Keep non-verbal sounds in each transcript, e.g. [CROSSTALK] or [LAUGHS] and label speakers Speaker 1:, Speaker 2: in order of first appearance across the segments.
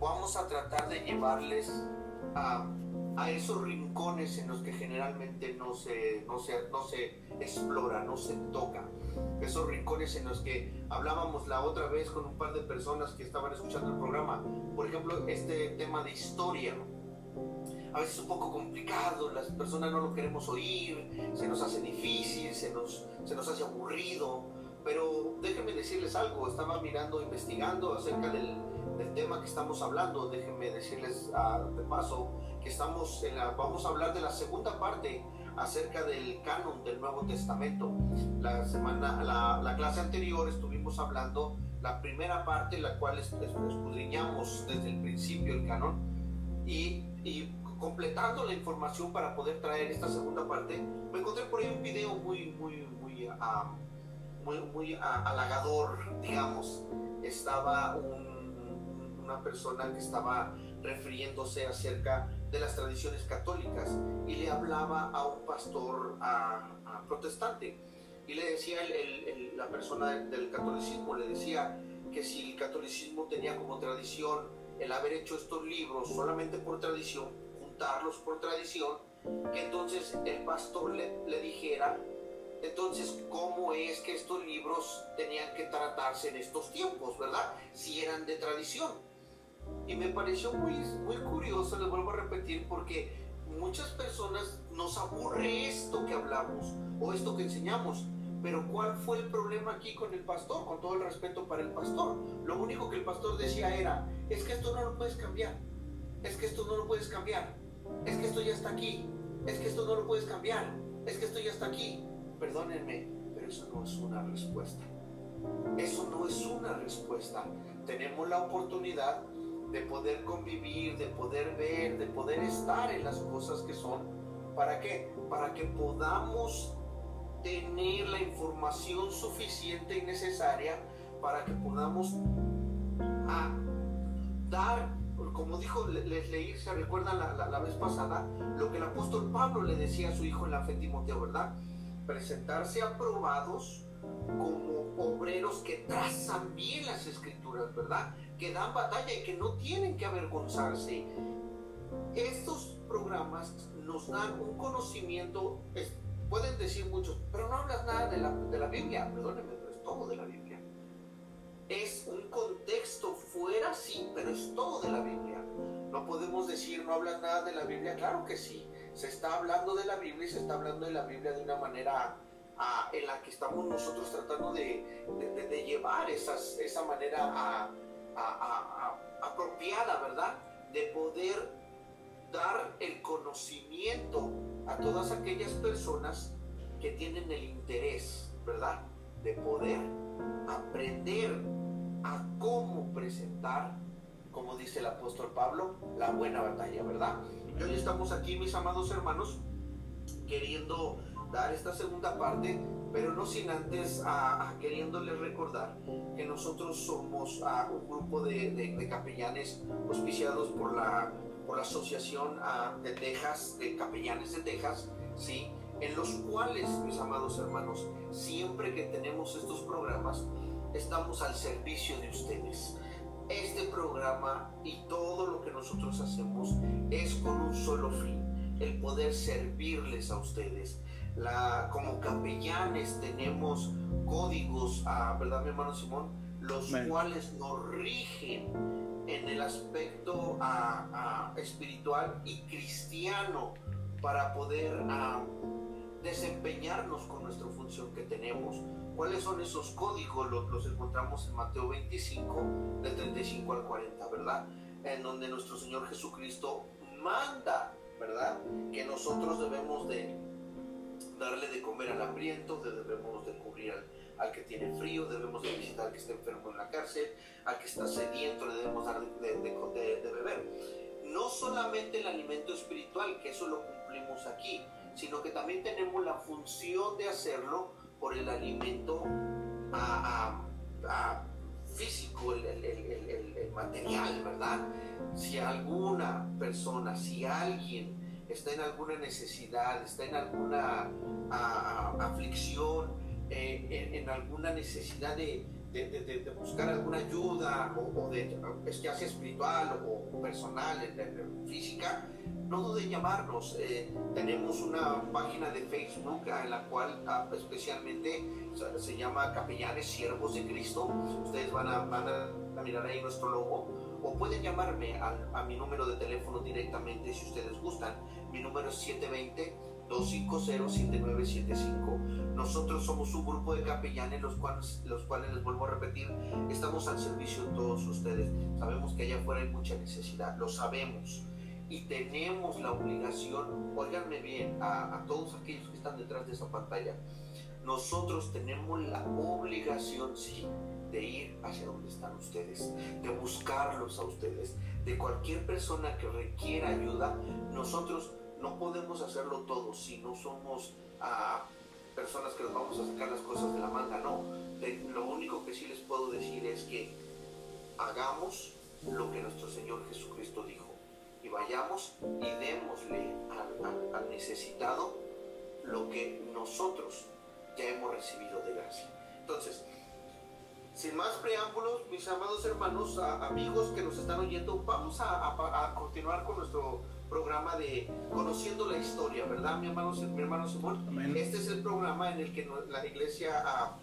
Speaker 1: vamos a tratar de llevarles a, a esos rincones en los que generalmente no se, no, se, no se explora, no se toca. Esos rincones en los que hablábamos la otra vez con un par de personas que estaban escuchando el programa. Por ejemplo, este tema de historia. A veces es un poco complicado, las personas no lo queremos oír, se nos hace difícil, se nos, se nos hace aburrido. Pero déjenme decirles algo, estaba mirando, investigando acerca del, del tema que estamos hablando. Déjenme decirles ah, de paso que estamos en la, vamos a hablar de la segunda parte acerca del canon del Nuevo Testamento. La semana, la, la clase anterior estuvimos hablando la primera parte, la cual escudriñamos desde el principio el canon y, y, completando la información para poder traer esta segunda parte, me encontré por ahí un video muy, muy, muy, uh, muy, muy uh, halagador, digamos. Estaba un, una persona que estaba refiriéndose acerca de las tradiciones católicas y le hablaba a un pastor a, protestante y le decía el, la persona del catolicismo, le decía que si el catolicismo tenía como tradición el haber hecho estos libros solamente por tradición, juntarlos por tradición, que entonces el pastor le, le dijera, entonces, ¿cómo es que estos libros tenían que tratarse en estos tiempos, verdad? Si eran de tradición. Y me pareció muy, muy curioso, les vuelvo a repetir, porque muchas personas nos aburre esto que hablamos o esto que enseñamos. Pero ¿cuál fue el problema aquí con el pastor? Con todo el respeto para el pastor. Lo único que el pastor decía era, es que esto no lo puedes cambiar. Es que esto no lo puedes cambiar. Es que esto ya está aquí. Es que esto no lo puedes cambiar. Es que esto ya está aquí. Perdónenme, pero eso no es una respuesta. Eso no es una respuesta. Tenemos la oportunidad de poder convivir, de poder ver, de poder estar en las cosas que son. ¿Para qué? Para que podamos tener la información suficiente y necesaria para que podamos a, dar, como dijo, les leí, se recuerdan la, la, la, vez pasada, lo que el apóstol Pablo le decía a su hijo en la fe Timoteo, ¿verdad? Presentarse aprobados como obreros que trazan bien las escrituras, ¿verdad? Que dan batalla y que no tienen que avergonzarse. Estos programas nos dan un conocimiento, pueden decir muchos, pero no hablas nada de la, de la Biblia, perdónenme, pero es todo de la Biblia. Es un contexto fuera, sí, pero es todo de la Biblia. No podemos decir, no hablas nada de la Biblia, claro que sí. Se está hablando de la Biblia y se está hablando de la Biblia de una manera a, en la que estamos nosotros tratando de, de, de llevar esas, esa manera a, apropiada, ¿verdad? De poder dar el conocimiento a todas aquellas personas que tienen el interés, ¿verdad? De poder aprender a cómo presentar, como dice el apóstol Pablo, la buena batalla, ¿verdad? Y hoy estamos aquí, mis amados hermanos, queriendo dar esta segunda parte, pero no sin antes a, a queriéndoles recordar que nosotros somos a, un grupo de, de, de, capellanes auspiciados por la, por la Asociación a, de Texas, de Capellanes de Texas, ¿sí? en los cuales, mis amados hermanos, siempre que tenemos estos programas, estamos al servicio de ustedes. Este programa y todo lo que nosotros hacemos es con un solo fin, el poder servirles a ustedes la, como capellanes tenemos códigos, ah, ¿verdad, mi hermano Simón? Los Man. cuales nos rigen en el aspecto ah, ah, espiritual y cristiano para poder desempeñarnos con nuestra función que tenemos. ¿Cuáles son esos códigos? Los, los encontramos en Mateo 25, del 35 al 40, ¿verdad? En donde nuestro Señor Jesucristo manda, ¿verdad? Que nosotros debemos de darle de comer al hambriento, debemos de cubrir al, que tiene frío, debemos de visitar al que está enfermo en la cárcel, al que está sediento le debemos dar de, beber. No solamente el alimento espiritual, que eso lo cumplimos aquí, sino que también tenemos la función de hacerlo por el alimento físico, el, material, ¿verdad? Si alguna persona, si alguien está en alguna necesidad, está en alguna a, a, aflicción, eh, en, en, alguna necesidad de, de, buscar alguna ayuda o, de, ya sea espiritual o personal, física, no duden en llamarnos. Eh, tenemos una página de Facebook en la cual ah, especialmente se llama Capellanes Siervos de Cristo. Ustedes van a, van a mirar ahí nuestro logo o pueden llamarme a mi número de teléfono directamente si ustedes gustan. Mi número es 720-250-7975. Nosotros somos un grupo de capellanes, los cuales, los cuales les vuelvo a repetir, estamos al servicio de todos ustedes. Sabemos que allá afuera hay mucha necesidad, lo sabemos. Y tenemos la obligación, oiganme bien, a, a todos aquellos que están detrás de esa pantalla, nosotros tenemos la obligación, sí, de ir hacia donde están ustedes, de buscarlos a ustedes, de cualquier persona que requiera ayuda. Nosotros no podemos hacerlo todo si no somos ah, personas que nos vamos a sacar las cosas de la manga, no. lo único que sí les puedo decir es que hagamos lo que nuestro Señor Jesucristo dijo y vayamos y démosle al necesitado lo que nosotros ya hemos recibido de gracia. Entonces, sin más preámbulos, mis amados hermanos, amigos que nos están oyendo, vamos a, continuar con nuestro programa de Conociendo la Historia, ¿verdad, mi hermano, mi hermano Simón? Este es el programa en el que la iglesia, ah,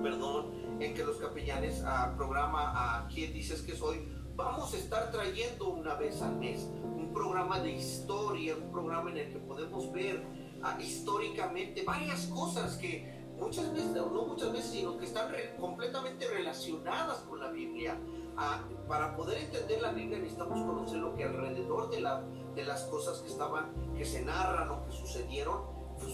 Speaker 1: perdón, en que los capellanes uh, programa a quién dices que soy, vamos a estar trayendo una vez al mes un programa de historia, un programa en el que podemos ver ah, históricamente varias cosas que muchas veces, no muchas veces, sino que están completamente relacionadas con la Biblia. Ah, para poder entender la Biblia necesitamos conocer lo que alrededor de, la, de las cosas que estaban, que se narran o que sucedieron, pues,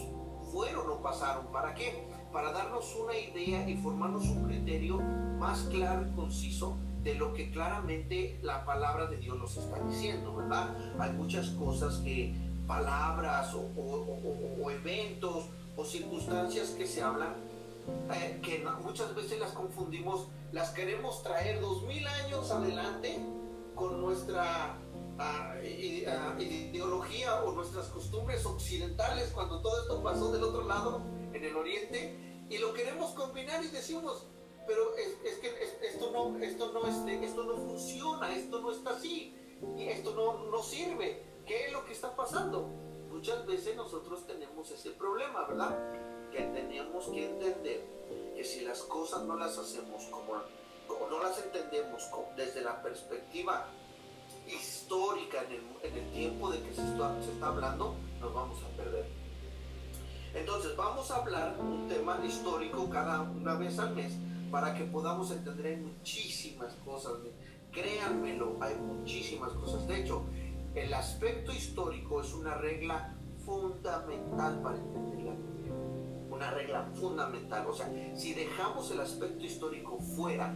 Speaker 1: fueron o pasaron. ¿Para qué? Para darnos una idea y formarnos un criterio más claro y conciso de lo que claramente la palabra de Dios nos está diciendo, ¿verdad? Hay muchas cosas que, palabras o, o eventos o circunstancias que se hablan, eh, que muchas veces las confundimos, las queremos traer dos mil años adelante con nuestra ideología o nuestras costumbres occidentales cuando todo esto pasó del otro lado, en el oriente, y lo queremos combinar y decimos, pero es, que esto no, esto, no este, esto no funciona, esto no está así, y esto no, no sirve. ¿Qué es lo que está pasando? muchas veces nosotros tenemos ese problema, ¿verdad? Que tenemos que entender que si las cosas no las hacemos como, no las entendemos desde la perspectiva histórica en el, tiempo de que se está, se está hablando, nos vamos a perder. Entonces vamos a hablar un tema histórico cada una vez al mes para que podamos entender muchísimas cosas. Créanmelo, hay muchísimas cosas. De hecho, el aspecto histórico es una regla fundamental para entender la Biblia. Una regla fundamental. O sea, si dejamos el aspecto histórico fuera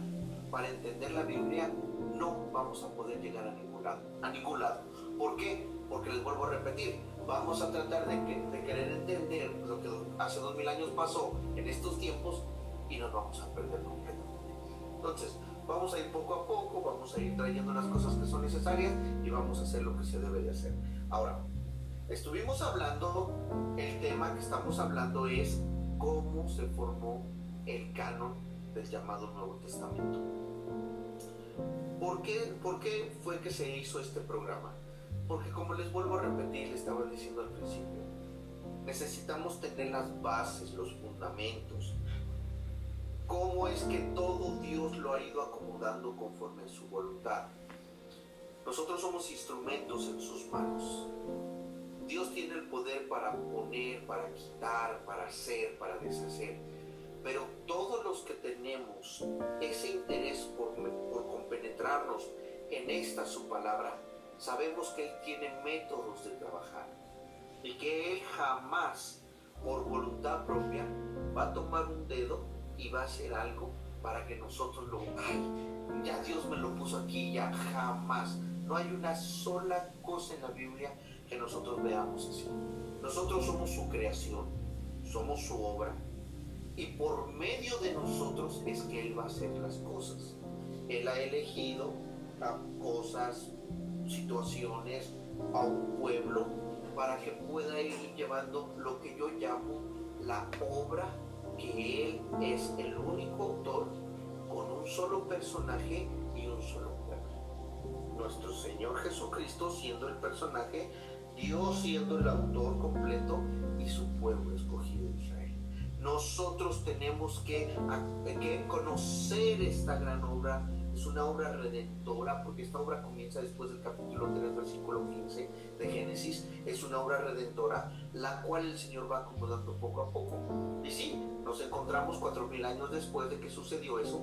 Speaker 1: para entender la Biblia, no vamos a poder llegar a ningún lado. A ningún lado. ¿Por qué? Porque les vuelvo a repetir, vamos a tratar de, de querer entender lo que hace dos mil años pasó en estos tiempos y nos vamos a perder completamente. Entonces, vamos a ir poco a poco, vamos a ir trayendo las cosas que son necesarias y vamos a hacer lo que se debe de hacer. Ahora, estuvimos hablando, el tema que estamos hablando es cómo se formó el canon del llamado Nuevo Testamento. ¿Por qué, ¿Por qué fue que se hizo este programa? Porque como les vuelvo a repetir, les estaba diciendo al principio, necesitamos tener las bases, los fundamentos, cómo es que todo Dios lo ha ido acomodando conforme a su voluntad. Nosotros somos instrumentos en sus manos. Dios tiene el poder para poner, para quitar, para hacer, para deshacer. Pero todos los que tenemos ese interés por, por compenetrarnos en esta su palabra, sabemos que Él tiene métodos de trabajar y que Él jamás, por voluntad propia, va a tomar un dedo y va a hacer algo para que nosotros lo, ay, ya Dios me lo puso aquí, ya jamás. No hay una sola cosa en la Biblia que nosotros veamos así. Nosotros somos su creación, somos su obra. Y por medio de nosotros es que Él va a hacer las cosas. Él ha elegido a cosas, situaciones, a un pueblo, para que pueda ir llevando lo que yo llamo la obra que Él es el único autor solo personaje y un solo pueblo. Nuestro Señor Jesucristo siendo el personaje, Dios siendo el autor completo y su pueblo escogido. Nosotros tenemos que, conocer esta gran obra es una obra redentora, porque esta obra comienza después del capítulo 3, versículo 15 de Génesis. Es una obra redentora, la cual el Señor va acomodando poco a poco. Y sí, nos encontramos cuatro mil años después de que sucedió eso.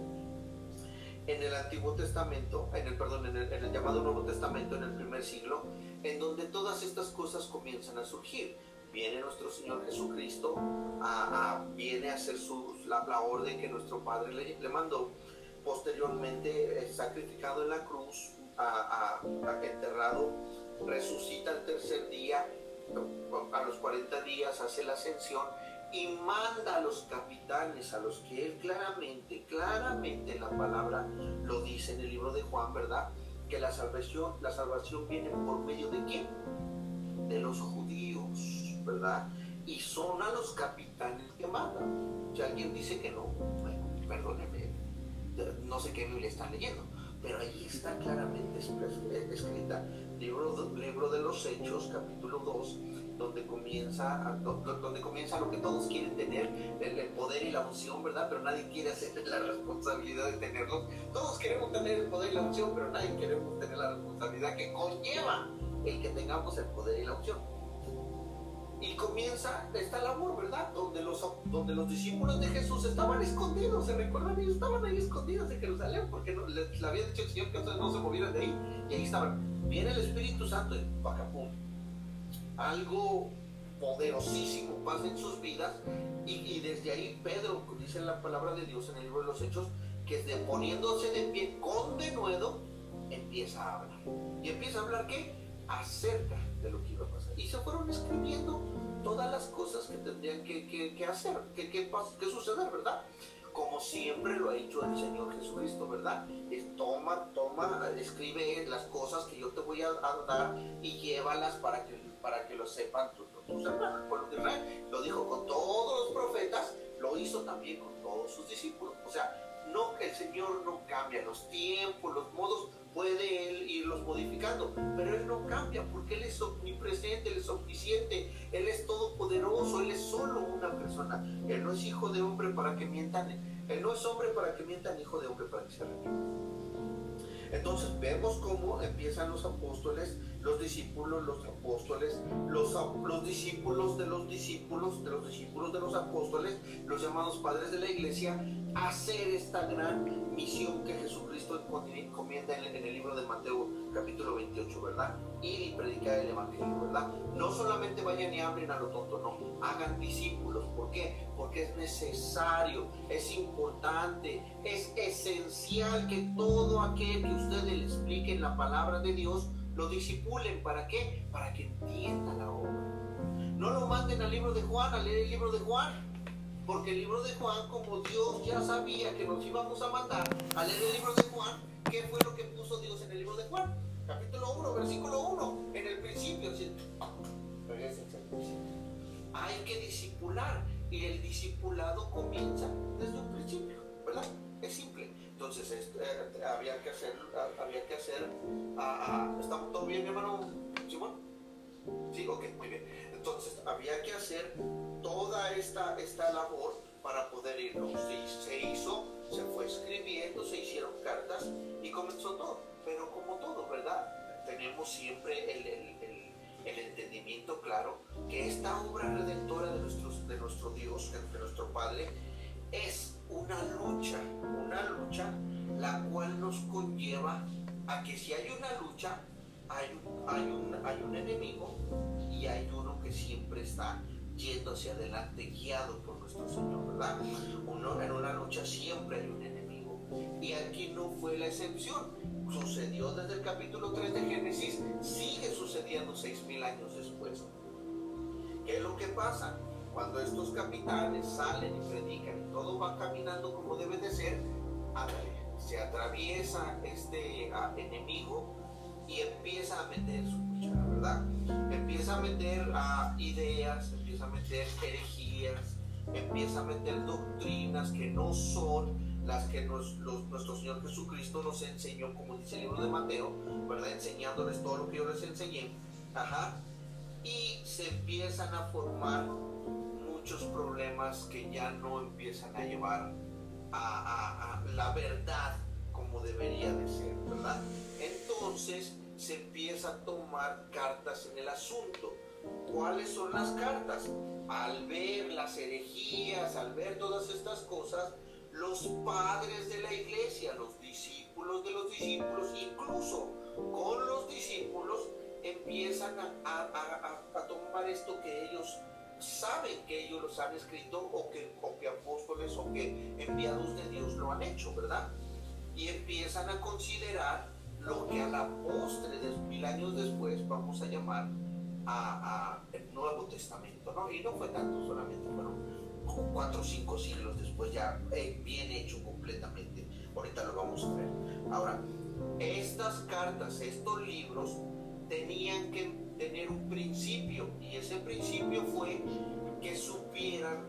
Speaker 1: En el Antiguo Testamento, en el perdón, en el, llamado Nuevo Testamento, en el primer siglo, en donde todas estas cosas comienzan a surgir viene nuestro Señor Jesucristo, a, viene a hacer su, la, orden que nuestro Padre le, le mandó posteriormente sacrificado en la cruz, a, enterrado, resucita el tercer día, a los 40 días hace la ascensión y manda a los capitanes, a los que él claramente, claramente en la palabra lo dice en el libro de Juan, ¿verdad? Que la salvación, la salvación viene por medio de quién? De los judíos, Y son a los capitanes que mandan. Si alguien dice que no, bueno, perdóneme, no sé qué Biblia están leyendo, pero ahí está claramente eh, escrita, libro, libro de los Hechos, capítulo 2, donde comienza, donde comienza lo que todos quieren tener, el, poder y la unción, ¿verdad? Pero nadie quiere hacer la responsabilidad de tenerlos. Todos queremos tener el poder y la unción, pero nadie queremos tener la responsabilidad que conlleva el que tengamos el poder y la unción. Y comienza esta labor, ¿verdad? Donde los, donde los discípulos de Jesús estaban escondidos, ¿se recuerdan? Ellos estaban ahí escondidos en Jerusalén porque les, había dicho el Señor que no se movieran de ahí. Y ahí estaban. Viene el Espíritu Santo y pacapum. Algo poderosísimo pasa en sus vidas y, desde ahí Pedro, dice la palabra de Dios en el libro de los Hechos, que de, poniéndose de pie con denuedo, empieza a hablar. ¿Y empieza a hablar qué? Acerca de lo que iba a. Y se fueron escribiendo todas las cosas que tendrían que, que, hacer, que, que, que, suceder, ¿verdad? Como siempre lo ha hecho el Señor Jesucristo, ¿verdad? toma, toma, escribe las cosas que yo te voy a, dar y llévalas para que, para que lo sepan tus, hermanos, el pueblo de Israel. Lo dijo con todos los profetas, lo hizo también con todos sus discípulos. O sea, no que el Señor no cambia los tiempos, los modos, puede Él irlos modificando, pero Él no cambia porque Él es omnipresente, Él es omnisciente, Él es todopoderoso, Él es solo una persona. Él no es hijo de hombre para que mientan, Él no es hombre para que mientan, hijo de hombre para que se arrepientan. Entonces vemos cómo empiezan los apóstoles, los discípulos, los apóstoles, los, los discípulos de los discípulos, de los discípulos de los apóstoles, los llamados padres de la iglesia, hacer esta gran misión que Jesucristo encomienda en el libro de Mateo capítulo 28, ¿verdad? Ir y predicar el Evangelio, ¿verdad? No solamente vayan y abren a lo tonto, no, hagan discípulos. ¿Por qué? Porque es necesario, es importante, es esencial que todo aquel que ustedes le expliquen la palabra de Dios, lo disipulen. ¿Para qué? Para que entienda la obra. No lo manden al libro de Juan, a leer el libro de Juan. Porque el libro de Juan, como Dios ya sabía que nos íbamos a mandar a leer el libro de Juan, ¿qué fue lo que puso Dios en el libro de Juan? Capítulo 1, versículo 1, en el principio. Hay que disipular y el discipulado comienza desde un principio, ¿verdad? Es simple. Entonces eh, había que hacer, había que hacer, uh, ¿está todo bien hermano Simón? Sí, ok, muy bien. Entonces había que hacer toda esta, esta labor para poder irnos. Se, se hizo, se fue escribiendo, se hicieron cartas y comenzó todo. Pero como todo, ¿verdad? Tenemos siempre el, el, el, entendimiento claro que esta obra redentora de, nuestros, de nuestro Dios, de nuestro Padre, es una lucha, una lucha la cual nos conlleva a que si hay una lucha, hay un, hay un, hay un enemigo y hay uno que siempre está yendo hacia adelante, guiado por nuestro Señor, ¿verdad? Uno, en una lucha siempre hay un enemigo. Y aquí no fue la excepción. Sucedió desde el capítulo 3 de Génesis, sigue sucediendo seis mil años después. ¿Qué es lo que pasa? Cuando estos capitanes salen y predican y todo va caminando como debe de ser, se atraviesa este ah, enemigo y empieza a meter su cuchara, ¿verdad? Empieza a meter uh, ideas, empieza a meter herejías, empieza a meter doctrinas que no son las que nuestro Señor Jesucristo nos enseñó, como dice el libro de Mateo, ¿verdad? Enseñándoles todo lo que yo les enseñé. Ajá. Y se empiezan a formar muchos problemas que ya no empiezan a llevar a, la verdad como debería de ser, ¿verdad? Entonces se empieza a tomar cartas en el asunto. ¿Cuáles son las cartas? Al ver las herejías, al ver todas estas cosas, los padres de la iglesia, los discípulos de los discípulos, incluso con los discípulos, empiezan a, tomar esto que ellos saben que ellos los han escrito o que, o que apóstoles o que enviados de Dios lo han hecho, ¿verdad? Y empiezan a considerar lo que a la postre, de mil años después, vamos a llamar a, el Nuevo Testamento, ¿no? Y no fue tanto, solamente fueron cuatro o cinco siglos después ya eh, bien hecho completamente. Ahorita lo vamos a ver. Ahora, estas cartas, estos libros, tenían que tener un principio y ese principio fue que supieran,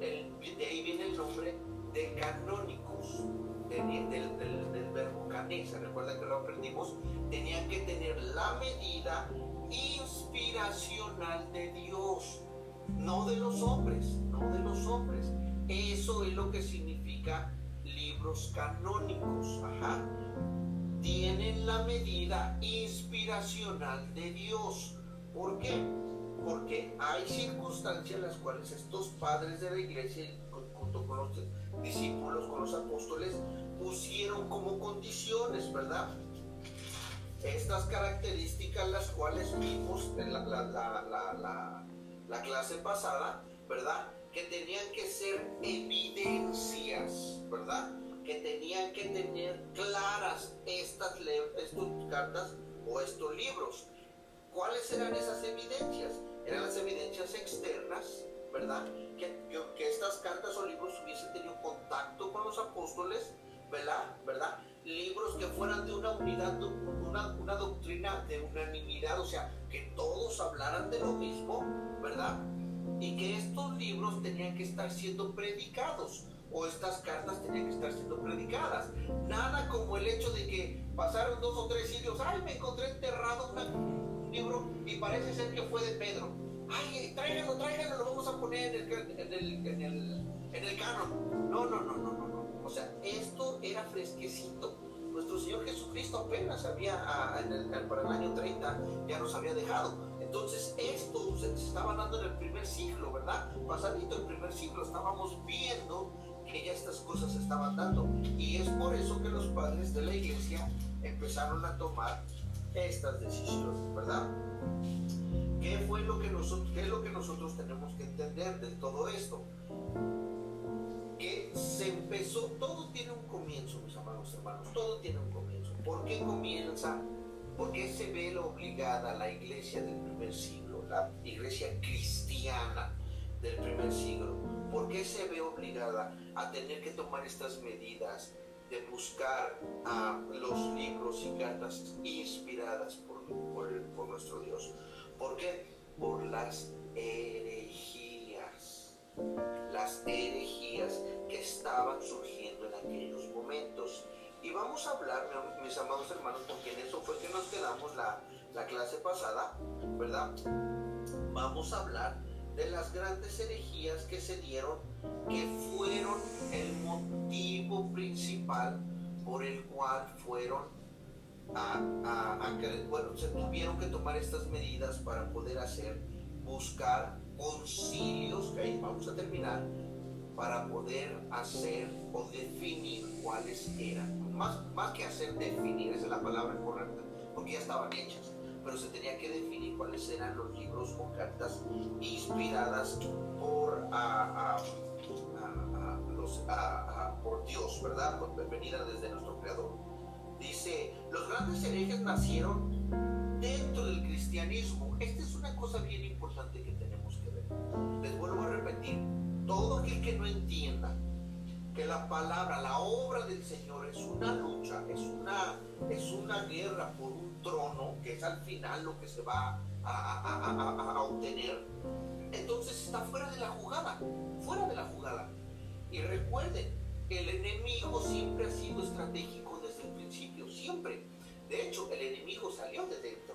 Speaker 1: el, de ahí viene el nombre de canónicos, del, del, verbo canesa, recuerda que lo aprendimos, tenían que tener la medida inspiracional de Dios, no de los hombres, no de los hombres. Eso es lo que significa libros canónicos. Ajá. Tienen la medida inspiracional de Dios. ¿Por qué? Porque hay circunstancias en las cuales estos padres de la iglesia, junto con los discípulos, con los apóstoles, pusieron como condiciones, ¿verdad? Estas características las cuales vimos en la, la, clase pasada, ¿verdad? Que tenían que ser evidencias, ¿verdad? Que tenían que tener claras estas, estas cartas o estos libros. ¿Cuáles eran esas evidencias? Eran las evidencias externas, ¿verdad? Que, que, estas cartas o libros hubiesen tenido contacto con los apóstoles, ¿verdad? ¿verdad? Libros que fueran de una unidad, una, una doctrina de unanimidad, o sea, que todos hablaran de lo mismo, ¿verdad? Y que estos libros tenían que estar siendo predicados o estas cartas tenían que estar siendo predicadas. Nada como el hecho de que pasaron dos o tres siglos, ay, me encontré enterrado un libro y parece ser que fue de Pedro ay, tráiganlo, tráiganlo, lo vamos a poner en el, en el, en el, en el canon. No, no, no, no, no, no. O sea, esto era fresquecito. Nuestro Señor Jesucristo apenas había, en el, para el año 30, ya nos había dejado. Entonces, esto se estaba dando en el primer siglo, ¿verdad? Pasadito el primer siglo, estábamos viendo que ya estas cosas estaban dando. Y es por eso que los padres de la iglesia empezaron a tomar estas decisiones, ¿verdad? ¿Qué fue lo que nosotros, qué es lo que nosotros tenemos que entender de todo esto? Que se empezó, todo tiene un comienzo, mis amados hermanos, todo tiene un comienzo. ¿Por qué comienza? ¿Por qué se ve la obligada la iglesia del primer siglo, la iglesia cristiana del primer siglo? ¿Por qué se ve obligada a tener que tomar estas medidas de buscar a los libros y cartas inspiradas por, por, nuestro Dios? ¿Por qué? Por las herejías. Las herejías que estaban surgiendo en aquellos momentos. Y vamos a hablar, mis amados hermanos, porque en eso fue que nos quedamos la, la clase pasada, ¿verdad? Vamos a hablar de las grandes herejías que se dieron, que fueron el motivo principal por el cual fueron a, que, bueno, se tuvieron que tomar estas medidas para poder hacer, buscar concilios, que ahí vamos a terminar, para poder hacer o definir cuáles eran. Más, más que hacer, definir, esa es la palabra correcta, porque ya estaban hechas, pero se tenía que definir cuáles eran los libros o cartas inspiradas por, a, los, por Dios, ¿verdad? Por, venida desde nuestro Creador. Dice, los grandes herejes nacieron dentro del cristianismo. Esta es una cosa bien importante que tenemos que ver. Les vuelvo a repetir, todo aquel que no entienda que la palabra, la obra del Señor es una lucha, es una, es una guerra por un trono, que es al final lo que se va a, obtener, entonces está fuera de la jugada, fuera de la jugada. Y recuerden, el enemigo siempre ha sido estratégico desde el principio, siempre. De hecho, el enemigo salió de dentro,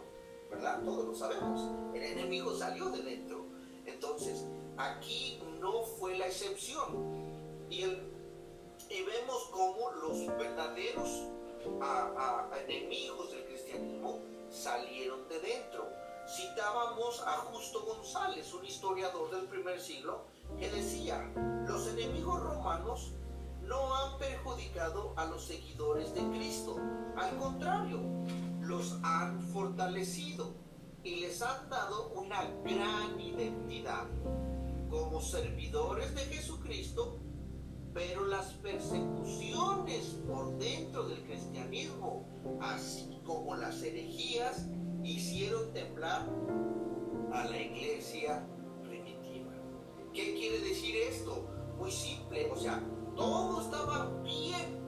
Speaker 1: ¿verdad? Todos lo sabemos. El enemigo salió de dentro. Entonces, aquí no fue la excepción. Y, y vemos cómo los verdaderos enemigos del salieron de dentro. Citábamos a Justo González, un historiador del primer siglo, que decía, los enemigos romanos no han perjudicado a los seguidores de Cristo, al contrario, los han fortalecido y les han dado una gran identidad como servidores de Jesucristo, pero las persecuciones por dentro del cristianismo, así como las herejías, hicieron temblar a la iglesia primitiva. ¿Qué quiere decir esto? Muy simple, o sea, todo estaba bien.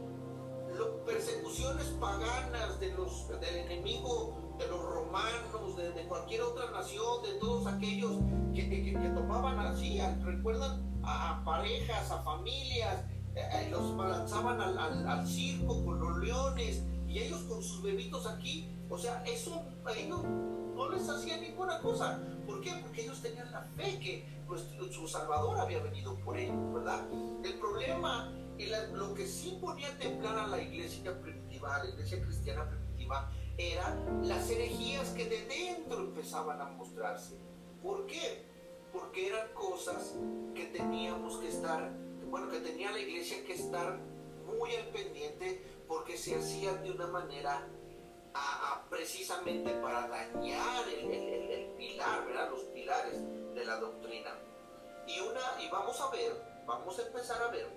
Speaker 1: persecuciones paganas de los, del enemigo, de los romanos, de, cualquier otra nación, de todos aquellos que, que, tomaban así, recuerdan a, parejas, a familias, eh, eh, los balanzaban al, circo con los leones y ellos con sus bebitos aquí, o sea, eso a ellos no les hacía ninguna cosa. ¿Por qué? Porque ellos tenían la fe que su Salvador había venido por ellos, ¿verdad? El problema, lo que sí ponía temblar a la iglesia primitiva, a la iglesia cristiana primitiva, eran las herejías que de dentro empezaban a mostrarse. ¿Por qué? Porque eran cosas que teníamos que estar, bueno, que tenía la iglesia que estar muy al pendiente porque se hacían de una manera precisamente para dañar el, pilar, ¿verdad? los pilares de la doctrina. Y, una, y vamos a ver, vamos a empezar a ver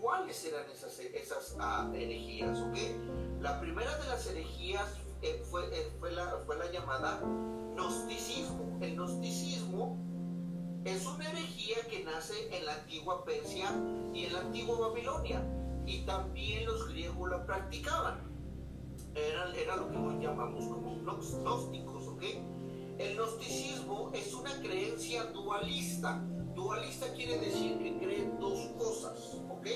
Speaker 1: cuáles eran esas, esas uh, herejías, ¿ok? La primera de las herejías eh, fue, eh, fue, la, fue la llamada gnosticismo. El gnosticismo es una herejía que nace en la antigua Persia y en la antigua Babilonia. Y también los griegos la practicaban era, lo que hoy llamamos como gnósticos, ¿ok? El gnosticismo es una creencia dualista. Dualista quiere decir que creen dos cosas, ¿ok?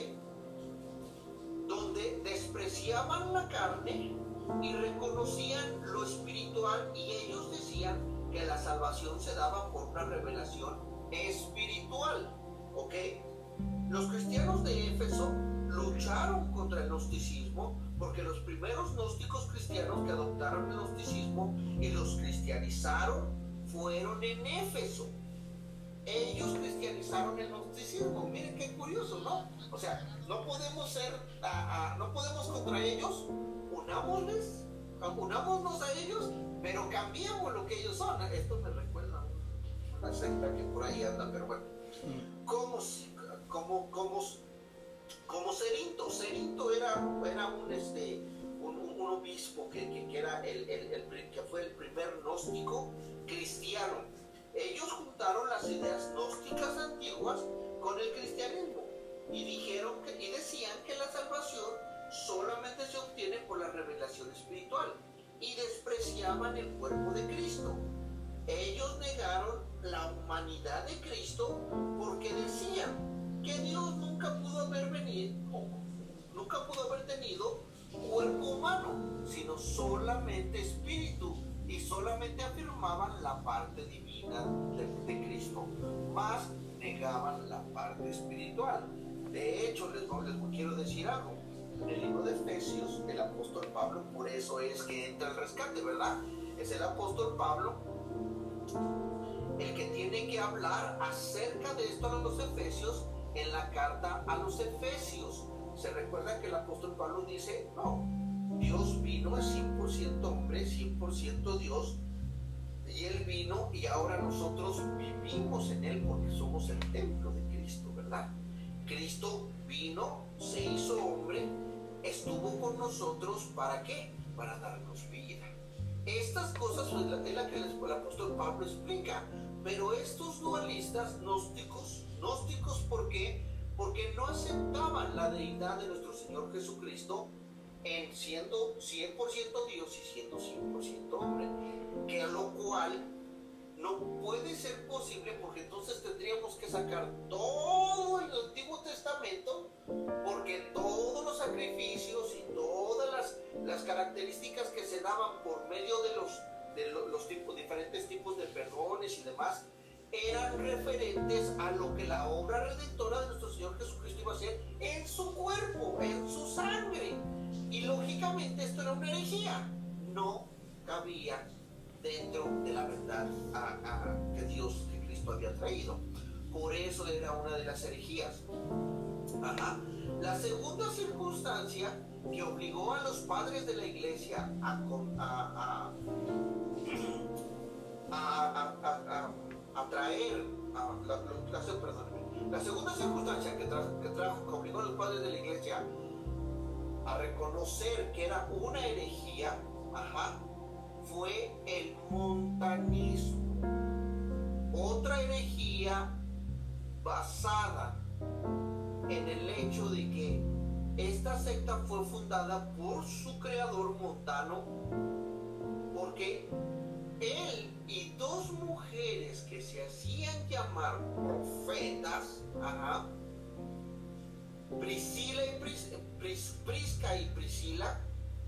Speaker 1: Donde despreciaban la carne y reconocían lo espiritual y ellos decían que la salvación se daba por una revelación espiritual, ¿ok? Los cristianos de Éfeso lucharon contra el gnosticismo porque los primeros gnósticos cristianos que adoptaron el gnosticismo y los cristianizaron fueron en Éfeso. Ellos cristianizaron el gnosticismo. Miren qué curioso, ¿no? O sea, no podemos ser, no podemos contra ellos, unámosles, unámonos a ellos, pero cambiemos lo que ellos son. Esto me recuerda a una secta que por ahí anda, pero bueno. ¿Cómo, cómo, cómo como Cerinto. Cerinto era, era un, este, un, obispo que, que, era el, el, que fue el primer gnóstico cristiano. Ellos juntaron las ideas gnósticas antiguas con el cristianismo y dijeron que, y decían que la salvación solamente se obtiene por la revelación espiritual y despreciaban el cuerpo de Cristo. Ellos negaron la humanidad de Cristo porque decían que Dios nunca pudo haber venido, nunca pudo haber tenido cuerpo humano, sino solamente espíritu, y solamente afirmaban la parte divina de, Cristo, más negaban la parte espiritual. De hecho, les, les quiero decir algo. En el libro de Efesios, el apóstol Pablo, por eso es que entra el rescate, ¿verdad? Es el apóstol Pablo el que tiene que hablar acerca de esto a los Efesios en la carta a los Efesios. Se recuerda que el apóstol Pablo dice, no, Dios vino, es 100% hombre, 100% Dios, y Él vino y ahora nosotros vivimos en Él porque somos el templo de Cristo, ¿verdad? Cristo vino, se hizo hombre, estuvo con nosotros, ¿para qué? Para darnos vida. Estas cosas es la, que el apóstol Pablo explica, pero estos dualistas gnósticos gnósticos, ¿por qué? Porque no aceptaban la deidad de nuestro Señor Jesucristo en siendo 100% Dios y siendo 100% hombre, que lo cual no puede ser posible porque entonces tendríamos que sacar todo el Antiguo Testamento porque todos los sacrificios y todas las, las características que se daban por medio de los, de los, tipos, diferentes tipos de perdones y demás eran referentes a lo que la obra redentora de nuestro Señor Jesucristo iba a hacer en su cuerpo, en su sangre. Y lógicamente esto era una herejía. No cabía dentro de la verdad que Dios, que Cristo había traído. Por eso era una de las herejías. La segunda circunstancia que obligó a los padres de la iglesia a, a, a, traer, la, segunda circunstancia que, que, trajo, que obligó a los padres de la iglesia a reconocer que era una herejía, ajá, fue el montanismo, otra herejía basada en el hecho de que esta secta fue fundada por su creador montano, porque él y dos mujeres que se hacían llamar profetas, Priscila y Prisca y Priscila,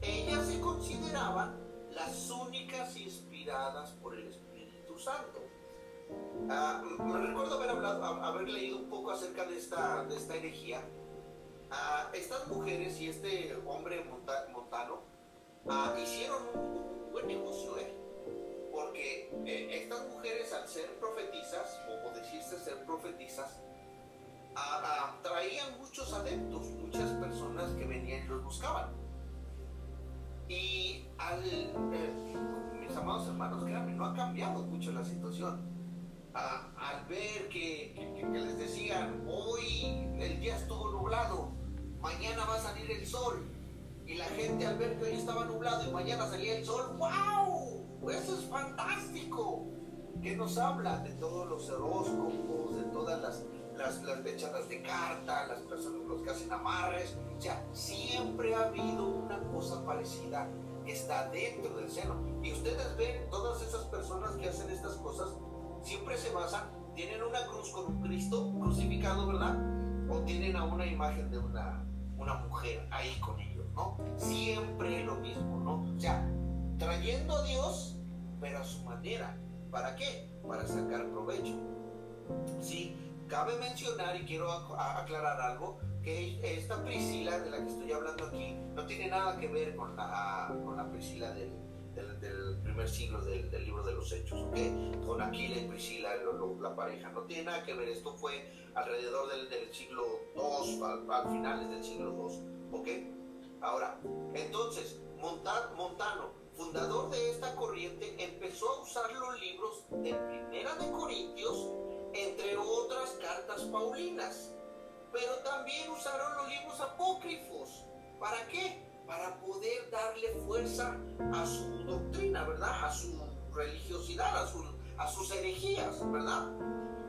Speaker 1: ellas se consideraban las únicas inspiradas por el Espíritu Santo. Ah, me recuerdo haber, haber leído un poco acerca de esta, de esta herejía. Estas mujeres y este hombre montano hicieron un, buen negocio, ¿eh? porque eh, estas mujeres al ser profetizas, o, decirse ser profetizas, traían muchos adeptos, muchas personas que venían y los buscaban. Y al, eh, mis amados hermanos, créanme, no ha cambiado mucho la situación. al ver que, les decían, hoy el día estuvo nublado, mañana va a salir el sol. Y la gente al ver que hoy estaba nublado y mañana salía el sol, ¡wow! Eso es fantástico. Que nos habla de todos los horóscopos, de todas las las, las de carta, las personas los que hacen amarres, o sea, siempre ha habido una cosa parecida que está dentro del seno. Y ustedes ven, todas esas personas que hacen estas cosas, siempre se basan, tienen una cruz con un Cristo crucificado, ¿verdad? O tienen a una imagen de una, una mujer ahí con ellos, ¿no? Siempre lo mismo, ¿no? O sea, trayendo a Dios, pero a su manera. ¿Para qué? Para sacar provecho. Sí, Cabe mencionar y quiero aclarar algo, que esta Priscila de la que estoy hablando aquí no tiene nada que ver con la, con la Priscila del, del, primer siglo del, del, libro de los Hechos, ¿ok? Con Aquila y Priscila, la pareja, no tiene nada que ver, esto fue alrededor del, del siglo II, al, finales del siglo II, ¿ok? Ahora, entonces, Montano, fundador de esta corriente, empezó a usar los libros de Primera de Corintios entre otras cartas paulinas. Pero también usaron los libros apócrifos. ¿Para qué? Para poder darle fuerza a su doctrina, ¿verdad? A su religiosidad, a, a sus herejías, ¿verdad?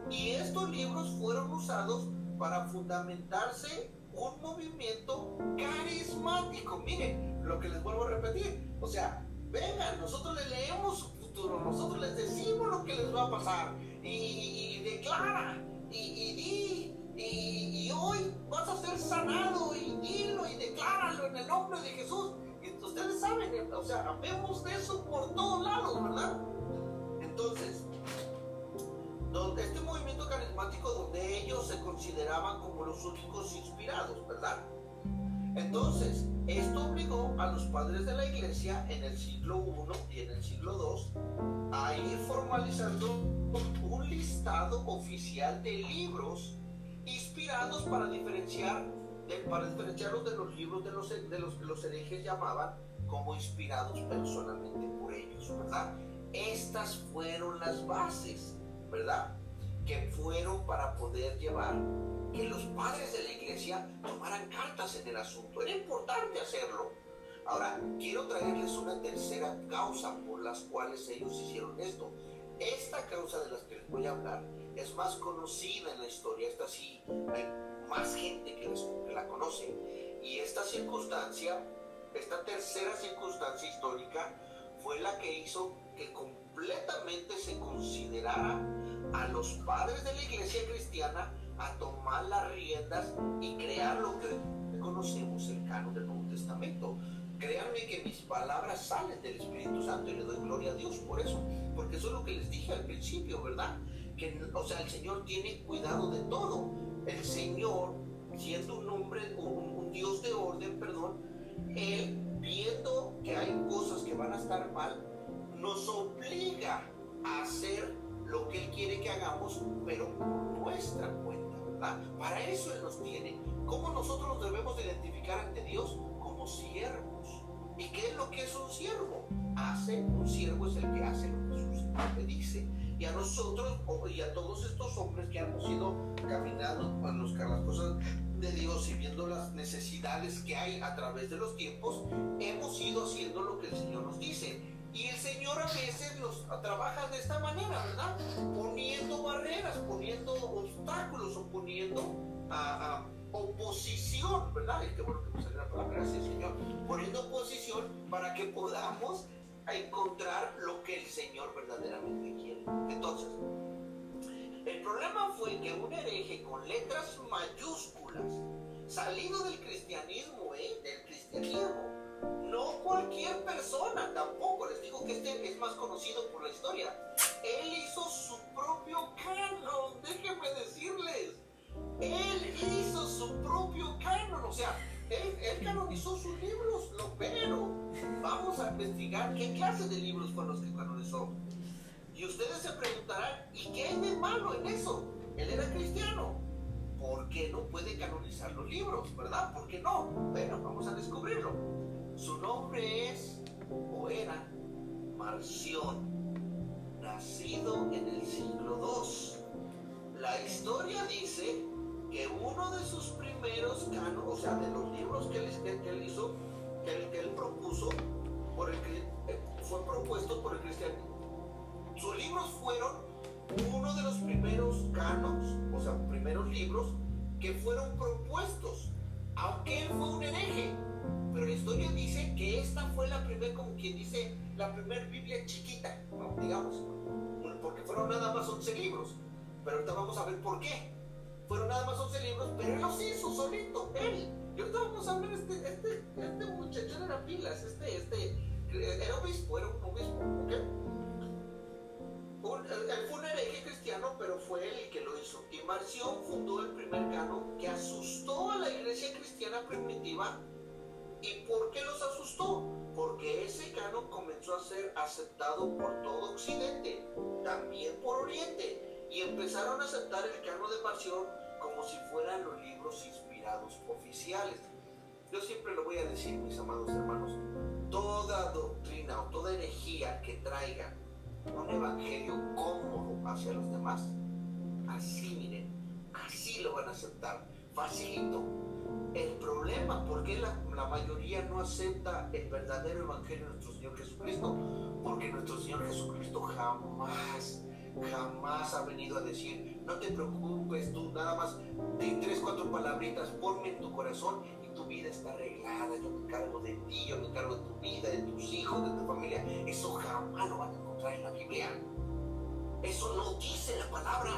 Speaker 1: Y estos libros fueron usados para fundamentarse un movimiento carismático. Miren, lo que les vuelvo a repetir. O sea, vengan, nosotros les leemos su futuro, nosotros les decimos lo que les va a pasar y, declara y, y, y, hoy vas a ser sanado y dilo y decláralo en el nombre de Jesús. Y ustedes saben, o sea, vemos de eso por todos lados, ¿verdad? Entonces, donde este movimiento carismático donde ellos se consideraban como los únicos inspirados, ¿verdad? Entonces, esto obligó a los padres de la iglesia en el siglo I y en el siglo II a ir formalizando un listado oficial de libros inspirados para diferenciar para diferenciarlos de los libros de los, de los que los herejes llamaban como inspirados personalmente por ellos, ¿verdad? Estas fueron las bases, ¿verdad? Que fueron para poder llevar que los padres de la iglesia tomaran cartas en el asunto. Era importante hacerlo. Ahora, quiero traerles una tercera causa por las cuales ellos hicieron esto. Esta causa de las que les voy a hablar es más conocida en la historia. Esta sí, hay más gente que, la conoce. Y esta circunstancia, esta tercera circunstancia histórica, fue la que hizo que completamente se considerara a los padres de la iglesia cristiana a tomar las riendas y crear lo que conocemos el canon del Nuevo Testamento. Créanme que mis palabras salen del Espíritu Santo y le doy gloria a Dios por eso, porque eso es lo que les dije al principio, ¿verdad? Que, o sea, el Señor tiene cuidado de todo. El Señor, siendo un hombre, un, un Dios de orden, perdón, Él viendo que hay cosas que van a estar mal, nos obliga a hacer lo que Él quiere que hagamos, pero por nuestra cuenta, ¿verdad? Para eso Él nos tiene. ¿Cómo nosotros nos debemos identificar ante Dios? Como siervos. ¿Y qué es lo que es un siervo? Hace, un siervo es el que hace lo que su Señor le dice. Y a nosotros, y a todos estos hombres que hemos ido caminando con los, las cosas de Dios y viendo las necesidades que hay a través de los tiempos, hemos ido haciendo lo que el Señor nos dice. Y el Señor a veces los trabaja de esta manera, ¿verdad? Poniendo barreras, poniendo obstáculos o poniendo oposición, ¿verdad? Y qué bueno que salió la palabra, gracias Señor. Poniendo oposición para que podamos encontrar lo que el Señor verdaderamente quiere. Entonces, el problema fue que un hereje con letras mayúsculas, salido del cristianismo, ¿eh? Del cristianismo, no cualquier persona, tampoco. Les digo que este es más conocido por la historia. Él hizo su propio canon, déjenme decirles. Él hizo su propio canon, o sea, él, canonizó sus libros, lo pero. Vamos a investigar qué clase de libros fueron los que canonizó. Y ustedes se preguntarán, ¿y qué hay de malo en eso? Él era cristiano. ¿Por qué no puede canonizar los libros? ¿Verdad? ¿Por qué no? Bueno, vamos a descubrirlo. Su nombre es o era Marción, nacido en el siglo II. La historia dice que uno de sus primeros canos, o sea, de los libros que él, hizo, que él, propuso, por el, eh, fue propuesto por el cristianismo. Sus libros fueron uno de los primeros canos, o sea, primeros libros que fueron propuestos, aunque él fue un hereje pero la historia dice que esta fue la primera, como quien dice, la primera Biblia chiquita, digamos, porque fueron nada más 11 libros. Pero ahorita vamos a ver por qué. Fueron nada más 11 libros, pero él los hizo solito, él. Y ahorita vamos a ver este, este, este muchacho era pilas, este, este, era obispo, era un obispo, ¿ok? él fue un hereje cristiano, pero fue él el que lo hizo. Y Marción fundó el primer canon que asustó a la iglesia cristiana primitiva ¿Y por qué los asustó? Porque ese canon comenzó a ser aceptado por todo Occidente, también por Oriente, y empezaron a aceptar el canon de Marción como si fueran los libros inspirados oficiales. Yo siempre lo voy a decir, mis amados hermanos, toda doctrina o toda herejía que traiga un evangelio cómodo hacia los demás, así miren, así lo van a aceptar, facilito el problema, ¿por qué la, mayoría no acepta el verdadero evangelio de nuestro Señor Jesucristo? Porque nuestro Señor Jesucristo jamás, jamás ha venido a decir, no te preocupes, tú nada más de tres, cuatro palabritas, ponme en tu corazón y tu vida está arreglada, yo me encargo de ti, yo me encargo de tu vida, de tus hijos, de tu familia. Eso jamás lo van a encontrar en la Biblia. Eso no dice la palabra.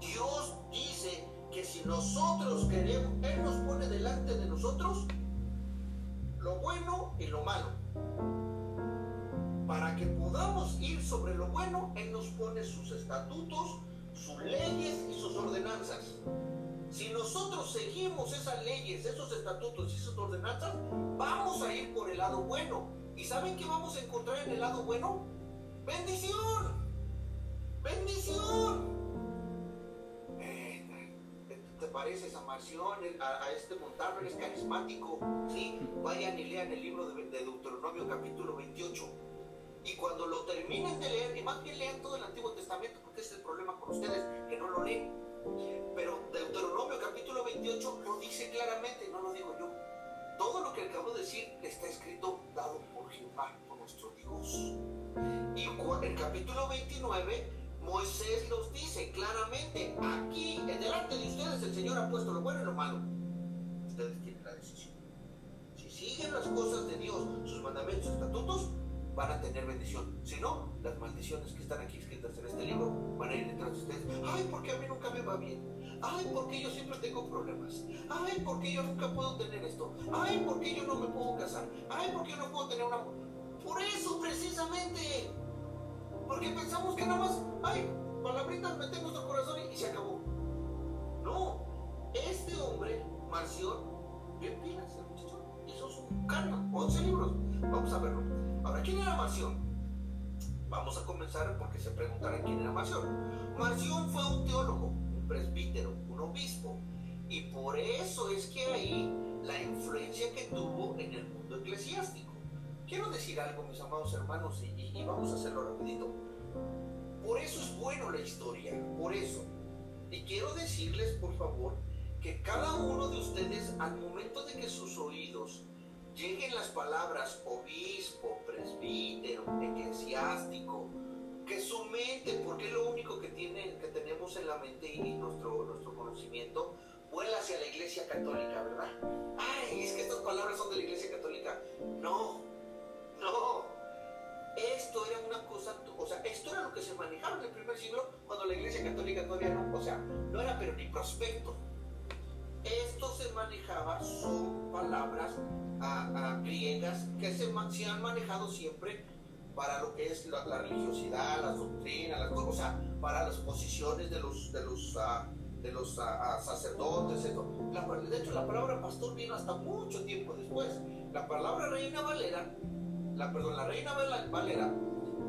Speaker 1: Dios dice que si nosotros queremos, Él nos pone delante de nosotros lo bueno y lo malo. Para que podamos ir sobre lo bueno, Él nos pone sus estatutos, sus leyes y sus ordenanzas. Si nosotros seguimos esas leyes, esos estatutos y esas ordenanzas, vamos a ir por el lado bueno. ¿Y saben qué vamos a encontrar en el lado bueno? Bendición. Bendición pareces a Marción, a, este Montalvo, es carismático, ¿sí? Vayan y lean el libro de, Deuteronomio capítulo 28. Y cuando lo terminen de leer, y más bien lean todo el Antiguo Testamento, porque ese es el problema con ustedes, que no lo leen. Pero Deuteronomio capítulo 28 lo dice claramente, no lo digo yo. Todo lo que acabo de decir está escrito dado por Jehová, por nuestro Dios. Y el capítulo 29 Moisés los dice claramente, aquí, en delante de ustedes, el Señor ha puesto lo bueno y lo malo. Ustedes tienen la decisión. Si siguen las cosas de Dios, sus mandamientos, sus estatutos, van a tener bendición. Si no, las maldiciones que están aquí escritas en este libro van a ir detrás de ustedes. Ay, porque a mí nunca me va bien. Ay, porque yo siempre tengo problemas. Ay, porque yo nunca puedo tener esto. Ay, porque yo no me puedo casar. Ay, porque yo no puedo tener una... Por eso, precisamente. Porque pensamos que nada más, ay, palabritas metemos nuestro corazón y, se acabó. No, este hombre, Marción, bien pilas, el muchacho, hizo su carga, 11 libros. Vamos a verlo. Ahora, ¿quién era Marción? Vamos a comenzar porque se preguntarán quién era Marción. Marción fue un teólogo, un presbítero, un obispo. Y por eso es que ahí la influencia que tuvo en el mundo eclesiástico. Quiero decir algo, mis amados hermanos, y, vamos a hacerlo rapidito. Por eso es bueno la historia, por eso. Y quiero decirles, por favor, que cada uno de ustedes, al momento de que sus oídos lleguen las palabras obispo, presbítero, eclesiástico, que su mente, porque es lo único que, tiene, que tenemos en la mente y nuestro, nuestro conocimiento, vuela hacia la iglesia católica, ¿verdad? Ay, es que estas palabras son de la iglesia católica. No, no. Esto era una cosa, o sea, esto era lo que se manejaba en el primer siglo cuando la iglesia católica todavía no, o sea, no era pero ni prospecto. Esto se manejaba, son palabras griegas que se, han manejado siempre para lo que es la, religiosidad, las doctrinas, las cosas, o sea, para las posiciones de los, de los uh, sacerdotes. Eso. de hecho, la palabra pastor vino hasta mucho tiempo después. La palabra reina Valera perdón, la reina Valera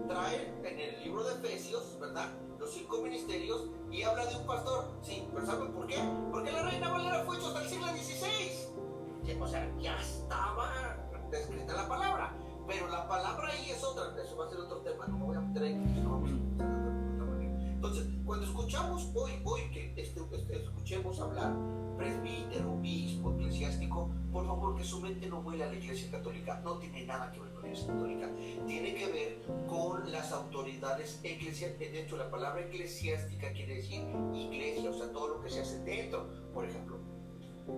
Speaker 1: trae en el libro de Efesios, ¿verdad? Cinco ministerios y habla de un pastor. Sí, pero ¿saben por qué? Porque la reina Valera fue hecha hasta el siglo XVI. O sea, ya estaba descrita la palabra. Pero la palabra ahí es otra. Eso va a ser otro tema. No me voy a meter ahí. No entonces, cuando escuchamos hoy, hoy que este, este, escuchemos hablar presbítero, obispo, eclesiástico, por favor que su mente no vuela a la iglesia católica. No tiene nada que ver con la iglesia católica. Tiene que ver con las autoridades eclesiásticas. De hecho, la palabra eclesiástica quiere decir iglesia, o sea, todo lo que se hace dentro. Por ejemplo,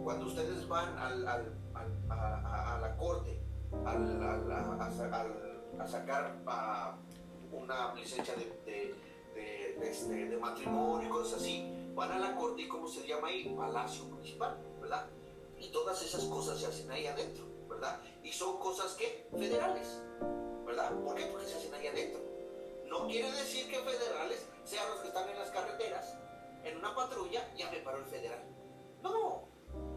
Speaker 1: cuando ustedes van al, a, la corte a, sacar una licencia de, este, de matrimonio y cosas así, van a la corte y ¿cómo se llama ahí? Palacio Municipal, ¿verdad? Y todas esas cosas se hacen ahí adentro, ¿verdad? Y son cosas que federales, ¿verdad? ¿Por qué? Porque se hacen ahí adentro. No quiere decir que federales sean los que están en las carreteras, en una patrulla, ya me paró el federal. No,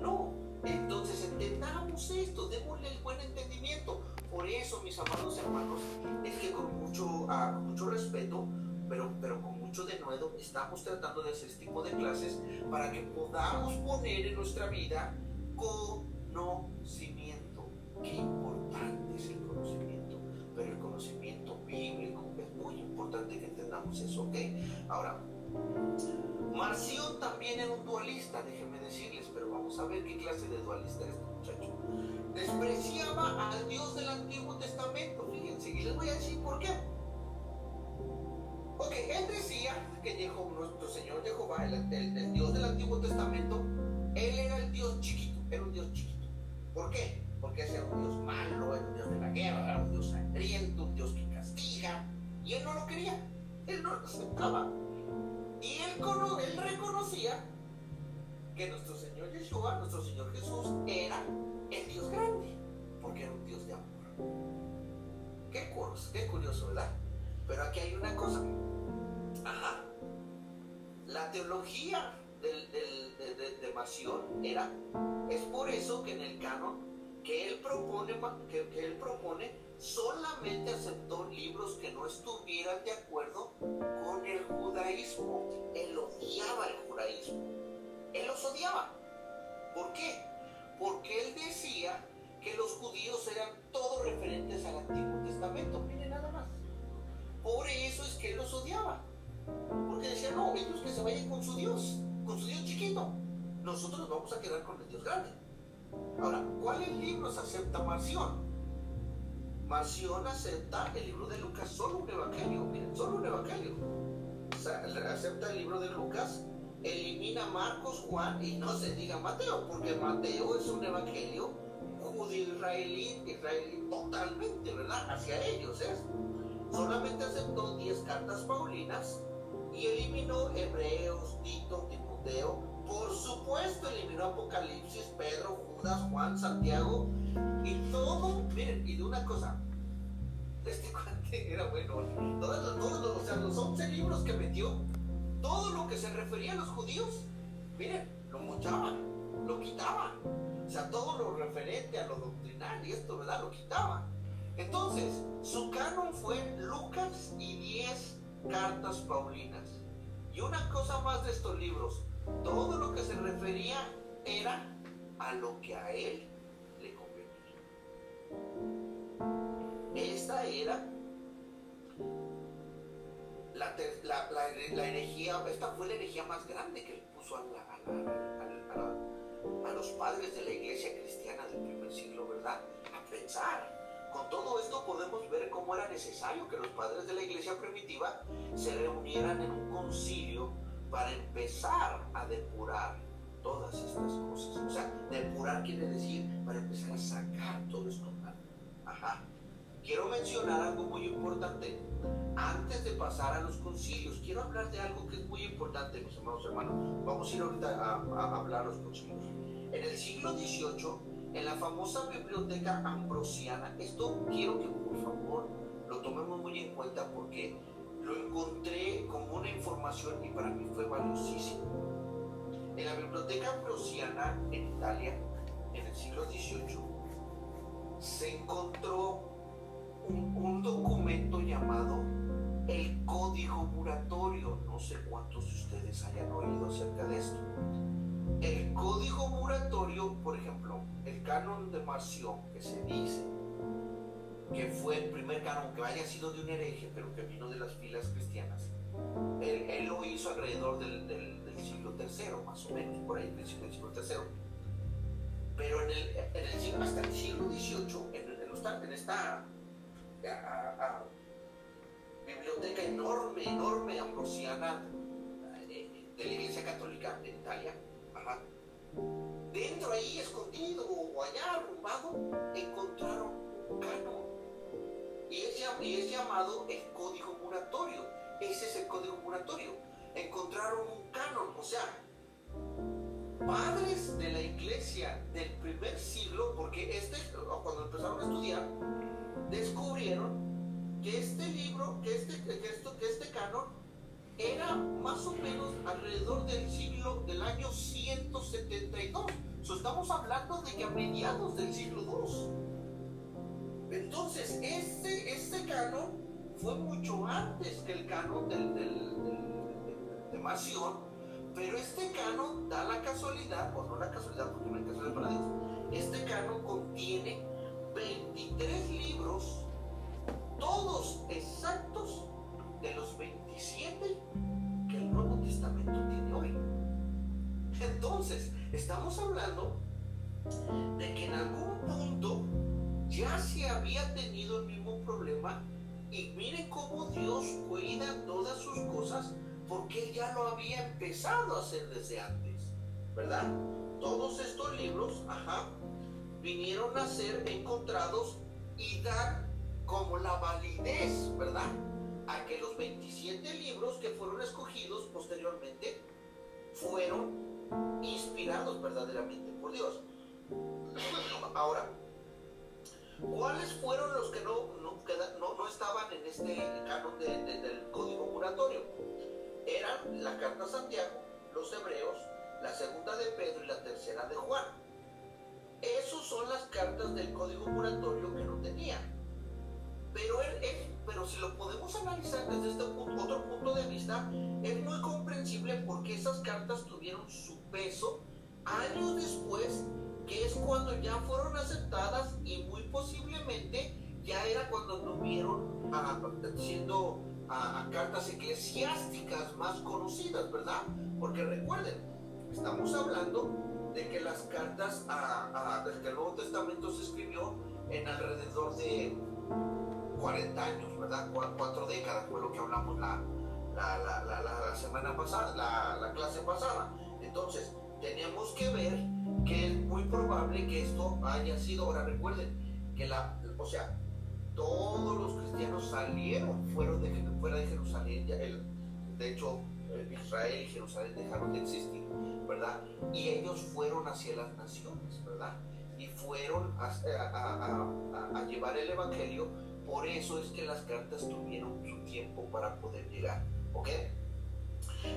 Speaker 1: no. Entonces entendamos esto, démosle el buen entendimiento. Por eso, mis amados hermanos, es que con mucho, ah, con mucho respeto pero, pero con mucho denuedo estamos tratando de hacer este tipo de clases para que podamos poner en nuestra vida conocimiento. Qué importante es el conocimiento, pero el conocimiento bíblico es muy importante que entendamos eso, ¿ok? Ahora, Marción también era un dualista, déjenme decirles, pero vamos a ver qué clase de dualista es este muchacho. Despreciaba al Dios del Antiguo Testamento, fíjense, y les voy a decir por qué. Porque él decía que Jehová, nuestro Señor Jehová, el, Dios del Antiguo Testamento, él era el Dios chiquito, era un Dios chiquito. ¿Por qué? Porque ese era un Dios malo, era un Dios de la guerra, era un Dios sangriento, un Dios que castiga. Y él no lo quería, él no lo aceptaba. Y él, él reconocía que nuestro Señor Yeshua, nuestro Señor Jesús, era el Dios grande, porque era un Dios de amor. Qué curioso, qué curioso, ¿verdad? Pero aquí hay una cosa. Ajá. La teología del, de, de Mación era, es por eso que en el canon que él propone, que, que él propone solamente aceptó libros que no estuvieran de acuerdo con el judaísmo. Él odiaba el judaísmo. Él los odiaba. ¿Por qué? Porque él decía que los judíos eran todos referentes al Antiguo Testamento. Miren nada más. Por eso es que él los odiaba. Porque decía, no, ellos que se vayan con su Dios, con su Dios chiquito. Nosotros nos vamos a quedar con el Dios grande. Ahora, ¿cuáles libros acepta Marción? Marción acepta el libro de Lucas, solo un evangelio, miren, solo un evangelio. Acepta el libro de Lucas, elimina Marcos, Juan y no se diga Mateo, porque Mateo es un evangelio judío israelí, israelí totalmente, ¿verdad? Hacia ellos es. Solamente aceptó 10 cartas paulinas y eliminó Hebreos, Tito, Timoteo. Por supuesto, eliminó Apocalipsis, Pedro, Judas, Juan, Santiago y todo. Miren, y de una cosa, este [LAUGHS] cuate era bueno. Todos, todos, o sea, los 11 libros que metió, todo lo que se refería a los judíos, miren, lo mochaban, lo quitaban. O sea, todo lo referente a lo doctrinal y esto, ¿verdad? Lo quitaban. Entonces, su canon fue Lucas y 10 cartas paulinas. Y una cosa más de estos libros, todo lo que se refería era a lo que a él le convenía. Esta era la, la, herejía, esta fue la herejía más grande que le puso a los padres de la iglesia cristiana del primer siglo, ¿verdad? A pensar con todo esto podemos ver cómo era necesario que los padres de la iglesia primitiva se reunieran en un concilio para empezar a depurar todas estas cosas. O sea, depurar quiere decir para empezar a sacar todo esto mal. Ajá. Quiero mencionar algo muy importante. Antes de pasar a los concilios, quiero hablar de algo que es muy importante, mis hermanos hermanos. Vamos a ir ahorita a, a hablar los concilios. En el siglo XVIII, en la famosa biblioteca ambrosiana. Esto quiero que por favor lo tomemos muy en cuenta porque lo encontré como una información y para mí fue valiosísimo. En la biblioteca ambrosiana en Italia, en el siglo XVIII, se encontró un, un documento llamado el Código Muratorio. No sé cuántos de ustedes hayan oído acerca de esto. El Código Muratorio, por ejemplo, el canon de Marción, que se dice que fue el primer canon que haya sido de un hereje, pero que vino de las filas cristianas, él, lo hizo alrededor del, siglo III, más o menos, por ahí, del siglo, III. Pero en el, en hasta el siglo XVIII, en, en esta biblioteca enorme, enorme, ambrosiana eh, de la Iglesia Católica en Italia, Dentro ahí, escondido o allá arrumbado, encontraron un canon. Y es, y es llamado el código muratorio. Ese es el código muratorio. Encontraron un canon, o sea, padres de la iglesia del primer siglo, porque este, cuando empezaron a estudiar, descubrieron que este libro, que este, que este canon era más o menos alrededor del siglo del año 172. estamos hablando de que a mediados del siglo II. Entonces, este, este canon fue mucho antes que el canon del, de Marción, pero este canon da la casualidad, o no la casualidad, porque no hay casualidad para Dios, este canon contiene 23 libros, todos exactos de los 27 que el Nuevo Testamento tiene hoy. Entonces, estamos hablando de que en algún punto ya se había tenido el mismo problema y miren cómo Dios cuida todas sus cosas porque ya lo había empezado a hacer desde antes, ¿verdad? Todos estos libros, ajá, vinieron a ser encontrados y dar como la validez, ¿verdad? A que los 27 libros que fueron escogidos posteriormente fueron inspirados verdaderamente por Dios. Ahora, ¿cuáles fueron los que no, no, estaban en este canon del código muratorio? Eran la carta Santiago, los hebreos, la segunda de Pedro y la tercera de Juan. Esas son las cartas del código muratorio que no tenía. Pero él pero si lo podemos analizar desde este otro punto de vista, es muy comprensible porque esas cartas tuvieron su peso años después, que es cuando ya fueron aceptadas y muy posiblemente ya era cuando tuvieron a, siendo a, cartas eclesiásticas más conocidas, ¿verdad? Porque recuerden, estamos hablando de que las cartas a, desde el Nuevo Testamento se escribió en alrededor de 40 años, ¿verdad? Cuatro décadas fue lo que hablamos la, la, la, la semana pasada, la, clase pasada. Entonces, teníamos que ver que es muy probable que esto haya sido, ahora recuerden, que la, o sea, todos los cristianos salieron fueron de, fuera de Jerusalén, ya el, de hecho Israel y Jerusalén dejaron de existir, ¿verdad? Y ellos fueron hacia las naciones, ¿verdad? Y fueron a, a, a llevar el Evangelio, por eso es que las cartas tuvieron su tiempo para poder llegar, ¿ok?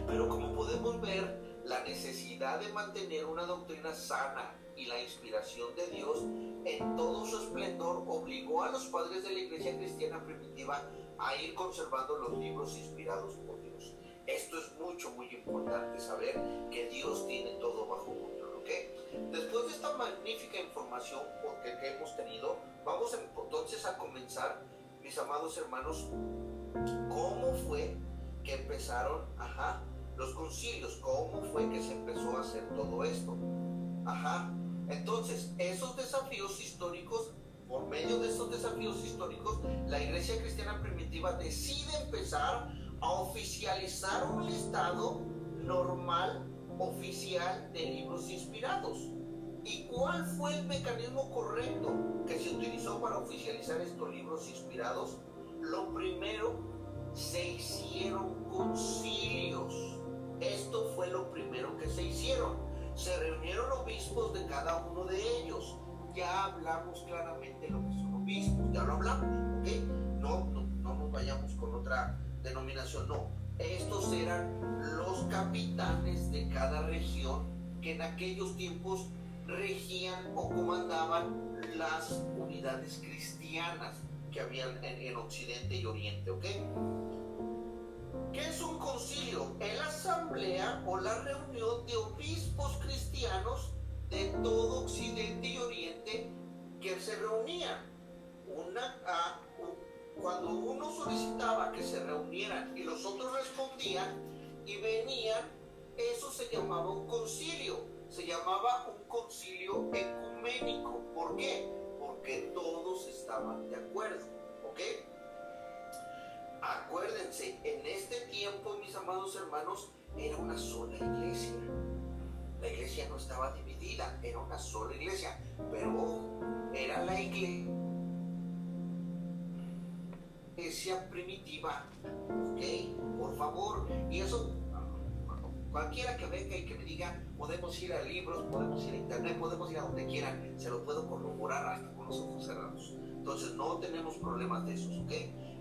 Speaker 1: Pero como podemos ver, la necesidad de mantener una doctrina sana y la inspiración de Dios en todo su esplendor obligó a los padres de la iglesia cristiana primitiva a ir conservando los libros inspirados por Dios. Esto es mucho, muy importante saber que Dios tiene todo bajo control, Después de esta magnífica información que hemos tenido, vamos entonces a comenzar, mis amados hermanos, cómo fue que empezaron, los concilios, cómo fue que se empezó a hacer todo esto. Entonces, esos desafíos históricos, por medio de esos desafíos históricos, la iglesia cristiana primitiva decide empezar a oficializar un listado normal, oficial de libros inspirados. ¿Y cuál fue el mecanismo correcto que se utilizó para oficializar estos libros inspirados? Lo primero, se hicieron concilios esto fue lo primero que se hicieron. Se reunieron obispos de cada uno de ellos. Ya hablamos claramente lo que son obispos, ya lo hablamos, ¿ok? No, no, no nos vayamos con otra denominación, no. Estos eran los capitanes de cada región que en aquellos tiempos regían o comandaban las unidades cristianas que habían en, en Occidente y Oriente, ¿ok? ¿Qué es un concilio? Es la asamblea o la reunión de obispos cristianos de todo Occidente y Oriente que se reunían. Una, cuando uno solicitaba que se reunieran y los otros respondían y venían, eso se llamaba un concilio. Se llamaba un concilio ecuménico. ¿Por qué? Porque todos estaban de acuerdo. ¿Ok? Acuérdense, en este tiempo, mis amados hermanos, era una sola iglesia. La iglesia no estaba dividida, era una sola iglesia, pero era la iglesia primitiva, ¿ok? Por favor, y eso cualquiera que venga y que me diga, podemos ir a libros, podemos ir a internet, podemos ir a donde quieran, se lo puedo corroborar hasta con los ojos cerrados. Entonces no tenemos problemas de esos, ¿ok?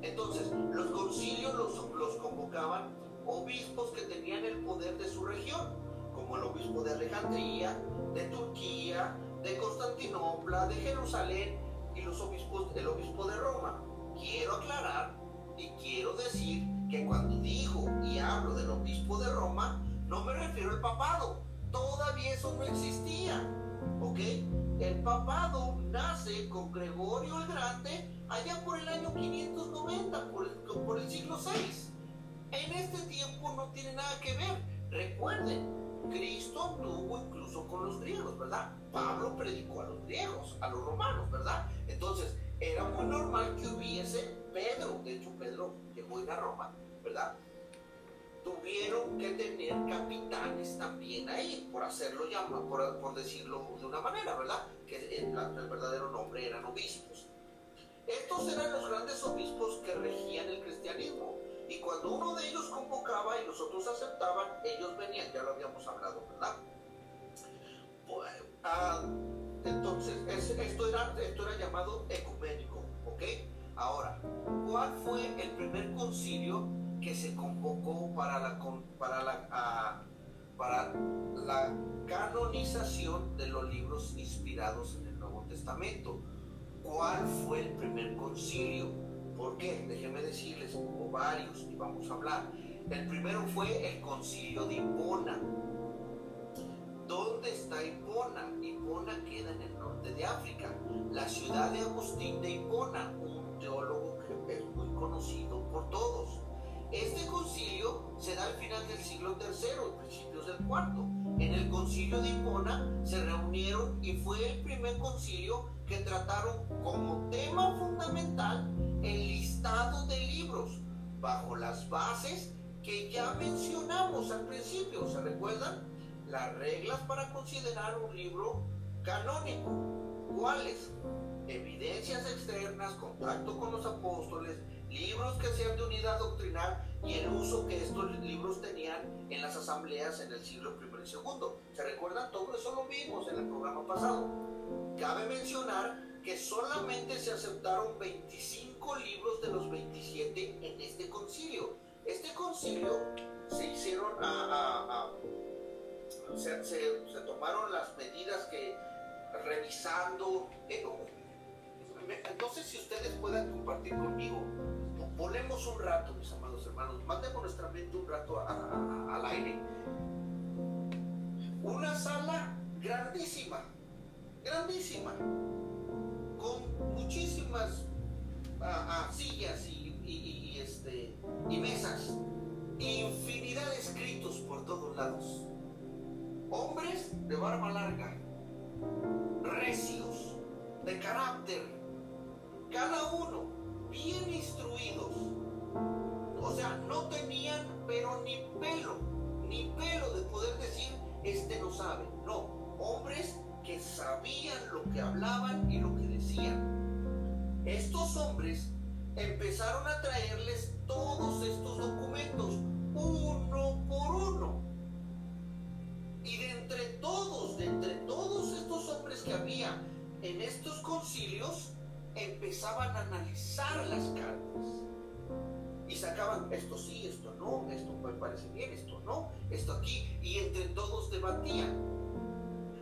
Speaker 1: Entonces, los concilios los, los convocaban obispos que tenían el poder de su región, como el obispo de Alejandría, de Turquía, de Constantinopla, de Jerusalén y los obispos, el obispo de Roma. Quiero aclarar y quiero decir que cuando digo y hablo del obispo de Roma, no me refiero al papado. Todavía eso no existía. ¿Ok? El papado nace con Gregorio el Grande allá por el año 590, por el, por el siglo VI. En este tiempo no tiene nada que ver. Recuerden, Cristo anduvo incluso con los griegos, ¿verdad? Pablo predicó a los griegos, a los romanos, ¿verdad? Entonces, era muy normal que hubiese Pedro, de hecho Pedro llegó a Roma, ¿verdad? tuvieron que tener capitanes también ahí, por hacerlo llamar, por, decirlo de una manera, ¿verdad? Que el, verdadero nombre eran obispos. Estos eran los grandes obispos que regían el cristianismo. Y cuando uno de ellos convocaba y los otros aceptaban, ellos venían, ya lo habíamos hablado, ¿verdad? Pues, ah, entonces, esto, era, esto era llamado ecuménico, ¿ok? Ahora, ¿cuál fue el primer concilio que se convocó para la, para la, para la canonización de los libros inspirados en el Nuevo Testamento. ¿Cuál fue el primer concilio? ¿Por qué? Déjenme decirles, hubo varios y vamos a hablar. El primero fue el concilio de Hipona. ¿Dónde está Hipona? Hipona queda en el norte de África. La ciudad de Agustín de Hipona, un teólogo que es muy conocido por todos. Este concilio se da al final del siglo III, principios del cuarto. En el concilio de Hipona se reunieron y fue el primer concilio que trataron como tema fundamental el listado de libros bajo las bases que ya mencionamos al principio, ¿se recuerdan? Las reglas para considerar un libro canónico. ¿Cuáles? Evidencias externas, contacto con los apóstoles, libros que sean de unidad doctrinal y el uso que estos libros tenían en las asambleas en el siglo I y II. ¿Se recuerdan? Todo eso lo vimos en el programa pasado. Cabe mencionar que solamente se aceptaron 25 libros de los 27 en este concilio. Este concilio se hicieron a, se, tomaron las medidas que revisando eh, entonces si ustedes puedan compartir conmigo volemos un rato mis amados hermanos mandemos nuestra mente un rato al aire. Una sala grandísima grandísima con muchísimas ah, ah, sillas y, este, y mesas, infinidad de escritos por todos lados. Hombres de barba larga, recios, de carácter, cada uno bien instruidos. O sea, no tenían pero ni pelo, ni pelo de poder decir, este no sabe. No, hombres que sabían lo que hablaban y lo que decían. Estos hombres empezaron a traerles todos estos documentos, uno por uno. Y de entre todos, de entre todos estos hombres que había en estos concilios, empezaban a analizar las cartas. Y sacaban esto sí, esto no, esto me parece bien, esto no, esto aquí. Y entre todos debatían.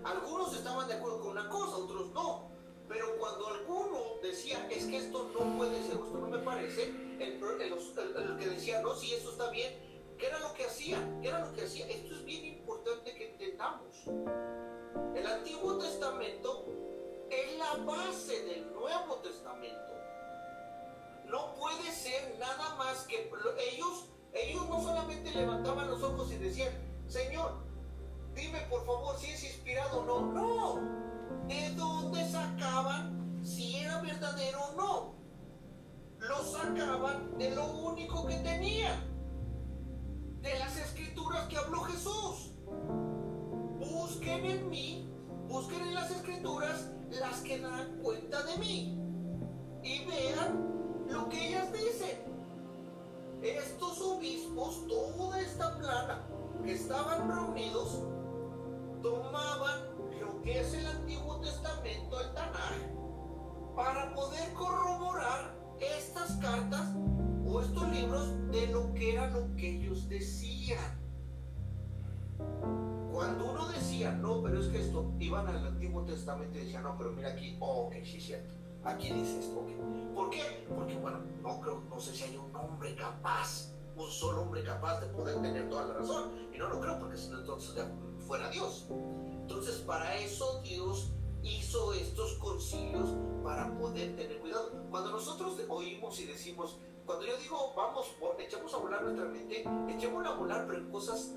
Speaker 1: Algunos estaban de acuerdo con una cosa, otros no. Pero cuando alguno decía, es que esto no puede ser, esto no me parece, el, que decía, no, si esto está bien, ¿qué era lo que hacía? ¿Qué era lo que hacía? Esto es bien importante que El Antiguo Testamento es la base del Nuevo Testamento. No puede ser nada más que ellos, ellos no solamente levantaban los ojos y decían, Señor, dime por favor si es inspirado o no. No. ¿De dónde sacaban si era verdadero o no? Lo sacaban de lo único que tenían. De las escrituras que habló Jesús. Busquen en mí, busquen en las escrituras las que dan cuenta de mí. Y vean lo que ellas dicen. Estos obispos, toda esta plana que estaban reunidos, tomaban lo que es el Antiguo Testamento, el Tanaj, para poder corroborar estas cartas o estos libros de lo que era lo que ellos decían. Cuando uno decía, no, pero es que esto, iban al Antiguo Testamento y decían, no, pero mira aquí, oh, ok, sí, cierto. Aquí dice esto, ok. ¿Por qué? Porque, bueno, no creo, no sé si hay un hombre capaz, un solo hombre capaz de poder tener toda la razón. Y no lo creo, porque si no, entonces fuera Dios. Entonces, para eso Dios hizo estos concilios para poder tener cuidado. Cuando nosotros oímos y decimos, cuando yo digo, vamos, echemos a volar nuestra mente, echemos a volar, pero en cosas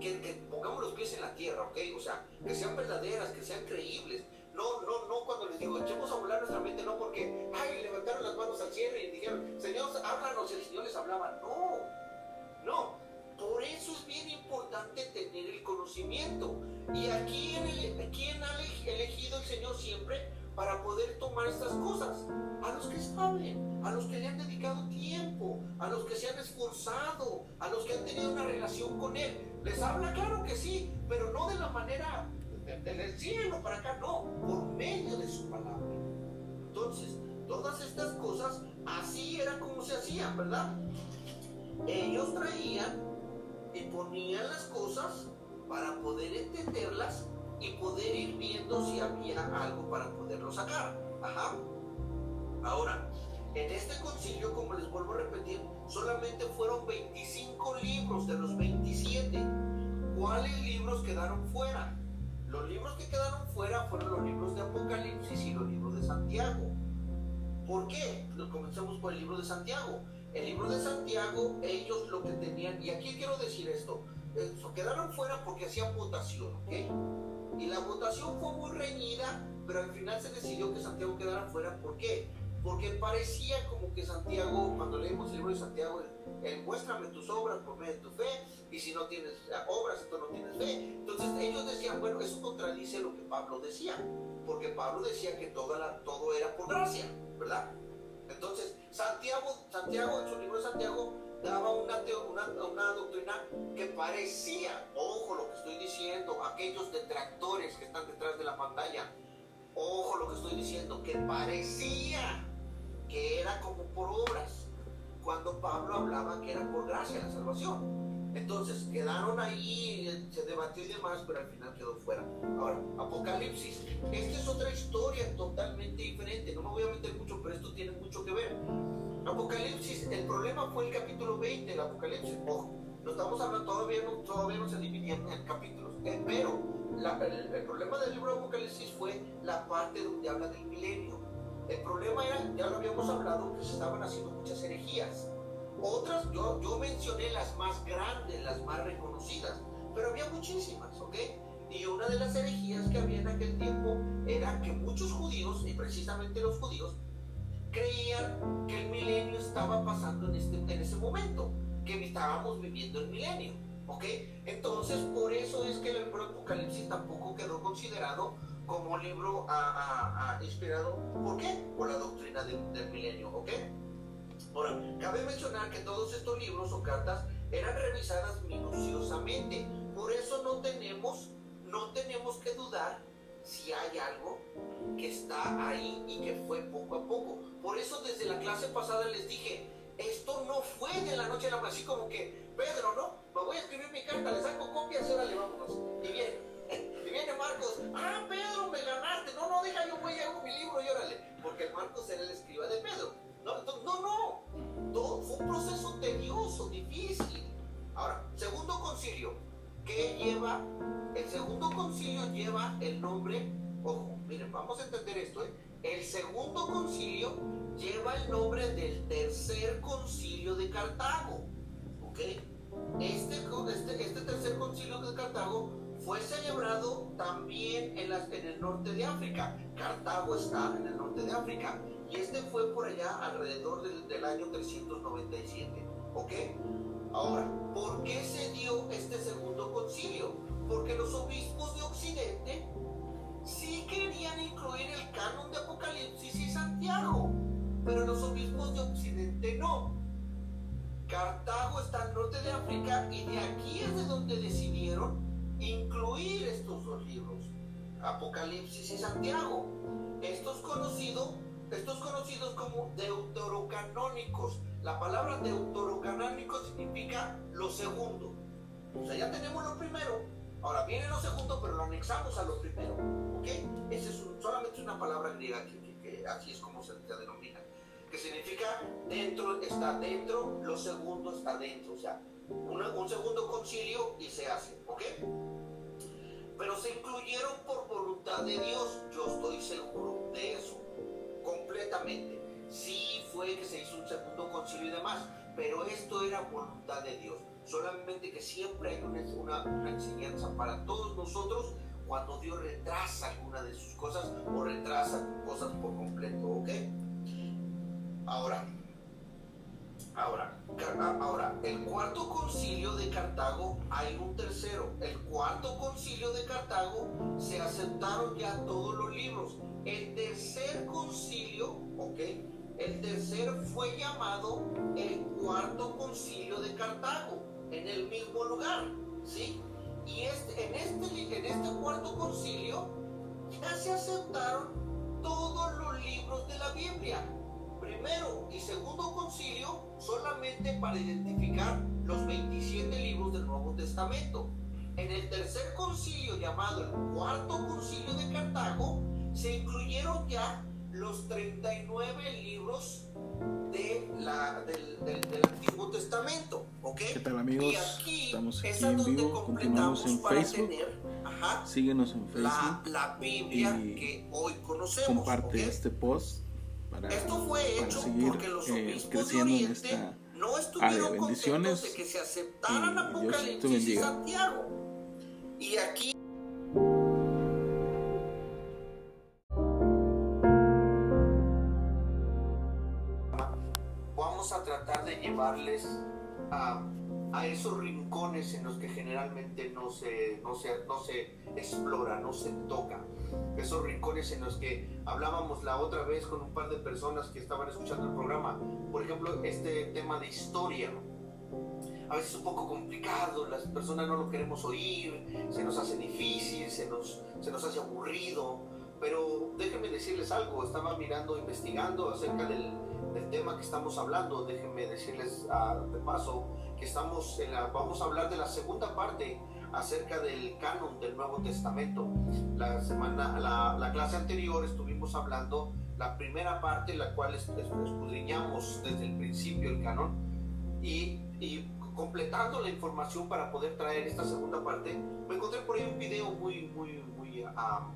Speaker 1: que, pongamos los pies en la tierra, ¿ok? O sea, que sean verdaderas, que sean creíbles. No, no, no cuando les digo, echemos a volar nuestra mente, no porque, ay, levantaron las manos al cielo y dijeron, Señor, háblanos, el Señor les hablaba. No, no, por eso es bien importante tener el conocimiento. ¿Y a quién, ha elegido el Señor siempre para poder tomar estas cosas? A los que saben, a los que le han dedicado tiempo, a los que se han esforzado, a los que han tenido una relación con Él. Les habla, claro que sí, pero no de la manera del cielo para acá, no, por medio de su palabra. Entonces, todas estas cosas, así era como se hacían, ¿verdad? Ellos traían y ponían las cosas para poder entenderlas y poder ir viendo si había algo para poderlo sacar. Ajá. Ahora, en este concilio, como les vuelvo a repetir, solamente fueron 25 libros de los 27. ¿Cuáles libros quedaron fuera? Los libros que quedaron fuera fueron los libros de Apocalipsis y los libros de Santiago. ¿Por qué? Comenzamos por el libro de Santiago. El libro de Santiago, ellos lo que tenían, y aquí quiero decir esto, eh, quedaron fuera porque hacían votación, ¿ok? Y la votación fue muy reñida, pero al final se decidió que Santiago quedara fuera. ¿Por qué? porque parecía como que Santiago, cuando leemos el libro de Santiago, él, muéstrame tus obras por medio de tu fe, y si no tienes obras, tú no tienes fe. Entonces ellos decían, bueno, eso contradice lo que Pablo decía, porque Pablo decía que todo era por gracia, ¿verdad? Entonces, Santiago, Santiago, en su libro de Santiago, daba una, una, doctrina que parecía, ojo lo que estoy diciendo, aquellos detractores que están detrás de la pantalla, ojo lo que estoy diciendo, que parecía que era como por obras, cuando Pablo hablaba que era por gracia la salvación. Entonces quedaron ahí, se debatió y demás, pero al final quedó fuera. Ahora, Apocalipsis, esta es otra historia totalmente diferente. No me voy a meter mucho, pero esto tiene mucho que ver. Apocalipsis, el problema fue el capítulo 20 del Apocalipsis. Ojo, no estamos hablando, todavía no, todavía no se dividían en capítulos. Eh, pero el, el, problema del libro de Apocalipsis fue la parte donde habla del milenio. El problema era, ya lo habíamos hablado, que se estaban haciendo muchas herejías. Otras, yo, yo mencioné las más grandes, las más reconocidas, pero había muchísimas, ¿ok? Y una de las herejías que había en aquel tiempo era que muchos judíos, y precisamente los judíos, creían que el milenio estaba pasando en, este, en ese momento, que estábamos viviendo el milenio. ¿Ok? Entonces, por eso es que el libro de Apocalipsis tampoco quedó considerado como libro a, inspirado. ¿Por qué? Por la doctrina del milenio. ¿Ok? Ahora, cabe mencionar que todos estos libros o cartas eran revisadas minuciosamente. Por eso no tenemos, no tenemos que dudar si hay algo que está ahí y que fue poco a poco. Por eso desde la clase pasada les dije, esto no fue de la noche a la mañana, así como que, Pedro, ¿no? Me voy a escribir mi carta, le saco copias y órale, vámonos. Y viene, [LAUGHS] y viene Marcos, ah, Pedro, me ganaste. No, no, deja, yo voy a hago mi libro y órale. Porque Marcos era el escriba de Pedro. No, no, no. Todo fue un proceso tedioso, difícil. Ahora, segundo concilio, ¿qué lleva? El segundo concilio lleva el nombre, ojo, miren, vamos a entender esto, ¿eh? El segundo concilio lleva el nombre del tercer concilio de Cartago. ¿Ok? Este, este, este tercer concilio de Cartago fue celebrado también en, las, en el norte de África. Cartago está en el norte de África. Y este fue por allá alrededor del, del año 397. ¿Ok? Ahora, ¿por qué se dio este segundo concilio? Porque los obispos de Occidente sí querían incluir el canon de Apocalipsis y Santiago, pero los obispos de Occidente no. Cartago está al norte de África y de aquí es de donde decidieron incluir estos dos libros, Apocalipsis y Santiago. Estos conocidos, estos conocidos como deuterocanónicos. La palabra deuterocanónico significa lo segundo. O sea, ya tenemos lo primero, Ahora viene lo segundo, pero lo anexamos a lo primero. ¿Ok? Esa es solamente una palabra griega que, así es como se, denomina. Que significa dentro está dentro, lo segundo está dentro. O sea, un segundo concilio y se hace. ¿Ok? Pero se incluyeron por voluntad de Dios. Yo estoy seguro de eso. Completamente. Sí fue que se hizo un segundo concilio y demás. Pero esto era voluntad de Dios solamente que siempre hay una, una, enseñanza para todos nosotros cuando Dios retrasa alguna de sus cosas o retrasa cosas por completo, ¿ok? Ahora, ahora, ahora, el cuarto concilio de Cartago, hay un tercero. El cuarto concilio de Cartago se aceptaron ya todos los libros. El tercer concilio, ¿ok? El tercer fue llamado el cuarto concilio de Cartago en el mismo lugar, ¿sí? Y este, en, este, en este cuarto concilio ya se aceptaron todos los libros de la Biblia. Primero y segundo concilio solamente para identificar los 27 libros del Nuevo Testamento. En el tercer concilio llamado el cuarto concilio de Cartago se incluyeron ya los 39 libros de la, del, del, del, Antiguo Testamento. ¿ok?
Speaker 2: ¿Qué tal amigos? Y aquí Estamos aquí en vivo, continuamos en Facebook. Tener, ajá, Síguenos en Facebook.
Speaker 1: La, la Biblia que hoy conocemos.
Speaker 2: Comparte ¿okay? este post para,
Speaker 1: Esto fue hecho
Speaker 2: seguir
Speaker 1: porque los
Speaker 2: eh, creciendo en
Speaker 1: Oriente
Speaker 2: esta
Speaker 1: no estuvieron
Speaker 2: área. Bendiciones
Speaker 1: contentos de que se aceptaran
Speaker 2: y Dios te
Speaker 1: Apocalipsis y. Santiago. Y aquí vamos a tratar de llevarles a, a, esos rincones en los que generalmente no se, no, se, no se explora, no se toca. Esos rincones en los que hablábamos la otra vez con un par de personas que estaban escuchando el programa. Por ejemplo, este tema de historia. A veces es un poco complicado, las personas no lo queremos oír, se nos hace difícil, se nos, se nos hace aburrido. Pero déjenme decirles algo, estaba mirando, investigando acerca del, del tema que estamos hablando. Déjenme decirles ah, de paso que estamos en la, vamos a hablar de la segunda parte acerca del canon del Nuevo Testamento. La semana, la, la clase anterior estuvimos hablando la primera parte, la cual escudriñamos desde el principio el canon y, completando la información para poder traer esta segunda parte, me encontré por ahí un video muy, muy, muy, ah,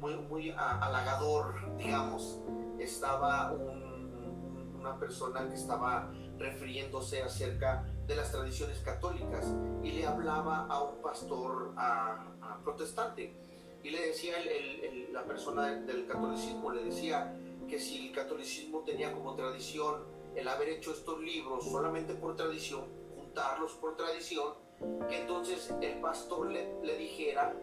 Speaker 1: muy, muy halagador, digamos. Estaba un una persona que estaba refiriéndose acerca de las tradiciones católicas y le hablaba a un pastor a, protestante y le decía la persona del, catolicismo, le decía que si el catolicismo tenía como tradición el haber hecho estos libros solamente por tradición, juntarlos por tradición, que entonces el pastor le, le dijera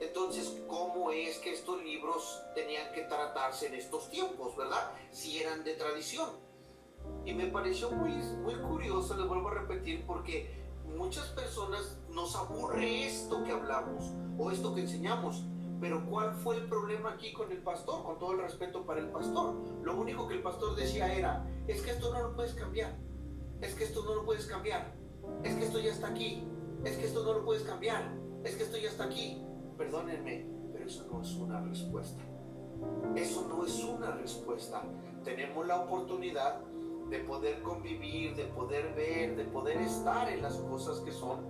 Speaker 1: entonces, ¿cómo es que estos libros tenían que tratarse en estos tiempos, verdad? Si eran de tradición. Y me pareció muy, muy curioso, les vuelvo a repetir, porque muchas personas nos aburre esto que hablamos o esto que enseñamos. Pero ¿cuál fue el problema aquí con el pastor? Con todo el respeto para el pastor. Lo único que el pastor decía era, es que esto no lo puedes cambiar. Es que esto no lo puedes cambiar. Es que esto ya está aquí. Es que esto no lo puedes cambiar. Es que esto ya está aquí. Perdónenme, pero eso no es una respuesta. Eso no es una respuesta. Tenemos la oportunidad de poder convivir, de poder ver, de poder estar en las cosas que son.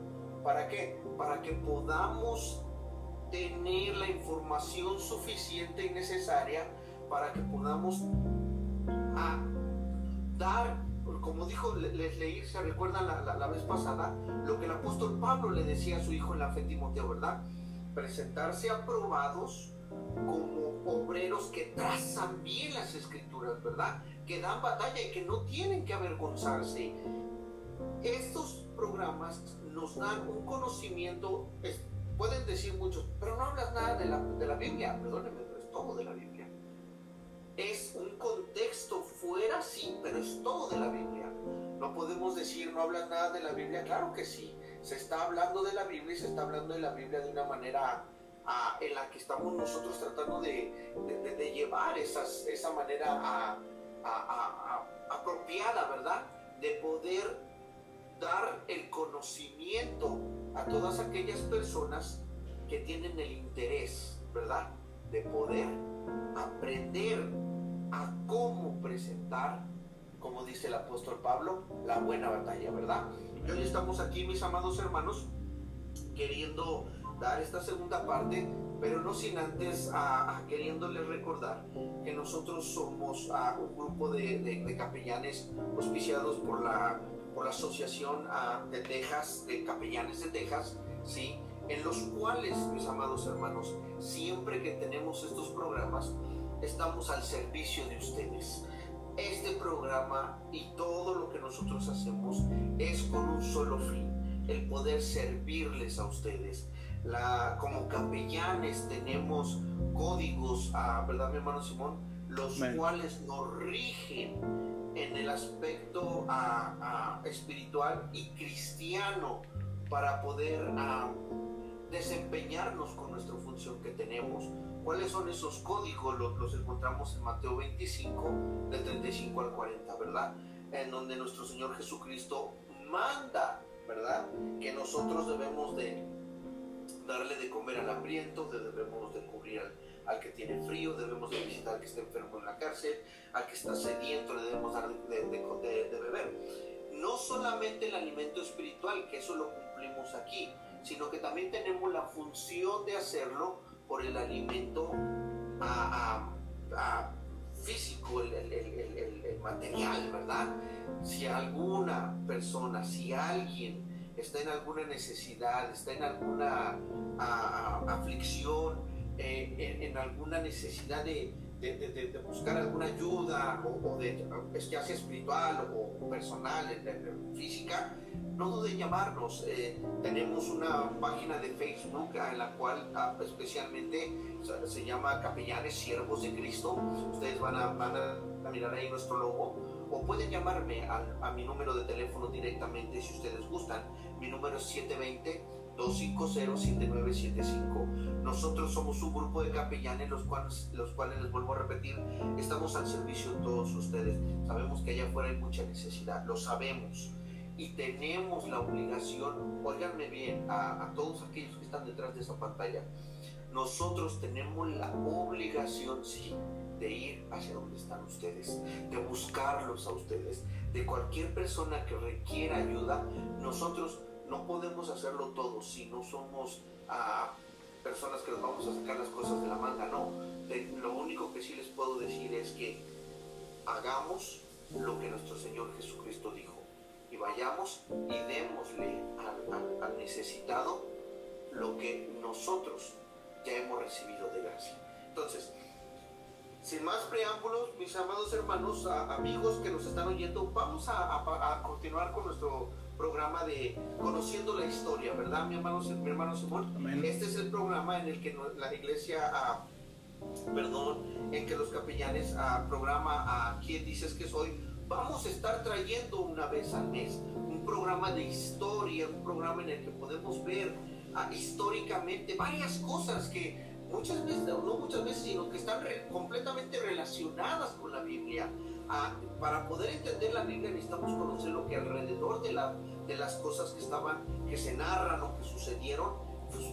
Speaker 1: ¿Para qué? Para que podamos tener la información suficiente y necesaria para que podamos ah, dar, como dijo, les leí, se recuerdan la, la, vez pasada, lo que el apóstol Pablo le decía a su hijo en la fe Timoteo, ¿verdad? Presentarse aprobados como obreros que trazan bien las escrituras, ¿verdad? que dan batalla y que no tienen que avergonzarse. Estos programas nos dan un conocimiento, pueden decir muchos, pero no hablas nada de la, de la Biblia, perdónenme, pero es todo de la Biblia. Es un contexto fuera, sí, pero es todo de la Biblia. No podemos decir, no hablas nada de la Biblia, claro que sí. Se está hablando de la Biblia y se está hablando de la Biblia de una manera en la que estamos nosotros tratando de, llevar esa manera apropiada, ¿verdad? De poder dar el conocimiento a todas aquellas personas que tienen el interés, ¿verdad? De poder aprender a cómo presentar, como dice el apóstol Pablo, la buena batalla, ¿verdad? Y hoy estamos aquí, mis amados hermanos, queriendo dar esta segunda parte pero no sin antes a, queriéndoles recordar que nosotros somos un grupo de, capellanes auspiciados por la, por la Asociación de Texas, de Capellanes de Texas, ¿sí? en los cuales, mis amados hermanos, siempre que tenemos estos programas, estamos al servicio de ustedes. Este programa y todo lo que nosotros hacemos es con un solo fin, el poder servirles a ustedes la, como capellanes tenemos códigos, ah, ¿verdad mi hermano Simón? Los cuales nos rigen en el aspecto ah, ah, espiritual y cristiano para poder desempeñarnos con nuestra función que tenemos. ¿Cuáles son esos códigos? Los, los, encontramos en Mateo 25, del 35 al 40, ¿verdad? En donde nuestro Señor Jesucristo manda, ¿verdad? Que nosotros debemos de darle de comer al hambriento, debemos de cubrir al, que tiene frío, debemos de visitar al que está enfermo en la cárcel, al que está sediento le debemos dar de, beber. No solamente el alimento espiritual, que eso lo cumplimos aquí, sino que también tenemos la función de hacerlo por el alimento físico, el, el, material, ¿verdad? Si alguna persona, si alguien está en alguna necesidad, está en alguna aflicción, eh, en, alguna necesidad de, buscar alguna ayuda o, de, ya sea espiritual o personal, física, no duden en llamarnos. Eh, tenemos una página de Facebook en la cual especialmente se llama Capellanes Siervos de Cristo. Ustedes van a, van a mirar ahí nuestro logo. O pueden llamarme a mi número de teléfono directamente si ustedes gustan. Mi número es 720 250-7975. Nosotros somos un grupo de capellanes, los cuales, los cuales les vuelvo a repetir, estamos al servicio de todos ustedes. Sabemos que allá afuera hay mucha necesidad, lo sabemos. Y tenemos la obligación, oiganme bien, a, a todos aquellos que están detrás de esa pantalla, nosotros tenemos la obligación, sí, de ir hacia donde están ustedes, de buscarlos a ustedes, de cualquier persona que requiera ayuda, nosotros no podemos hacerlo todo si no somos ah, personas que nos vamos a sacar las cosas de la manga, no. lo único que sí les puedo decir es que hagamos lo que nuestro Señor Jesucristo dijo y vayamos y démosle al, necesitado lo que nosotros ya hemos recibido de gracia. Entonces, sin más preámbulos, mis amados hermanos, amigos que nos están oyendo, vamos a continuar con nuestro programa de Conociendo la Historia, ¿verdad, mi hermano, mi hermano Simón? Este es el programa en el que la iglesia, ah, perdón, en que los capellanes ah, programa a quién dices que soy, vamos a estar trayendo una vez al mes un programa de historia, un programa en el que podemos ver ah, históricamente varias cosas que muchas veces, no muchas veces, sino que están completamente relacionadas con la Biblia. para poder entender la Biblia necesitamos conocer lo que alrededor de la de las cosas que estaban, que se narran o que sucedieron, pues,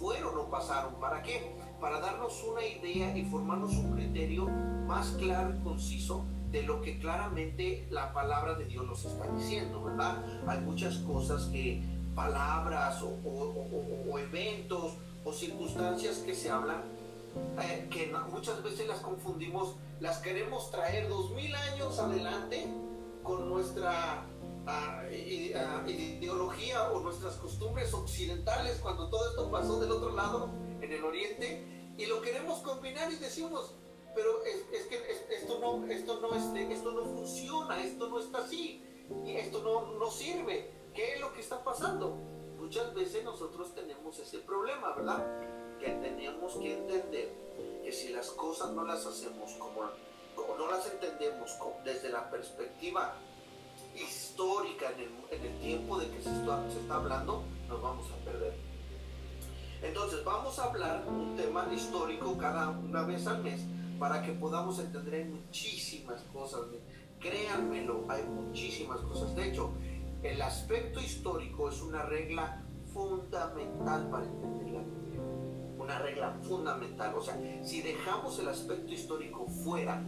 Speaker 1: fueron o pasaron. ¿Para qué? Para darnos una idea y formarnos un criterio más claro y conciso de lo que claramente la palabra de Dios nos está diciendo, ¿verdad? Hay muchas cosas que, palabras o, eventos o circunstancias que se hablan, eh, que muchas veces las confundimos, las queremos traer dos mil años adelante con nuestra ideología o nuestras costumbres occidentales cuando todo esto pasó del otro lado, en el oriente, y lo queremos combinar y decimos, pero es, que esto, no, esto, no esto no funciona, esto no está así, y esto no, no sirve. ¿Qué es lo que está pasando? Muchas veces nosotros tenemos ese problema, ¿verdad? Que tenemos que entender que si las cosas no las hacemos como, como no las entendemos desde la perspectiva histórica en el, tiempo de que se está, se está hablando, nos vamos a perder. Entonces vamos a hablar un tema histórico cada una vez al mes para que podamos entender muchísimas cosas. Créanmelo, hay muchísimas cosas. De hecho, el aspecto histórico es una regla fundamental para entender la Biblia. Una regla fundamental. O sea, si dejamos el aspecto histórico fuera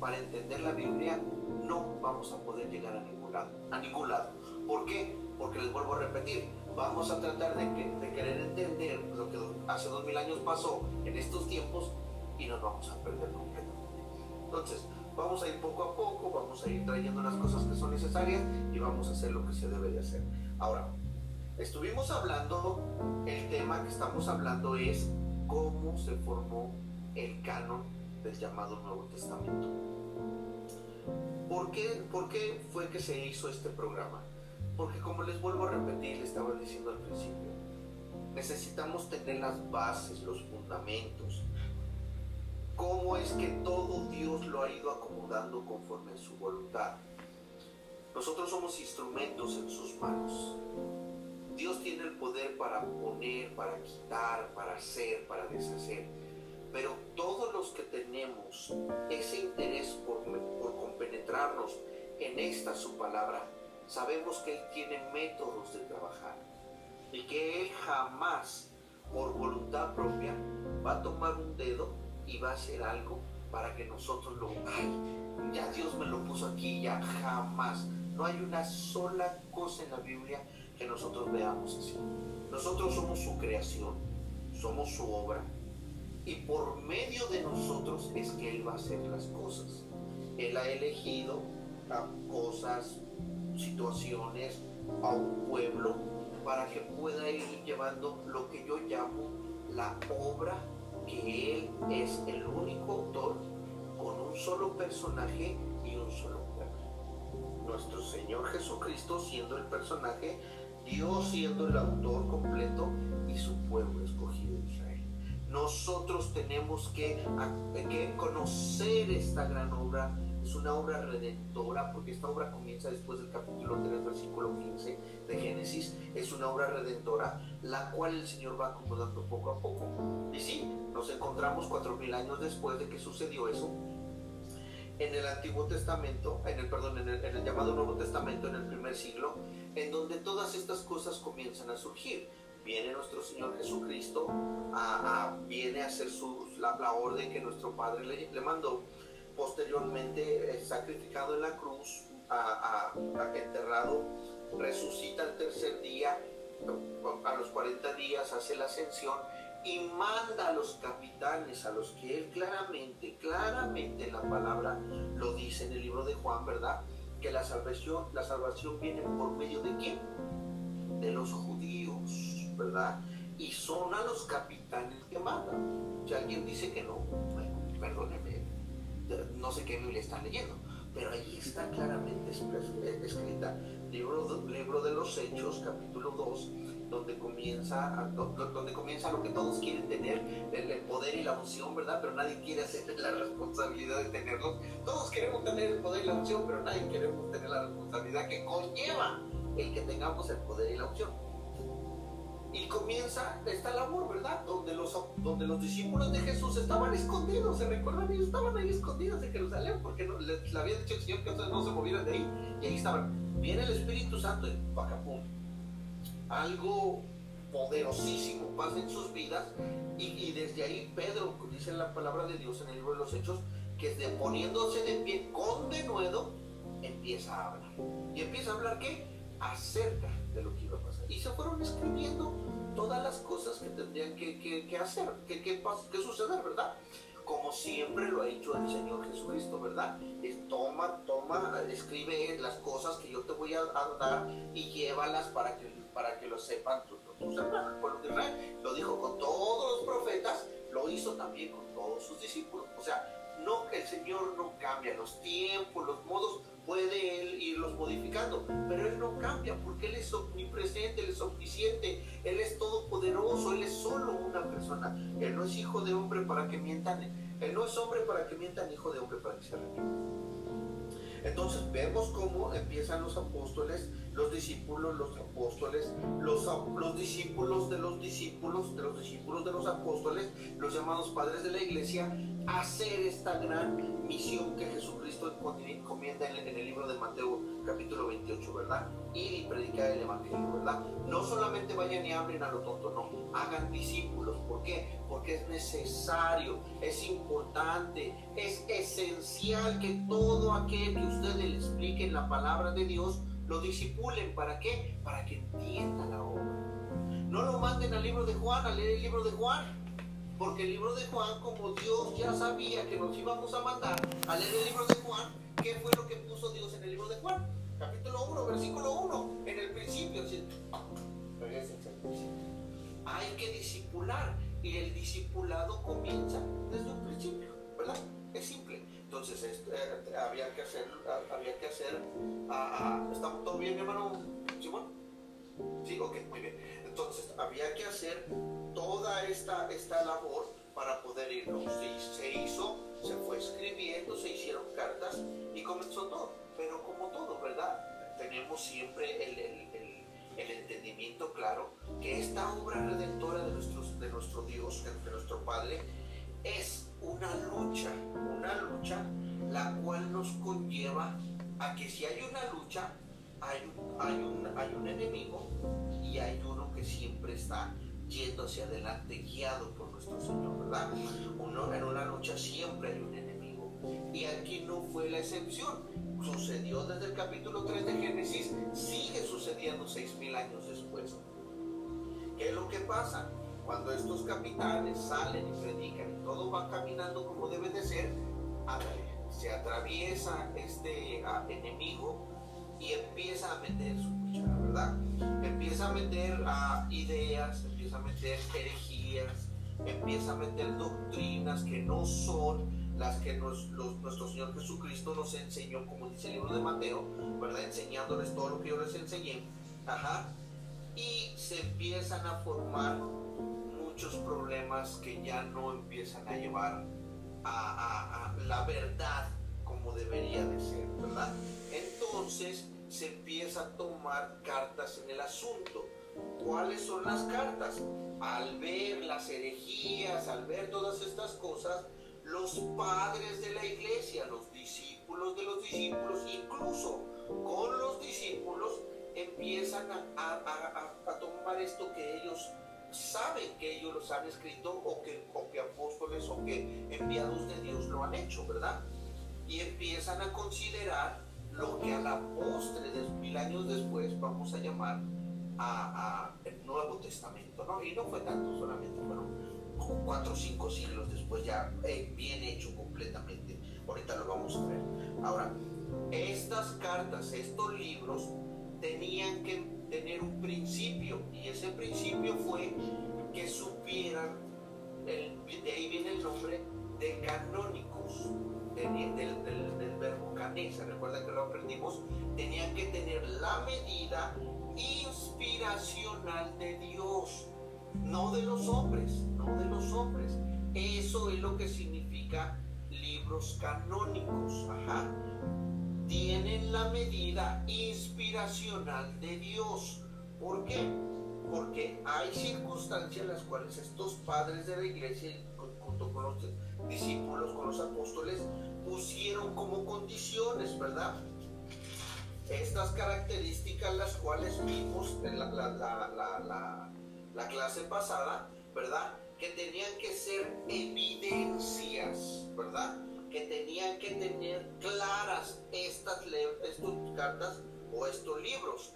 Speaker 1: para entender la Biblia, no vamos a poder llegar a ningún lado. A ningún lado. ¿Por qué? Porque les vuelvo a repetir, vamos a tratar de, de querer entender lo que hace dos mil años pasó en estos tiempos y nos vamos a perder completamente. Entonces, vamos a ir poco a poco, vamos a ir trayendo las cosas que son necesarias y vamos a hacer lo que se debe de hacer. Ahora, estuvimos hablando, el tema que estamos hablando es cómo se formó el canon del llamado Nuevo Testamento. ¿Por qué, ¿Por qué fue que se hizo este programa? Porque como les vuelvo a repetir, les estaba diciendo al principio, necesitamos tener las bases, los fundamentos. ¿Cómo es que todo Dios lo ha ido acomodando conforme a su voluntad? Nosotros somos instrumentos en sus manos. Dios tiene el poder para poner, para quitar, para hacer, para deshacer. Pero todos los que tenemos ese interés por, por compenetrarnos en esta su palabra, sabemos que Él tiene métodos de trabajar y que Él jamás, por voluntad propia, va a tomar un dedo y va a hacer algo para que nosotros lo, ay, ya Dios me lo puso aquí, ya jamás. No hay una sola cosa en la Biblia que nosotros veamos así. Nosotros somos su creación, somos su obra, y por medio de nosotros es que Él va a hacer las cosas. Él ha elegido a cosas, situaciones, a un pueblo para que pueda ir llevando lo que yo llamo la obra que Él es el único autor con un solo personaje y un solo pueblo. Nuestro Señor Jesucristo siendo el personaje, Dios siendo el autor completo y su pueblo escogido Israel. Nosotros tenemos que, que conocer esta gran obra es una obra redentora, porque esta obra comienza después del capítulo 3, versículo 15 de Génesis, es una obra redentora, la cual el Señor va acomodando poco a poco. Y sí, nos encontramos cuatro mil años después de que sucedió eso, en el Antiguo Testamento, en el, perdón, en el, llamado Nuevo Testamento, en el primer siglo, en donde todas estas cosas comienzan a surgir. Viene nuestro Señor Jesucristo, viene a hacer su, la, orden que nuestro Padre le, le mandó, posteriormente sacrificado en la cruz, a, enterrado, resucita el tercer día, a los 40 días hace la ascensión y manda a los capitanes, a los que él claramente, claramente en la palabra lo dice en el libro de Juan, ¿verdad? Que la salvación, la salvación viene por medio de quién? De los judíos, ¿verdad? Y son a los capitanes que mandan. Si alguien dice que no, bueno, perdóneme, no sé qué Biblia están leyendo, pero ahí está claramente eh, escrita, libro, libro de los Hechos, capítulo 2, donde comienza, donde comienza lo que todos quieren tener, el, poder y la unción, ¿verdad? Pero nadie quiere hacer [LAUGHS] la responsabilidad de tenerlos. Todos queremos tener el poder y la unción, pero nadie queremos tener la responsabilidad que conlleva el que tengamos el poder y la unción. Y comienza esta labor, ¿verdad? Donde los, donde los discípulos de Jesús estaban escondidos, ¿se recuerdan? Ellos estaban ahí escondidos en Jerusalén porque no, les, había dicho el Señor que no se movieran de ahí. Y ahí estaban. Viene el Espíritu Santo y pacapum. Algo poderosísimo pasa en sus vidas y, y, desde ahí Pedro, dice la palabra de Dios en el libro de los Hechos, que de poniéndose de pie con denuedo, empieza a hablar. ¿Y empieza a hablar qué? Acerca de lo que. Y se fueron escribiendo todas las cosas que tendrían que, que, hacer, que, que, que suceder, ¿verdad? Como siempre lo ha hecho el Señor Jesucristo, ¿verdad? Es, toma, toma, escribe las cosas que yo te voy a, dar y llévalas para que, para que lo sepan tus, hermanos, Lo dijo con todos los profetas, lo hizo también con todos sus discípulos. O sea, no, el Señor no cambia los tiempos, los modos, puede Él irlos modificando, pero Él no cambia porque Él es omnipresente, Él es omnisciente, Él es todopoderoso, Él es solo una persona. Él no es hijo de hombre para que mientan, Él no es hombre para que mientan, hijo de hombre para que se entonces vemos cómo empiezan los apóstoles, los discípulos, los apóstoles, los, los discípulos de los discípulos, de los discípulos de los apóstoles, los llamados padres de la iglesia, hacer esta gran misión que Jesucristo encomienda en el libro de Mateo capítulo 28, ¿verdad? Ir y predicar el Evangelio, ¿verdad? No solamente vayan y hablen a lo tonto, no, hagan discípulos. ¿Por qué? Porque es necesario, es importante, es esencial que todo aquel que ustedes le expliquen la palabra de Dios, lo disipulen. ¿Para qué? Para que entienda la obra. No lo manden al libro de Juan, a leer el libro de Juan. Porque el libro de Juan, como Dios ya sabía que nos íbamos a mandar a leer el libro de Juan, ¿qué fue lo que puso Dios en el libro de Juan? Capítulo 1, versículo 1, en el principio. Hay que disipular y el discipulado comienza desde un principio, ¿verdad? Es simple. Entonces eh, había que hacer, había que hacer, ah, ah, ¿está todo bien mi hermano Simón? Sí, ok, muy bien. Entonces había que hacer toda esta, esta labor para poder irnos. Se, se hizo, se fue escribiendo, se hicieron cartas y comenzó todo. Pero como todo, ¿verdad? Tenemos siempre el, el, el, entendimiento claro que esta obra redentora de, nuestros, de nuestro Dios, de nuestro Padre, es una lucha, una lucha la cual nos conlleva a que si hay una lucha, hay un, hay un, hay un enemigo y hay uno que siempre está yendo hacia adelante, guiado por nuestro Señor, ¿verdad? Uno, en una lucha siempre hay un enemigo. Y aquí no fue la excepción. Sucedió desde el capítulo 3 de Génesis, sigue sucediendo seis mil años después. ¿Qué es lo que pasa? Cuando estos capitanes salen y predican y todo va caminando como debe de ser, se atraviesa este ah, enemigo y empieza a meter su cuchara, ¿verdad? Empieza a meter uh, ideas, empieza a meter herejías, empieza a meter doctrinas que no son las que nuestro Señor Jesucristo nos enseñó, como dice el libro de Mateo, ¿verdad? Enseñándoles todo lo que yo les enseñé. Ajá. Y se empiezan a formar muchos problemas que ya no empiezan a llevar a, la verdad como debería de ser, ¿verdad? Entonces se empieza a tomar cartas en el asunto. ¿Cuáles son las cartas? Al ver las herejías, al ver todas estas cosas, los padres de la iglesia, los discípulos de los discípulos, incluso con los discípulos, empiezan a, tomar esto que ellos saben que ellos los han escrito o que, o que apóstoles o que enviados de Dios lo han hecho, ¿verdad? Y empiezan a considerar lo que a la postre, de mil años después, vamos a llamar a, el Nuevo Testamento, ¿no? Y no fue tanto, solamente fueron cuatro o cinco siglos después ya eh, bien hecho completamente. Ahorita lo vamos a ver. Ahora, estas cartas, estos libros, tenían que tener un principio y ese principio fue que supieran, el, de ahí viene el nombre de canónicos, del, del, verbo canesa, recuerda que lo aprendimos, tenían que tener la medida inspiracional de Dios no de los hombres, no de los hombres. Eso es lo que significa libros canónicos. Ajá. Tienen la medida inspiracional de Dios. ¿Por qué? Porque hay circunstancias en las cuales estos padres de la iglesia, junto con los discípulos, con los apóstoles, pusieron como condiciones, ¿verdad? Estas características las cuales vimos en la, la la clase pasada, ¿verdad? Que tenían que ser evidencias, ¿verdad? Que tenían que tener claras estas, estas cartas o estos libros.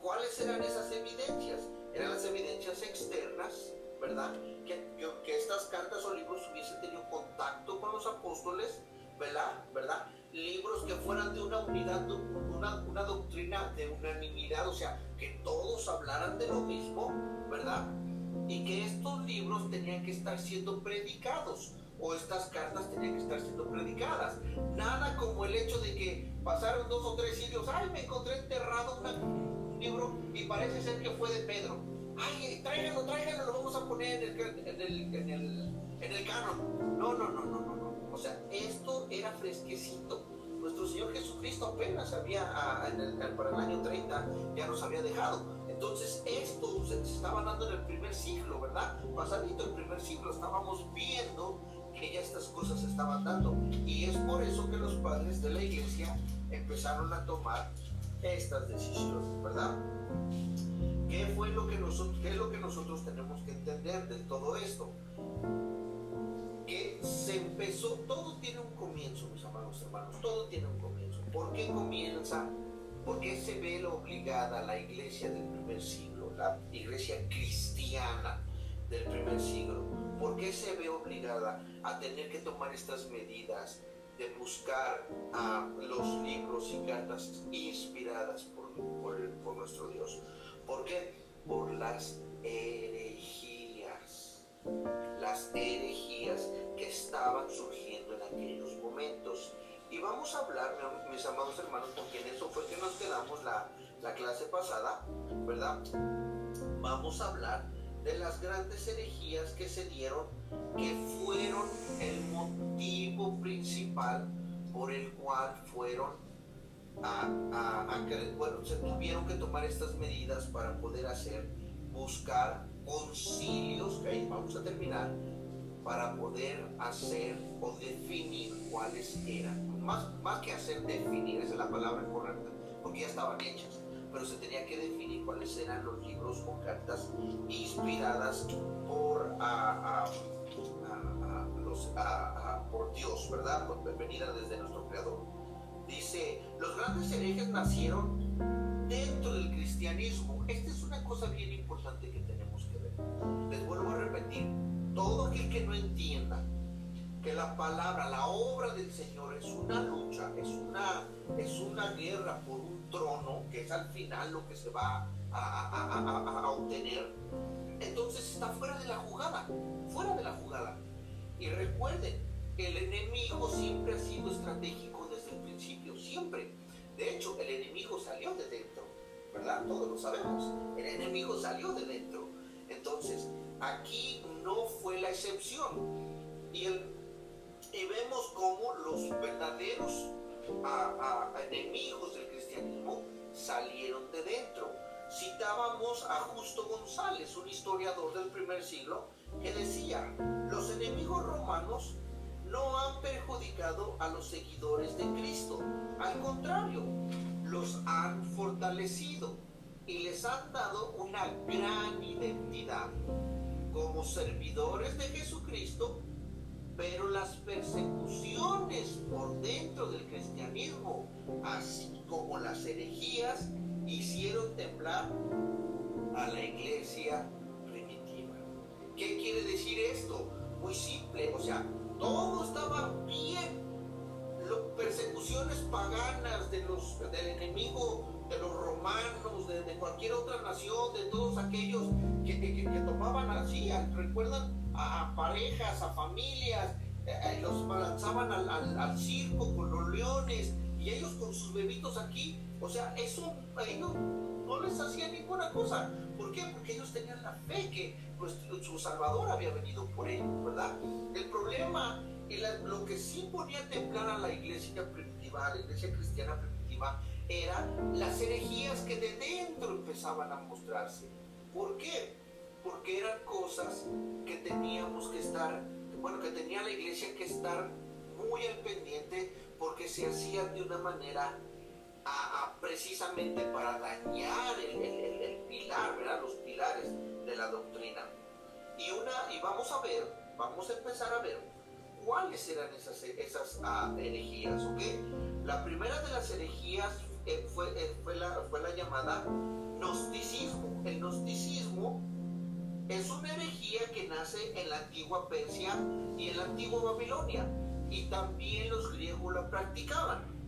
Speaker 1: ¿Cuáles eran esas evidencias? Eran las evidencias externas, ¿verdad? Que, que estas cartas o libros hubiesen tenido contacto con los apóstoles, ¿verdad? ¿verdad? Libros que fueran de una unidad, una, una doctrina de unanimidad, o sea, que todos hablaran de lo mismo, ¿verdad? Y que estos libros tenían que estar siendo predicados o estas cartas tenían que estar siendo predicadas. Nada como el hecho de que pasaron dos o tres siglos, ay, me encontré enterrado un libro y parece ser que fue de Pedro. Ay, tráiganlo, tráiganlo, lo vamos a poner en el, en el, en el, en el canon. No, no, no, no, no, no. O sea, esto era fresquecito nuestro Señor Jesucristo apenas había, ah, para el año 30, ya nos había dejado. Entonces esto se estaba dando en el primer siglo, ¿verdad? Pasadito el primer siglo, estábamos viendo que ya estas cosas se estaban dando. Y es por eso que los padres de la iglesia empezaron a tomar estas decisiones, ¿verdad? ¿Qué fue lo que nosotros, qué es lo que nosotros tenemos que entender de todo esto? Que se empezó, todo tiene un comienzo, mis amados hermanos, todo tiene un comienzo. ¿Por qué comienza? ¿Por qué se ve obligada la iglesia del primer siglo, la iglesia cristiana del primer siglo? ¿Por qué se ve obligada a tener que tomar estas medidas de buscar a los libros y cartas inspiradas por, por nuestro Dios? ¿Por qué? Por las herejías. Las herejías que estaban surgiendo en aquellos momentos. Y vamos a hablar, mis amados hermanos, porque en eso fue que nos quedamos la, la clase pasada, ¿verdad? Vamos a hablar de las grandes herejías que se dieron, que fueron el motivo principal por el cual fueron a, que, bueno, se tuvieron que tomar estas medidas para poder hacer, buscar concilios, que ahí vamos a terminar, para poder hacer o definir cuáles eran. Más, más que hacer, definir, esa es la palabra correcta, porque ya estaban hechas, pero se tenía que definir cuáles eran los libros o cartas inspiradas por, a, los, por Dios, ¿verdad? Venidas desde nuestro Creador. Dice, los grandes herejes nacieron dentro del cristianismo. Esta es una cosa bien importante que tenemos que ver. Les vuelvo a repetir, todo aquel que no entienda que la palabra, la obra del Señor es una lucha, es una, es una guerra por un trono, que es al final lo que se va a, a obtener, entonces está fuera de la jugada, fuera de la jugada. Y recuerden, el enemigo siempre ha sido estratégico desde el principio, siempre. De hecho, el enemigo salió de dentro, ¿verdad? Todos lo sabemos. El enemigo salió de dentro. Entonces, aquí no fue la excepción. Y, y vemos cómo los verdaderos enemigos del cristianismo salieron de dentro. Citábamos a Justo González, un historiador del primer siglo, que decía, los enemigos romanos no han perjudicado a los seguidores de Cristo, al contrario, los han fortalecido y les han dado una gran identidad como servidores de Jesucristo, pero las persecuciones por dentro del cristianismo, así como las herejías, hicieron temblar a la iglesia primitiva. ¿Qué quiere decir esto? Muy simple, o sea, todo estaba bien. persecuciones paganas de los, del enemigo, de los romanos, de, cualquier otra nación, de todos aquellos que, que, tomaban así, recuerdan a, parejas, a familias, eh, eh, los balanzaban al, al, circo con los leones y ellos con sus bebitos aquí. O sea, eso a ellos no les hacía ninguna cosa. ¿Por qué? Porque ellos tenían la fe que pues, su Salvador había venido por ellos, ¿verdad? El problema, lo que sí ponía a temblar a la iglesia primitiva, a la iglesia cristiana primitiva, eran las herejías que de dentro empezaban a mostrarse. ¿Por qué? Porque eran cosas que teníamos que estar, bueno, que tenía la iglesia que estar muy al pendiente porque se hacían de una manera precisamente para dañar el, pilar, ¿verdad? los pilares de la doctrina. Y, una, y vamos a ver, vamos a empezar a ver cuáles eran esas, esas ah, herejías, ¿ok? La primera de las herejías eh, fue, eh, fue, la, fue la llamada gnosticismo. El gnosticismo es una herejía que nace en la antigua Persia y en la antigua Babilonia. Y también los griegos la practicaban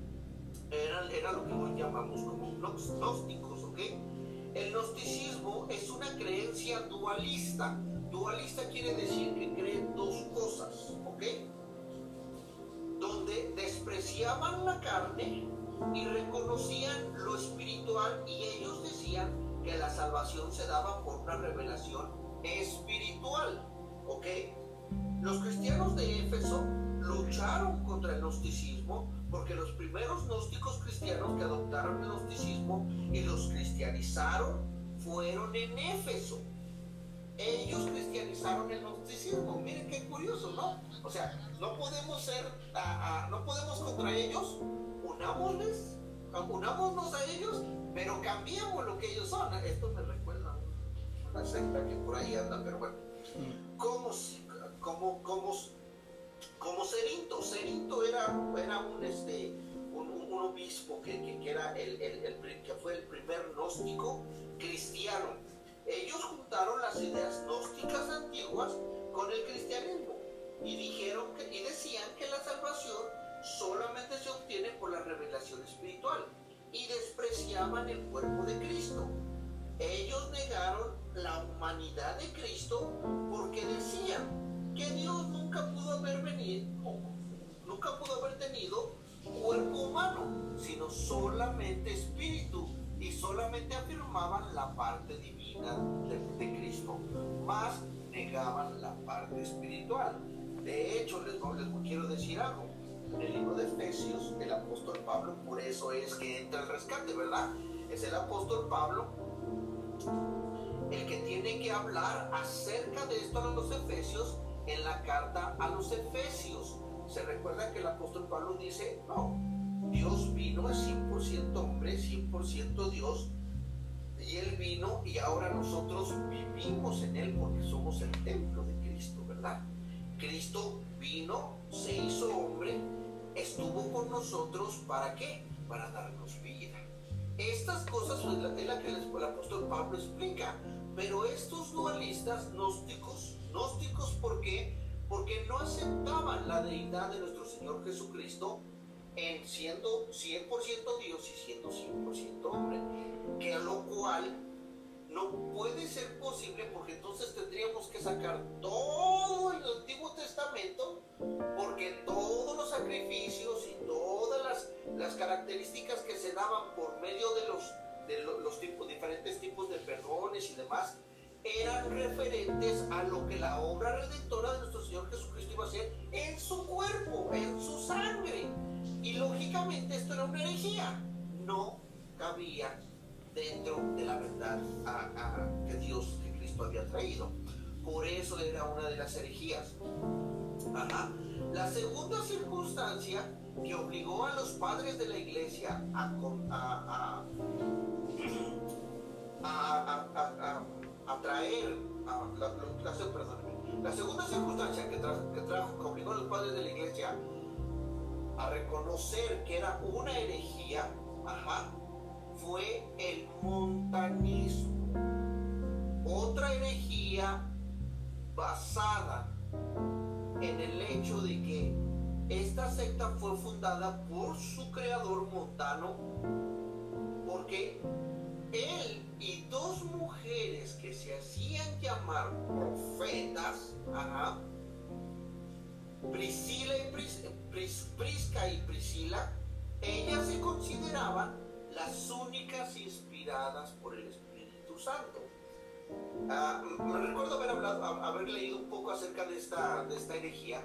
Speaker 1: era, lo que hoy llamamos como gnósticos, ¿ok? El gnosticismo es una creencia dualista. Dualista quiere decir que creen dos cosas, ¿ok? Donde despreciaban la carne y reconocían lo espiritual y ellos decían que la salvación se daba por una revelación espiritual, ¿ok? Los cristianos de Éfeso lucharon contra el gnosticismo porque los primeros gnósticos cristianos que adoptaron el gnosticismo y los cristianizaron fueron en Éfeso. Ellos cristianizaron el gnosticismo. Miren qué curioso, ¿no? O sea, no podemos ser, no podemos contra ellos, unámosles, unámonos a ellos, pero cambiamos lo que ellos son. Esto me recuerda a una secta que por ahí anda, pero bueno. ¿Cómo, cómo, cómo como Cerinto. Cerinto era, era un, este, un, obispo que, que, era el, el, que fue el primer gnóstico cristiano. Ellos juntaron las ideas gnósticas antiguas con el cristianismo y dijeron y decían que la salvación solamente se obtiene por la revelación espiritual y despreciaban el cuerpo de Cristo. Ellos negaron la humanidad de Cristo porque decían que Dios nunca pudo haber venido, nunca pudo haber tenido cuerpo humano, sino solamente espíritu, y solamente afirmaban la parte divina de, Cristo, más negaban la parte espiritual. De hecho, les, les quiero decir algo. El libro de Efesios, el apóstol Pablo, por eso es que entra el rescate, ¿verdad? Es el apóstol Pablo el que tiene que hablar acerca de esto a los efesios en la carta a los Efesios. Se recuerda que el apóstol Pablo dice, no, Dios vino, es 100% hombre, 100% Dios, y Él vino y ahora nosotros vivimos en Él porque somos el templo de Cristo, ¿verdad? Cristo vino, se hizo hombre, estuvo con nosotros, ¿para qué? Para darnos vida. Estas cosas es la que el apóstol Pablo explica, pero estos dualistas gnósticos gnósticos, ¿por qué? Porque no aceptaban la deidad de nuestro Señor Jesucristo en siendo 100% Dios y siendo 100% hombre, que a lo cual no puede ser posible porque entonces tendríamos que sacar todo el Antiguo Testamento porque todos los sacrificios y todas las, las características que se daban por medio de los, de los, tipos, diferentes tipos de perdones y demás eran referentes a lo que la obra redentora de nuestro Señor Jesucristo iba a hacer en su cuerpo, en su sangre. Y lógicamente esto era una herejía. No cabía dentro de la verdad que Dios, que Cristo había traído. Por eso era una de las herejías. La segunda circunstancia que obligó a los padres de la iglesia a, traer, la, la, segunda circunstancia que, trajo, obligó a los padres de la iglesia a reconocer que era una herejía, fue el montanismo, otra herejía basada en el hecho de que esta secta fue fundada por su creador Montano, porque él y dos mujeres que se hacían llamar profetas, Priscila y Prisca y Priscila, ellas se consideraban las únicas inspiradas por el Espíritu Santo. Ah, me recuerdo haber, hablado, haber leído un poco acerca de esta, de esta herejía.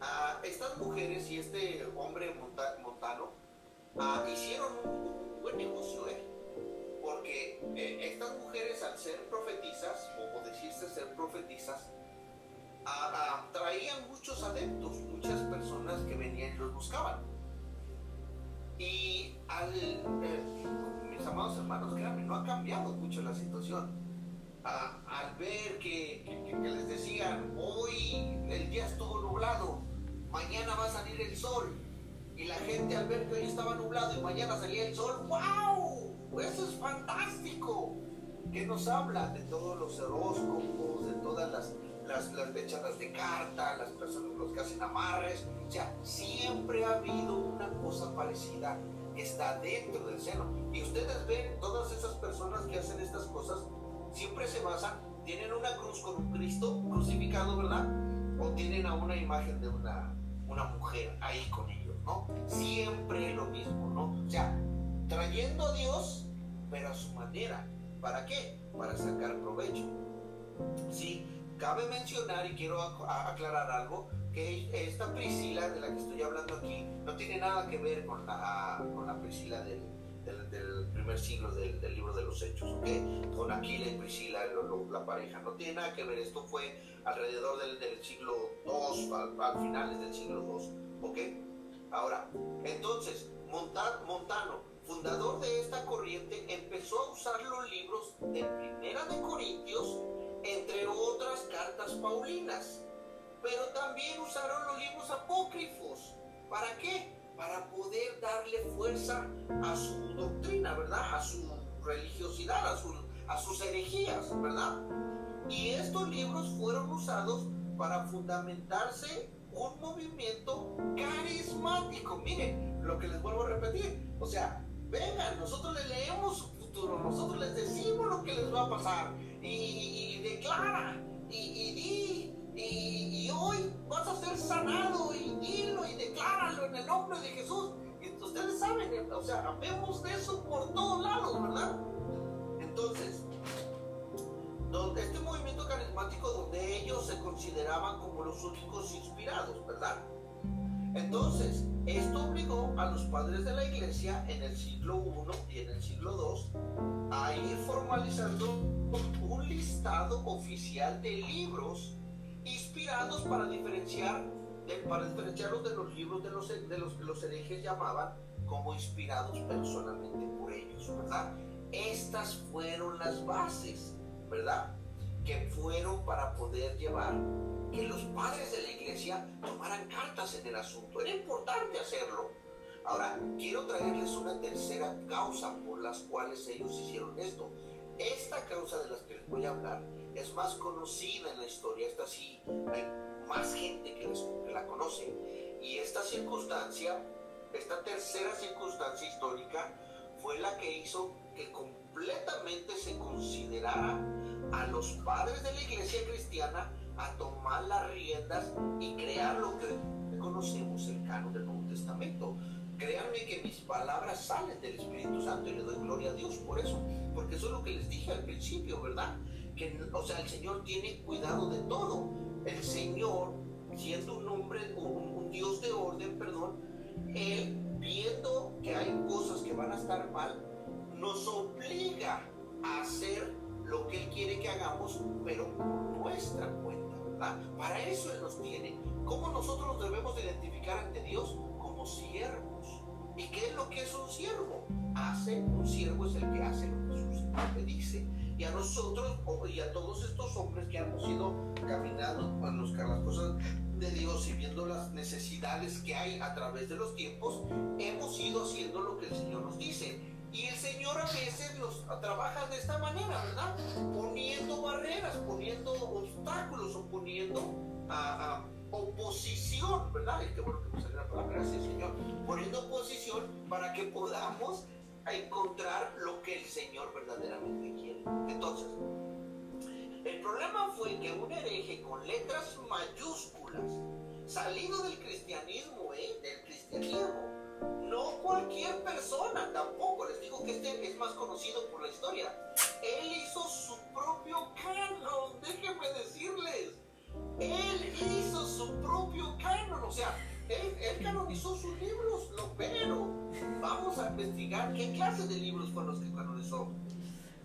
Speaker 1: Ah, estas mujeres y este hombre montano ah, hicieron un, buen negocio, ¿eh? porque eh, estas mujeres al ser profetizas, o, decirse ser profetizas, traían muchos adeptos, muchas personas que venían y los buscaban. Y mis amados hermanos, créanme, no ha cambiado mucho la situación. al ver que, les decían, hoy el día estuvo nublado, mañana va a salir el sol. Y la gente al ver que hoy estaba nublado y mañana salía el sol, ¡wow! Eso es fantástico. Que nos habla de todos los horóscopos, de todas las las, las de carta, las personas los que hacen amarres, o sea, siempre ha habido una cosa parecida está dentro del seno. Y ustedes ven, todas esas personas que hacen estas cosas, siempre se basan, tienen una cruz con un Cristo crucificado, ¿verdad? O tienen a una imagen de una, una mujer ahí con ellos, ¿no? Siempre lo mismo, ¿no? O sea, trayendo a Dios, pero a su manera. ¿Para qué? Para sacar provecho. Sí, Cabe mencionar, y quiero aclarar algo, que esta Priscila de la que estoy hablando aquí no tiene nada que ver con la, con la Priscila del, del, primer siglo del, del, libro de los Hechos, ¿ok? Con Aquila y Priscila, la pareja, no tiene nada que ver, esto fue alrededor del, del siglo II, al, finales del siglo II, ¿ok? Ahora, entonces, Montano, fundador de esta corriente, empezó a usar los libros de Primera de Corintios entre otras cartas paulinas. Pero también usaron los libros apócrifos. ¿Para qué? Para poder darle fuerza a su doctrina, ¿verdad? A su religiosidad, a, a sus herejías, ¿verdad? Y estos libros fueron usados para fundamentarse un movimiento carismático. Miren, lo que les vuelvo a repetir. O sea, vengan, nosotros les leemos su futuro, nosotros les decimos lo que les va a pasar y, declara y, di y, hoy vas a ser sanado y dilo y decláralo en el nombre de Jesús. Y ustedes saben, o sea, vemos de eso por todos lados, ¿verdad? Entonces, donde este movimiento carismático donde ellos se consideraban como los únicos inspirados, ¿verdad? Entonces, esto obligó a los padres de la iglesia en el siglo I y en el siglo II a ir formalizando un listado oficial de libros inspirados para diferenciar para diferenciarlos de los libros de los, de los que los herejes llamaban como inspirados personalmente por ellos, ¿verdad? Estas fueron las bases, ¿verdad? Que fueron para poder llevar que los padres de la iglesia tomaran cartas en el asunto. Era importante hacerlo. Ahora, quiero traerles una tercera causa por las cuales ellos hicieron esto. Esta causa de las que les voy a hablar es más conocida en la historia. Esta sí, hay más gente que, que la conoce. Y esta circunstancia, esta tercera circunstancia histórica, fue la que hizo que completamente se considerara a los padres de la iglesia cristiana a tomar las riendas y crear lo que conocemos el canon del Nuevo Testamento. Créanme que mis palabras salen del Espíritu Santo y le doy gloria a Dios por eso, porque eso es lo que les dije al principio, ¿verdad? Que, o sea, el Señor tiene cuidado de todo. El Señor, siendo un hombre, un, un Dios de orden, perdón, Él viendo que hay cosas que van a estar mal, nos obliga a hacer lo que Él quiere que hagamos, pero por nuestra cuenta, ¿verdad? Para eso Él nos tiene. ¿Cómo nosotros nos debemos identificar ante Dios? Como siervos. ¿Y qué es lo que es un siervo? Hace, un siervo es el que hace lo que su Señor le dice. Y a nosotros, y a todos estos hombres que hemos ido caminando con los, las cosas de Dios y viendo las necesidades que hay a través de los tiempos, hemos ido haciendo lo que el Señor nos dice. Y el Señor a veces los trabaja de esta manera, ¿verdad? Poniendo barreras, poniendo obstáculos o poniendo oposición, ¿verdad? Y qué bueno que salió la palabra, gracias Señor. Poniendo oposición para que podamos encontrar lo que el Señor verdaderamente quiere. Entonces, el problema fue que un hereje con letras mayúsculas, salido del cristianismo, ¿eh? Del cristianismo, no cualquier persona, tampoco. Les digo que este es más conocido por la historia. Él hizo su propio canon, déjenme decirles. Él hizo su propio canon, o sea, él, canonizó sus libros, lo pero vamos a investigar qué clase de libros fueron los que canonizó.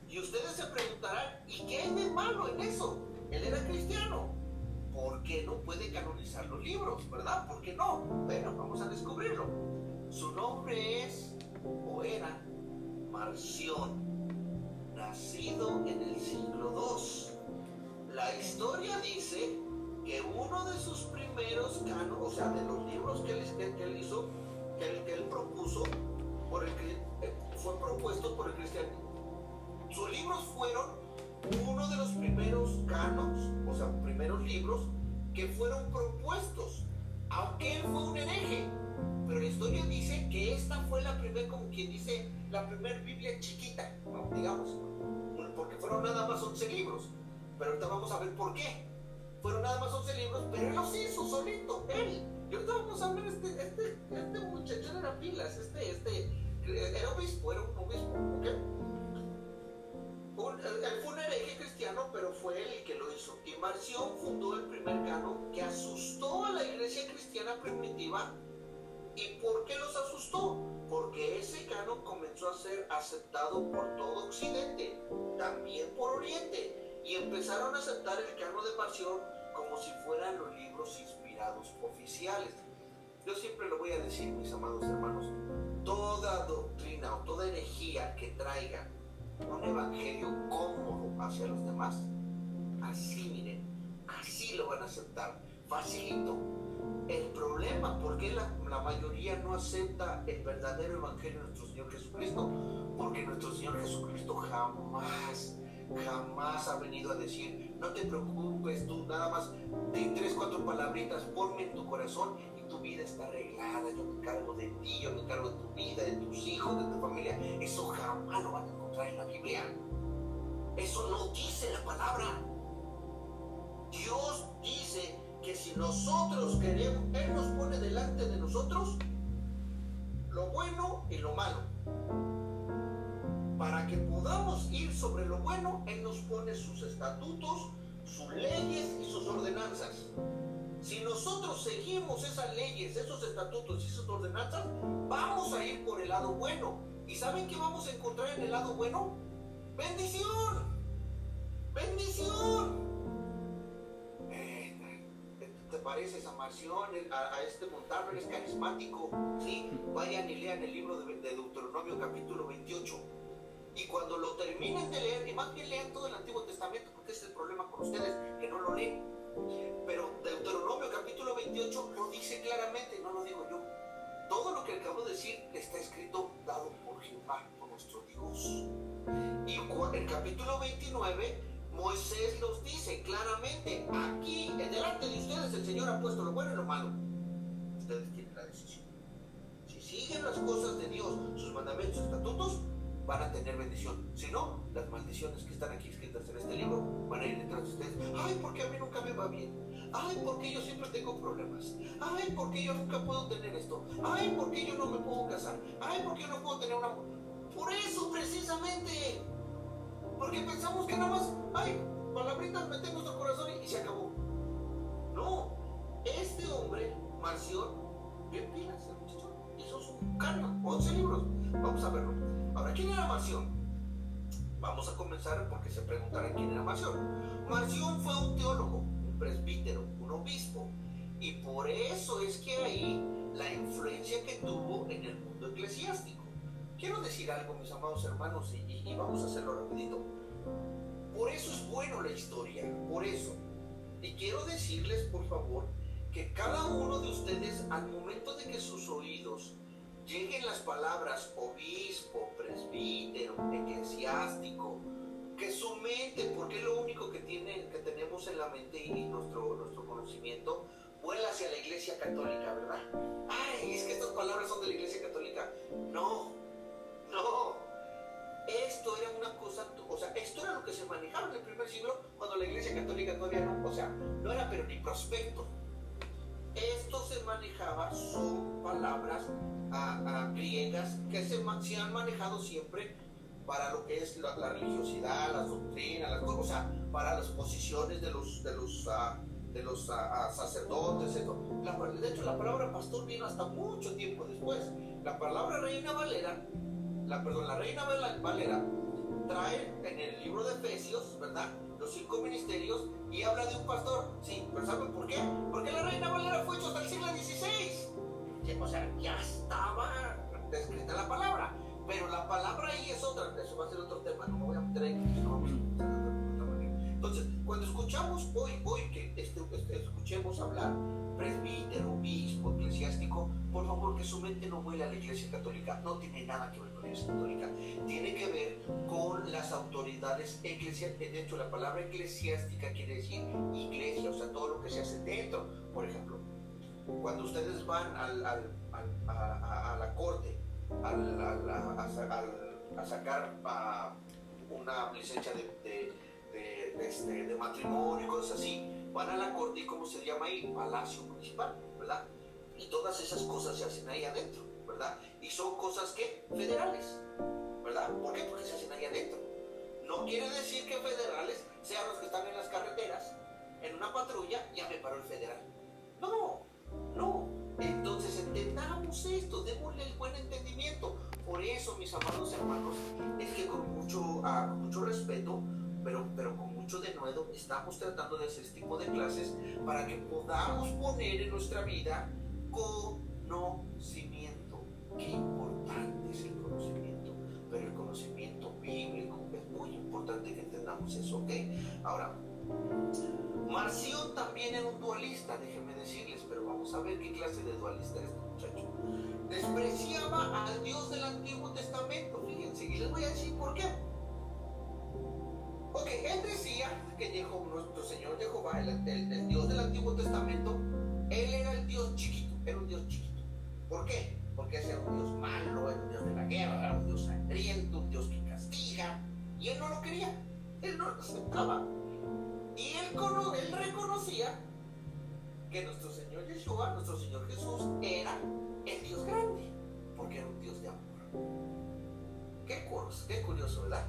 Speaker 1: Y ustedes se preguntarán, ¿y qué hay de malo en eso? Él era cristiano. ¿Por qué no puede canonizar los libros? ¿Verdad? ¿Por qué no? Bueno, vamos a descubrirlo. Su nombre es o era Marción, nacido en el siglo II. La historia dice que uno de sus primeros canos, o sea, de los libros que él, hizo, que él, propuso, por el, eh, fue propuesto por el cristianismo. Sus libros fueron uno de los primeros canos, o sea, primeros libros que fueron propuestos, aunque él fue un hereje pero la historia dice que esta fue la primera, como quien dice, la primera Biblia chiquita, digamos, porque fueron nada más 11 libros. Pero ahorita vamos a ver por qué. Fueron nada más 11 libros, pero él los hizo solito, él. Y ahorita vamos a ver este, este, este muchacho era pilas, este, este, era obispo, era un obispo, ¿ok? él fue un hereje cristiano, pero fue él el que lo hizo. Y Marción fundó el primer canon que asustó a la iglesia cristiana primitiva ¿Y por qué los asustó? Porque ese canon comenzó a ser aceptado por todo Occidente, también por Oriente, y empezaron a aceptar el canon de Marción como si fueran los libros inspirados oficiales. Yo siempre lo voy a decir, mis amados hermanos, toda doctrina o toda herejía que traiga un evangelio cómodo hacia los demás, así miren, así lo van a aceptar, facilito el problema, ¿por qué la, la, mayoría no acepta el verdadero evangelio de nuestro Señor Jesucristo? Porque nuestro Señor Jesucristo jamás, jamás ha venido a decir, no te preocupes, tú nada más de tres, cuatro palabritas, ponme en tu corazón y tu vida está arreglada, yo me encargo de ti, yo me encargo de tu vida, de tus hijos, de tu familia. Eso jamás lo van a encontrar en la Biblia. Eso no dice la palabra. Dios dice que si nosotros queremos, Él nos pone delante de nosotros lo bueno y lo malo. Para que podamos ir sobre lo bueno, Él nos pone sus estatutos, sus leyes y sus ordenanzas. Si nosotros seguimos esas leyes, esos estatutos y esas ordenanzas, vamos a ir por el lado bueno. ¿Y saben qué vamos a encontrar en el lado bueno? Bendición. Bendición te pareces a Marción, a, este Montalvo, eres carismático, ¿sí? Vayan y lean el libro de, Deuteronomio capítulo 28. Y cuando lo terminen de leer, y más bien lean todo el Antiguo Testamento, porque ese es el problema con ustedes, que no lo leen. Pero Deuteronomio capítulo 28 lo dice claramente, no lo digo yo. Todo lo que acabo de decir está escrito dado por Jehová, por nuestro Dios. Y el capítulo 29 Moisés los dice claramente, aquí, en delante de ustedes, el Señor ha puesto lo bueno y lo malo. Ustedes tienen la decisión. Si siguen las cosas de Dios, sus mandamientos, estatutos, van a tener bendición. Si no, las maldiciones que están aquí escritas en este libro van a ir detrás de ustedes. Ay, porque a mí nunca me va bien. Ay, porque yo siempre tengo problemas. Ay, porque yo nunca puedo tener esto. Ay, porque yo no me puedo casar. Ay, porque yo no puedo tener una... Por eso, precisamente. Porque pensamos que nada más, ay, palabritas metemos nuestro corazón y, se acabó. No, este hombre, Marción, bien pilas, el muchacho, hizo su carga, 11 libros. Vamos a verlo. Ahora, ¿quién era Marción? Vamos a comenzar porque se preguntarán quién era Marción. Marción fue un teólogo, un presbítero, un obispo. Y por eso es que ahí la influencia que tuvo en el mundo eclesiástico. Quiero decir algo, mis amados hermanos, y, vamos a hacerlo rapidito. Por eso es bueno la historia, por eso. Y quiero decirles, por favor, que cada uno de ustedes, al momento de que sus oídos lleguen las palabras obispo, presbítero, eclesiástico, que su mente, porque es lo único que, tiene, que tenemos en la mente y nuestro, nuestro conocimiento, vuela hacia la iglesia católica, ¿verdad? Ay, es que estas palabras son de la iglesia católica. No, no. Esto era una cosa, o sea, esto era lo que se manejaba en el primer siglo cuando la iglesia católica todavía no, o sea, no era pero ni prospecto. Esto se manejaba, son palabras a, griegas que se, han manejado siempre para lo que es la, religiosidad, la doctrina, las cosas, o sea, para las posiciones de los, de los, ah, de los ah, ah, sacerdotes. de hecho, la palabra pastor vino hasta mucho tiempo después. La palabra reina Valera, la, perdón, la reina Valera trae en el libro de Efesios, ¿verdad? Los cinco ministerios y habla de un pastor. Sí, pero ¿saben por qué? Porque la reina Valera fue hecho hasta el siglo XVI o sea, ya estaba descrita la palabra, pero la palabra ahí es otra, eso va a ser otro tema, no me voy a meter a Entonces, cuando escuchamos hoy, hoy que este, este, escuchemos hablar presbítero, obispo, eclesiástico, por favor que su mente no vuela a la iglesia católica, no tiene nada que ver con la iglesia católica, tiene que ver con las autoridades eclesiásticas, de hecho la palabra eclesiástica quiere decir iglesia, o sea, todo lo que se hace dentro, por ejemplo, cuando ustedes van al, al, a, a, la corte a, sacar una licencia de, de, este, de, matrimonio y cosas así, van a la corte y ¿cómo se llama ahí? Palacio Municipal, ¿verdad? Y todas esas cosas se hacen ahí adentro, ¿verdad? Y son cosas que federales, ¿verdad? ¿Por qué? Porque se hacen ahí adentro. No quiere decir que federales sean los que están en las carreteras, en una patrulla, ya me paró el federal. No, no. Entonces entendamos esto, démosle el buen entendimiento. Por eso, mis amados hermanos, es que con mucho, ah, mucho respeto, pero, pero con mucho denuedo, estamos tratando de hacer este tipo de clases para que podamos poner en nuestra vida conocimiento. Qué importante es el conocimiento, pero el conocimiento bíblico es muy importante que entendamos eso, ¿ok? Ahora, Marción también era un dualista, déjenme decirles, pero vamos a ver qué clase de dualista es este muchacho. Despreciaba al Dios del Antiguo Testamento, fíjense, y les voy a decir por qué. Porque él decía que nuestro Señor Jehová, el, Dios del Antiguo Testamento, él era el Dios chiquito, era un Dios chiquito. ¿Por qué? Porque ese era un Dios malo, era un Dios de la guerra, era un Dios sangriento, un Dios que castiga, y él no lo quería, él no lo aceptaba. Y él, él reconocía que nuestro Señor Yeshua, nuestro Señor Jesús, era el Dios grande, porque era un Dios de amor. Qué curioso, qué curioso, ¿verdad?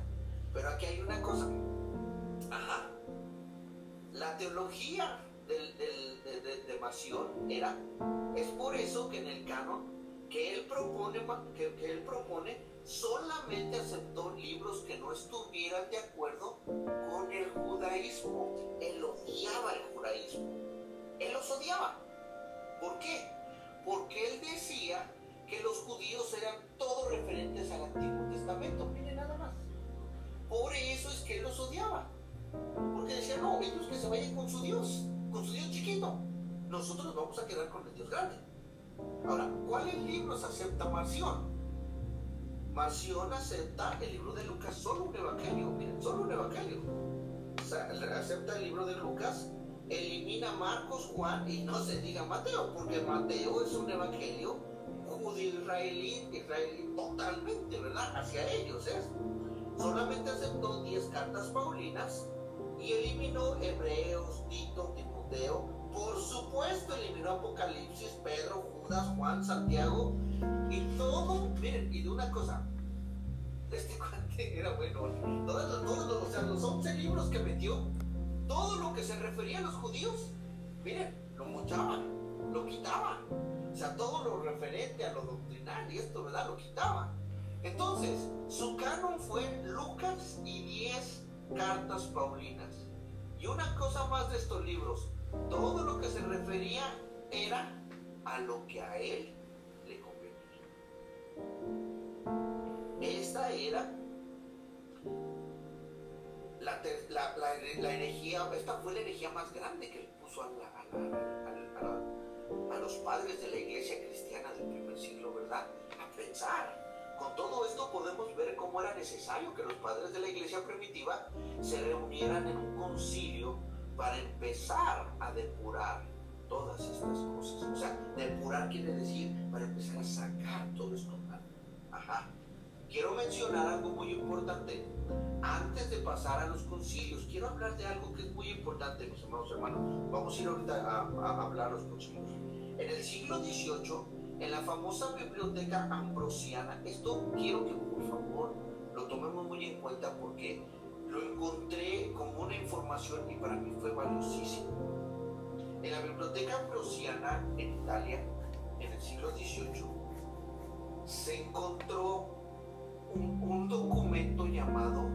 Speaker 1: Pero aquí hay una cosa. Ajá. La teología del, de, de, de Mación era, es por eso que en el canon que él propone, que, que él propone solamente aceptó libros que no estuvieran de acuerdo con el judaísmo. Él odiaba el judaísmo. Él los odiaba. ¿Por qué? Porque él decía que los judíos eran todos referentes al Antiguo Testamento. Por eso es que él los odiaba. Porque decía, no, ellos que se vayan con su Dios, con su Dios chiquito. Nosotros nos vamos a quedar con el Dios grande. Ahora, ¿cuáles libros acepta Marción? Marción acepta el libro de Lucas, solo un evangelio, miren, solo un evangelio. O sea, acepta el libro de Lucas, elimina Marcos, Juan y no se diga Mateo, porque Mateo es un evangelio judío israelí, israelí totalmente, ¿verdad? Hacia ellos es. Solamente aceptó 10 cartas paulinas y eliminó Hebreos, Tito, Timoteo. Por supuesto, eliminó Apocalipsis, Pedro, Judas, Juan, Santiago y todo. Miren, y de una cosa, este [LAUGHS] cuate era bueno. Todos, todos, o sea, los 11 libros que metió, todo lo que se refería a los judíos, miren, lo mochaban, lo quitaban. O sea, todo lo referente a lo doctrinal y esto, ¿verdad? Lo quitaban. Entonces, su canon fue Lucas y 10 cartas paulinas. Y una cosa más de estos libros, todo lo que se refería era a lo que a él le convenía. Esta era la, la, herejía, esta fue la herejía más grande que le puso a los padres de la iglesia cristiana del primer siglo, ¿verdad? A pensar con todo esto podemos ver cómo era necesario que los padres de la iglesia primitiva se reunieran en un concilio para empezar a depurar todas estas cosas. O sea, depurar quiere decir para empezar a sacar todo esto mal. Ajá. Quiero mencionar algo muy importante. Antes de pasar a los concilios, quiero hablar de algo que es muy importante, mis hermanos hermanos. Vamos a ir ahorita a, a hablar los concilios. En el siglo XVIII, en la famosa biblioteca ambrosiana. Esto quiero que por favor lo tomemos muy en cuenta porque lo encontré como una información y para mí fue valiosísimo. En la biblioteca ambrosiana en Italia, en el siglo XVIII, se encontró un, un documento llamado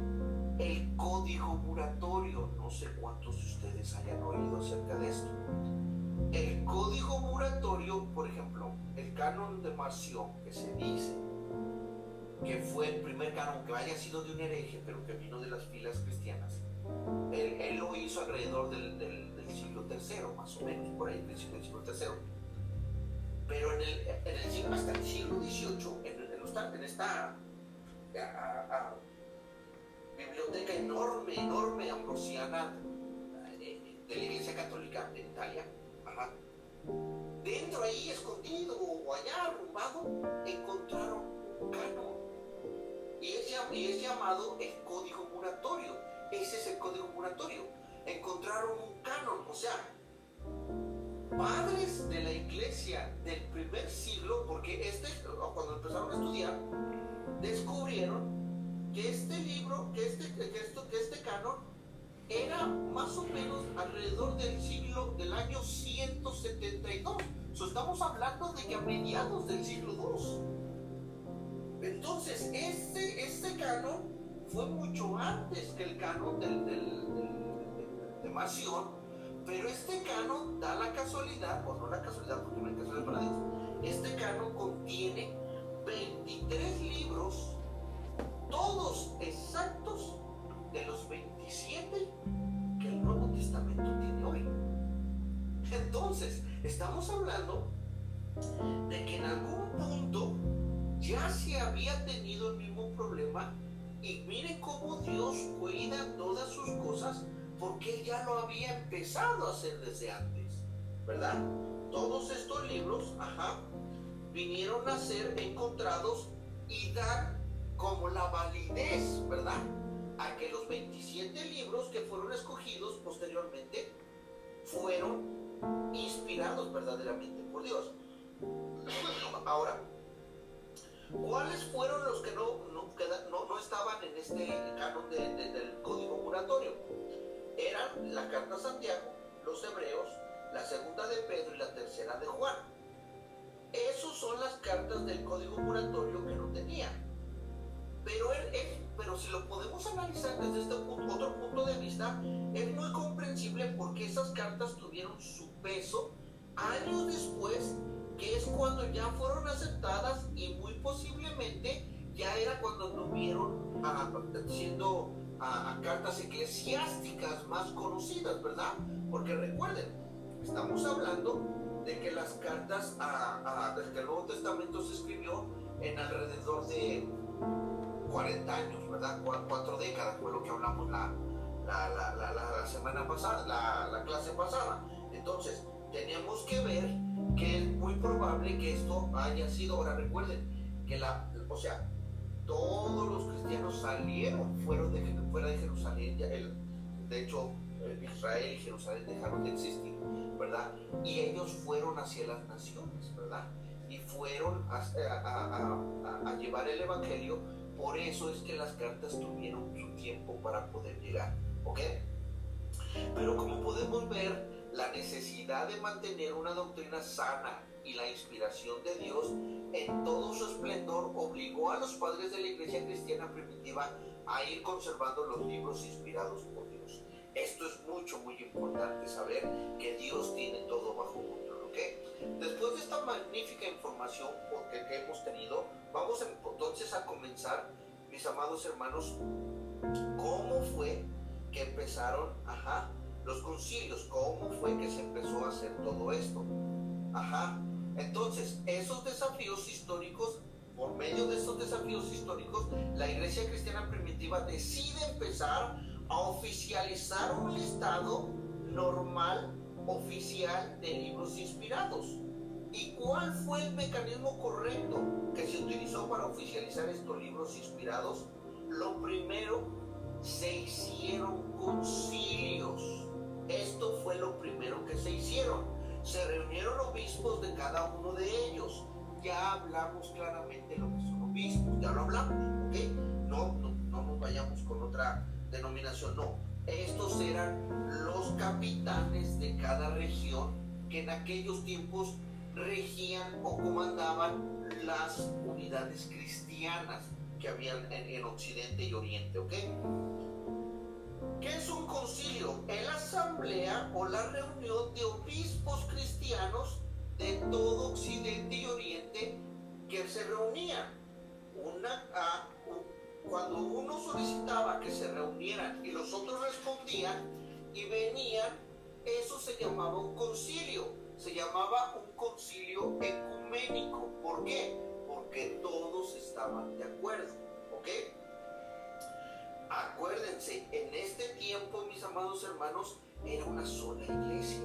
Speaker 1: el Código Muratorio. No sé cuántos de ustedes hayan oído acerca de esto. El Código Muratorio, por ejemplo, el canon de Marción, que se dice que fue el primer canon que haya sido de un hereje, pero que vino de las filas cristianas, él, lo hizo alrededor del, siglo III, más o menos, por ahí, del siglo, III. Pero en el, en el siglo, hasta el siglo XVIII, en, en esta biblioteca enorme, enorme, ambrosiana eh, de la Iglesia Católica en Italia, Dentro ahí, escondido o allá arrumbado, encontraron un canon. Y es, llamado el código muratorio. Ese es el código muratorio. Encontraron un canon, o sea, padres de la iglesia del primer siglo, porque este, cuando empezaron a estudiar, descubrieron que este libro, que este, que esto, que este canon era más o menos alrededor del siglo del año 172. estamos hablando de que a mediados del siglo II. Entonces, este, este canon fue mucho antes que el canon del, de Mación, pero este canon da la casualidad, o no la casualidad, porque no hay casualidad para Dios, este canon contiene 23 libros, todos exactos de los 27 que el Nuevo Testamento tiene hoy. Entonces, estamos hablando de que en algún punto ya se había tenido el mismo problema y mire cómo Dios cuida todas sus cosas porque Él ya lo había empezado a hacer desde antes, ¿verdad? Todos estos libros, ajá, vinieron a ser encontrados y dar como la validez, ¿verdad? A que los 27 libros que fueron escogidos posteriormente fueron inspirados verdaderamente por Dios. Ahora, ¿cuáles fueron los que no, no, estaban en este canon del código muratorio? Eran la carta Santiago, los hebreos, la segunda de Pedro y la tercera de Juan. Esas son las cartas del código muratorio que no tenía. Pero él pero si lo podemos analizar desde este otro punto de vista, es muy comprensible porque esas cartas tuvieron su peso años después, que es cuando ya fueron aceptadas y muy posiblemente ya era cuando tuvieron a, siendo a, cartas eclesiásticas más conocidas, ¿verdad? Porque recuerden, estamos hablando de que las cartas a, desde el Nuevo Testamento se escribió en alrededor de 40 años, ¿verdad? Cuatro décadas fue lo que hablamos la, la, la, la semana pasada, la, clase pasada. Entonces, tenemos que ver que es muy probable que esto haya sido, ahora recuerden, que la, o sea, todos los cristianos salieron fueron de, fuera de Jerusalén, ya el, de hecho Israel y Jerusalén dejaron de existir, ¿verdad? Y ellos fueron hacia las naciones, ¿verdad? Y fueron a, a, a, llevar el Evangelio, por eso es que las cartas tuvieron su tiempo para poder llegar, ¿ok? Pero como podemos ver, la necesidad de mantener una doctrina sana y la inspiración de Dios en todo su esplendor obligó a los padres de la iglesia cristiana primitiva a ir conservando los libros inspirados por Dios. Esto es mucho, muy importante saber que Dios tiene todo bajo control, Después de esta magnífica información que hemos tenido, vamos entonces a comenzar, mis amados hermanos, cómo fue que empezaron, ajá, los concilios, cómo fue que se empezó a hacer todo esto. Ajá. Entonces, esos desafíos históricos, por medio de esos desafíos históricos, la iglesia cristiana primitiva decide empezar a oficializar un listado normal, oficial de libros inspirados. ¿Y cuál fue el mecanismo correcto que se utilizó para oficializar estos libros inspirados? Lo primero, se hicieron concilios. Esto fue lo primero que se hicieron. Se reunieron obispos de cada uno de ellos. Ya hablamos claramente lo que son obispos, ya lo hablamos, ¿ok? No, no, no nos vayamos con otra denominación, no. Estos eran los capitanes de cada región que en aquellos tiempos regían o comandaban las unidades cristianas que habían en, en Occidente y Oriente, ¿ok? ¿Qué es un concilio? Es la asamblea o la reunión de obispos cristianos de todo Occidente y Oriente que se reunían. Una, cuando uno solicitaba que se reunieran y los otros respondían y venían, eso se llamaba un concilio. Se llamaba un concilio ecuménico. ¿Por qué? Porque todos estaban de acuerdo. ¿Ok? Acuérdense, en este tiempo, mis amados hermanos, era una sola iglesia.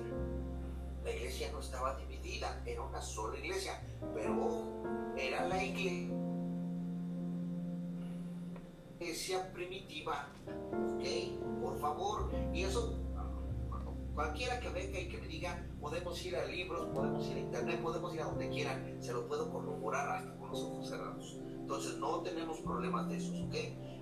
Speaker 1: La iglesia no estaba dividida, era una sola iglesia, pero era la iglesia primitiva. ¿Ok? Por favor. Y eso, cualquiera que venga y que me diga, podemos ir a libros, podemos ir a internet, podemos ir a donde quieran, se lo puedo corroborar hasta con los ojos cerrados. Entonces no tenemos problemas de esos, ¿ok?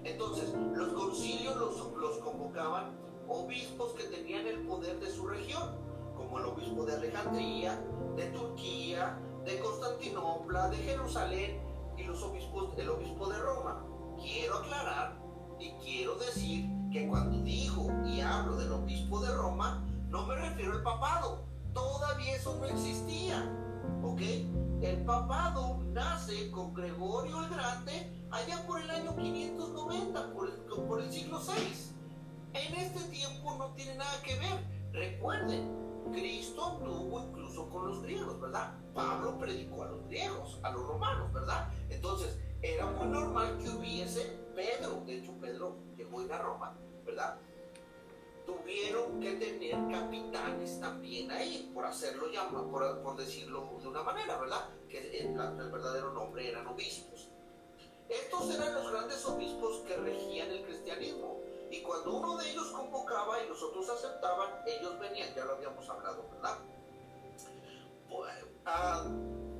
Speaker 1: Entonces, los concilios los, los convocaban obispos que tenían el poder de su región, como el obispo de Alejandría, de Turquía, de Constantinopla, de Jerusalén y los obispos, el obispo de Roma. Quiero aclarar y quiero decir que cuando digo y hablo del obispo de Roma, no me refiero al papado. Todavía eso no existía. ¿Ok? El papado nace con Gregorio el Grande allá por el año 590, por el, por el siglo VI. En este tiempo no tiene nada que ver. Recuerden, Cristo anduvo incluso con los griegos, ¿verdad? Pablo predicó a los griegos, a los romanos, ¿verdad? Entonces, era muy normal que hubiese Pedro, de hecho Pedro llegó a ir a Roma, ¿verdad? tuvieron que tener capitanes también ahí, por hacerlo llamar, por, decirlo de una manera, ¿verdad? Que el, verdadero nombre eran obispos. Estos eran los grandes obispos que regían el cristianismo. Y cuando uno de ellos convocaba y los otros aceptaban, ellos venían, ya lo habíamos hablado, ¿verdad? Ah,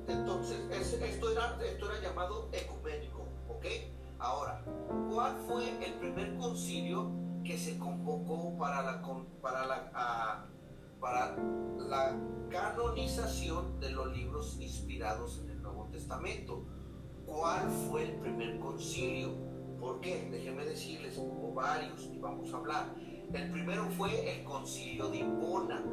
Speaker 1: entonces, esto, era, esto era llamado ecuménico, ¿ok? Ahora, ¿cuál fue el primer concilio que se convocó para la, para la, para la canonización de los libros inspirados en el Nuevo Testamento. ¿Cuál fue el primer concilio? ¿Por qué? Déjenme decirles, hubo varios y vamos a hablar. El primero fue el concilio de Hipona.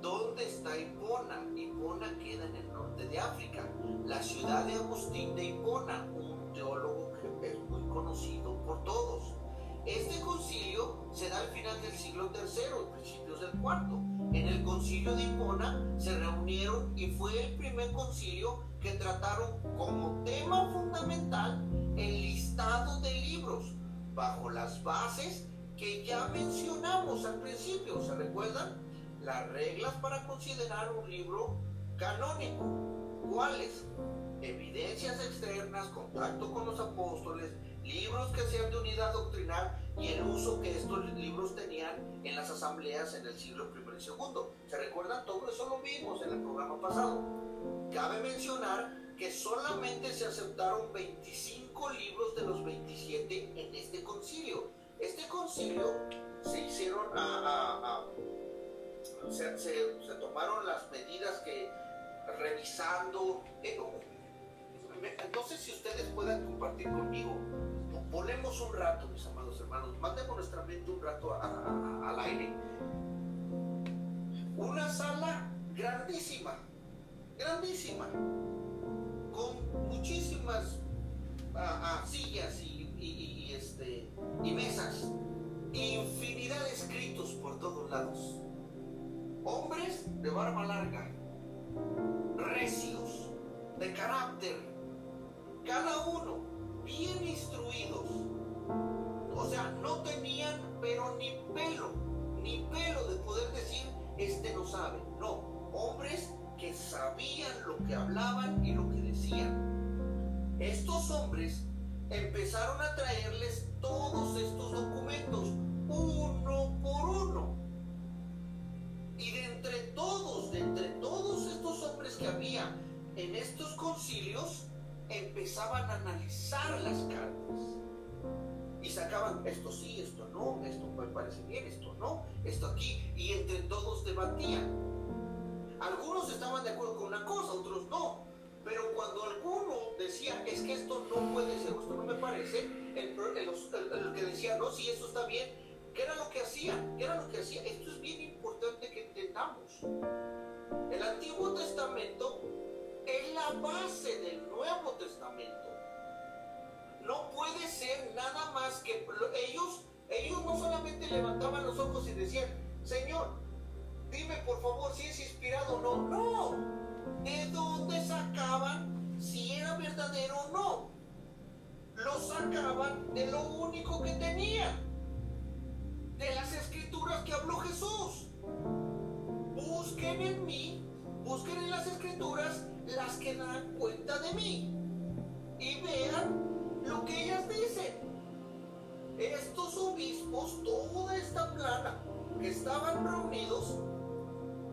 Speaker 1: ¿Dónde está Hipona? Hipona queda en el norte de África. La ciudad de Agustín de Hipona, un teólogo que es muy conocido por todos. Este concilio se da al final del siglo III, principios del cuarto. En el concilio de Hipona se reunieron y fue el primer concilio que trataron como tema fundamental el listado de libros bajo las bases que ya mencionamos al principio, ¿se recuerdan? las reglas para considerar un libro canónico. ¿Cuáles? Evidencias externas, contacto con los apóstoles, libros que sean de unidad doctrinal y el uso que estos libros tenían en las asambleas en el siglo I y II. ¿Se recuerdan? Todo eso lo vimos en el programa pasado. Cabe mencionar que solamente se aceptaron 25 libros de los 27 en este concilio. Este concilio se hicieron a, se, tomaron las medidas que revisando eh, no sé si ustedes puedan compartir conmigo ponemos un rato mis amados hermanos mandemos nuestra mente un rato al aire una sala grandísima grandísima con muchísimas ah, ah, sillas y, este, y mesas infinidad de escritos por todos lados. Hombres de barba larga, recios, de carácter, cada uno bien instruidos. O sea, no tenían pero ni pelo, ni pelo de poder decir, este no sabe. No, hombres que sabían lo que hablaban y lo que decían. Estos hombres empezaron a traerles todos estos documentos, uno por uno. Y de entre todos, de entre todos estos hombres que había en estos concilios, empezaban a analizar las cartas. Y sacaban esto sí, esto no, esto me parece bien, esto no, esto aquí. Y entre todos debatían. Algunos estaban de acuerdo con una cosa, otros no. Pero cuando alguno decía, es que esto no puede ser, esto no me parece, el, que decía, no, si esto está bien, ¿qué era lo que hacía? ¿Qué era lo que hacía? Esto es bien importante que entendamos. El Antiguo Testamento es la base del Nuevo Testamento. No puede ser nada más que ellos, ellos no solamente levantaban los ojos y decían, Señor, dime por favor si es inspirado o no. No, de dónde sacaban si era verdadero o no. Lo sacaban de lo único que tenían, de las escrituras que habló Jesús. Busquen en mí, busquen en las escrituras las que dan cuenta de mí y vean lo que ellas dicen. Estos obispos, toda esta plana que estaban reunidos,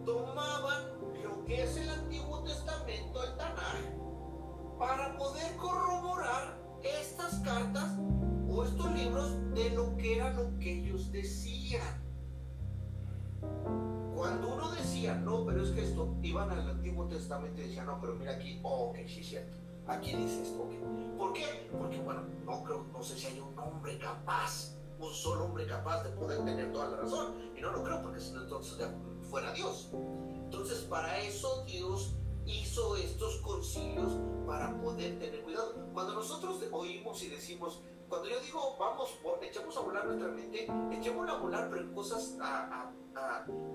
Speaker 1: tomaban que es el Antiguo Testamento, el Tanaj, para poder corroborar estas cartas o estos libros de lo que era lo que ellos decían. Cuando uno decía, no, pero es que esto, iban al Antiguo Testamento y decían, no, pero mira aquí, oh, ok, sí es cierto. Aquí dice esto. ¿Por qué? Porque, bueno, no creo, no sé si hay un hombre capaz, un solo hombre capaz de poder tener toda la razón. Y no lo creo, porque si no, entonces ya fuera Dios. Entonces, para eso Dios hizo estos concilios para poder tener cuidado. Cuando nosotros oímos y decimos, cuando yo digo, vamos, echamos a volar nuestra mente, echemos a volar, pero en cosas a,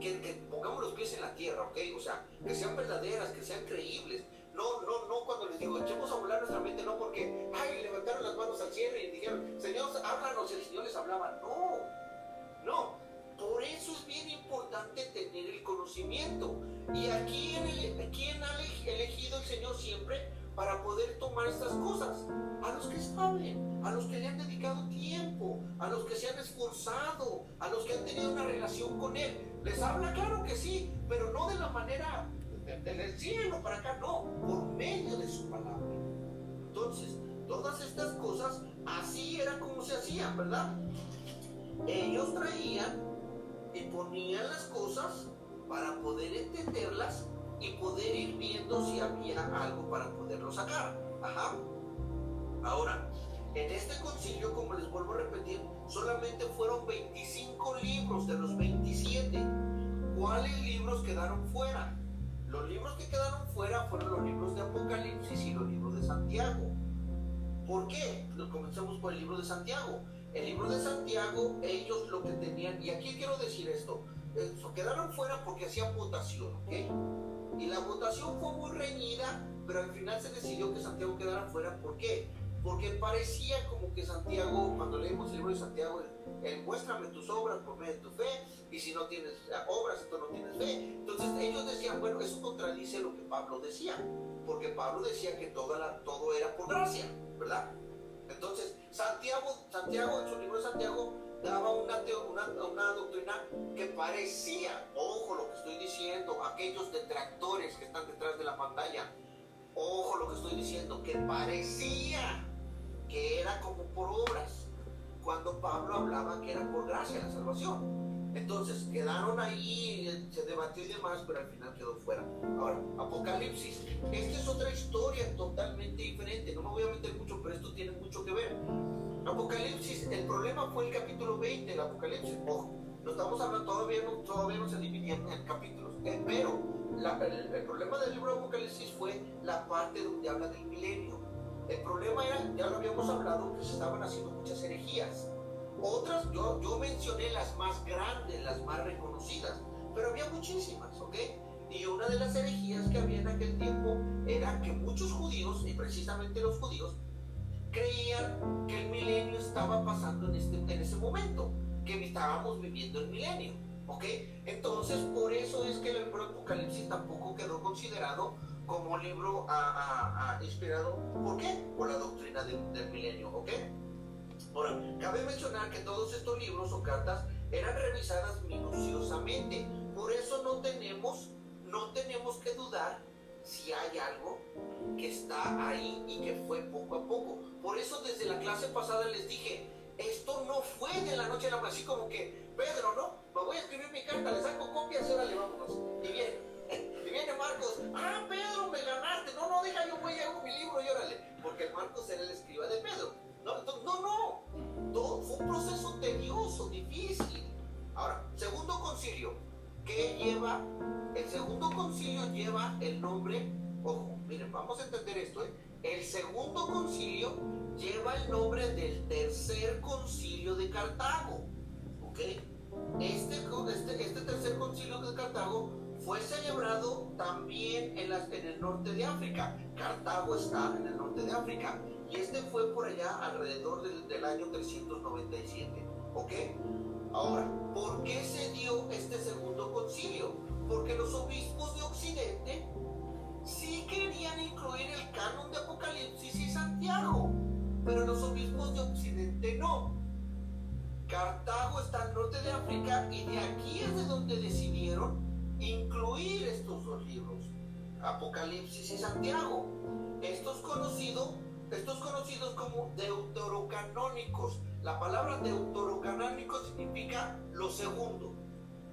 Speaker 1: que, pongamos los pies en la tierra, ¿ok? O sea, que sean verdaderas, que sean creíbles. No, no, no cuando les digo, echemos a volar nuestra mente, no porque, ay, levantaron las manos al cielo y dijeron, Señor, háblanos, el Señor les hablaba. No, no, por eso es bien importante tener el conocimiento. ¿Y a quién, ha elegido el Señor siempre para poder tomar estas cosas? A los que saben, a los que le han dedicado tiempo, a los que se han esforzado, a los que han tenido una relación con Él. ¿Les habla? Claro que sí, pero no de la manera del cielo para acá, no, por medio de su palabra. Entonces, todas estas cosas, así era como se hacían, ¿verdad? Ellos traían y ponían las cosas para poder entenderlas y poder ir viendo si había algo para poderlo sacar. Ajá. Ahora, en este concilio, como les vuelvo a repetir, solamente fueron 25 libros de los 27. ¿Cuáles libros quedaron fuera? Los libros que quedaron fuera fueron los libros de Apocalipsis y los libros de Santiago. ¿Por qué? Comenzamos por el libro de Santiago. El libro de Santiago, ellos lo que tenían, y aquí quiero decir esto, eh, quedaron fuera porque hacían votación, ¿ok? Y la votación fue muy reñida, pero al final se decidió que Santiago quedara fuera. ¿Por qué? porque parecía como que Santiago, cuando leemos el libro de Santiago, él, muéstrame tus obras por medio de tu fe, y si no tienes obras, entonces no tienes fe. Entonces ellos decían, bueno, eso contradice lo que Pablo decía, porque Pablo decía que todo era por gracia, ¿verdad? Entonces, Santiago, Santiago, en su libro de Santiago, daba una, una, una, doctrina que parecía, ojo lo que estoy diciendo, aquellos detractores que están detrás de la pantalla, ojo lo que estoy diciendo, que parecía que era como por obras, cuando Pablo hablaba que era por gracia la salvación. Entonces quedaron ahí, se debatió y demás, pero al final quedó fuera. Ahora, Apocalipsis, esta es otra historia totalmente diferente. No me voy a meter mucho, pero esto tiene mucho que ver. Apocalipsis, el problema fue el capítulo 20 del Apocalipsis. Ojo, no estamos hablando, todavía no, todavía no se dividían en capítulos. Eh, pero el, el, problema del libro de Apocalipsis fue la parte donde habla del milenio. El problema era, ya lo habíamos hablado, que se estaban haciendo muchas herejías. Otras, yo, yo mencioné las más grandes, las más reconocidas, pero había muchísimas, ¿ok? Y una de las herejías que había en aquel tiempo era que muchos judíos, y precisamente los judíos, creían que el milenio estaba pasando en, este, en ese momento, que estábamos viviendo el milenio. ¿Ok? Entonces, por eso es que el Apocalipsis tampoco quedó considerado como libro a, a, inspirado. ¿Por qué? Por la doctrina del milenio. ¿Ok? Ahora, cabe mencionar que todos estos libros o cartas eran revisadas minuciosamente. Por eso no tenemos, no tenemos que dudar si hay algo que está ahí y que fue poco a poco. Por eso desde la clase pasada les dije, esto no fue de la noche a la mañana, así como que, Pedro, ¿no? Me voy a escribir mi carta, le saco copias y órale, vámonos. Y viene, y viene Marcos, ah, Pedro, me ganaste. No, no, deja, yo voy a hago mi libro y órale. Porque Marcos era el escriba de Pedro. No, no, no. Todo fue un proceso tedioso, difícil. Ahora, segundo concilio, ¿qué lleva? El segundo concilio lleva el nombre, ojo, miren, vamos a entender esto, ¿eh? El segundo concilio lleva el nombre del tercer concilio de Cartago. ¿Ok? Este, este, este tercer concilio de Cartago fue celebrado también en, las, en el norte de África. Cartago está en el norte de África. Y este fue por allá alrededor del, del año 397. ¿Ok? Ahora, ¿por qué se dio este segundo concilio? Porque los obispos de Occidente sí querían incluir el canon de Apocalipsis y Santiago, pero los obispos de Occidente no. Cartago está al norte de África y de aquí es de donde decidieron incluir estos dos libros, Apocalipsis y Santiago. Estos conocidos, estos conocidos como deuterocanónicos. La palabra deuterocanónico significa lo segundo.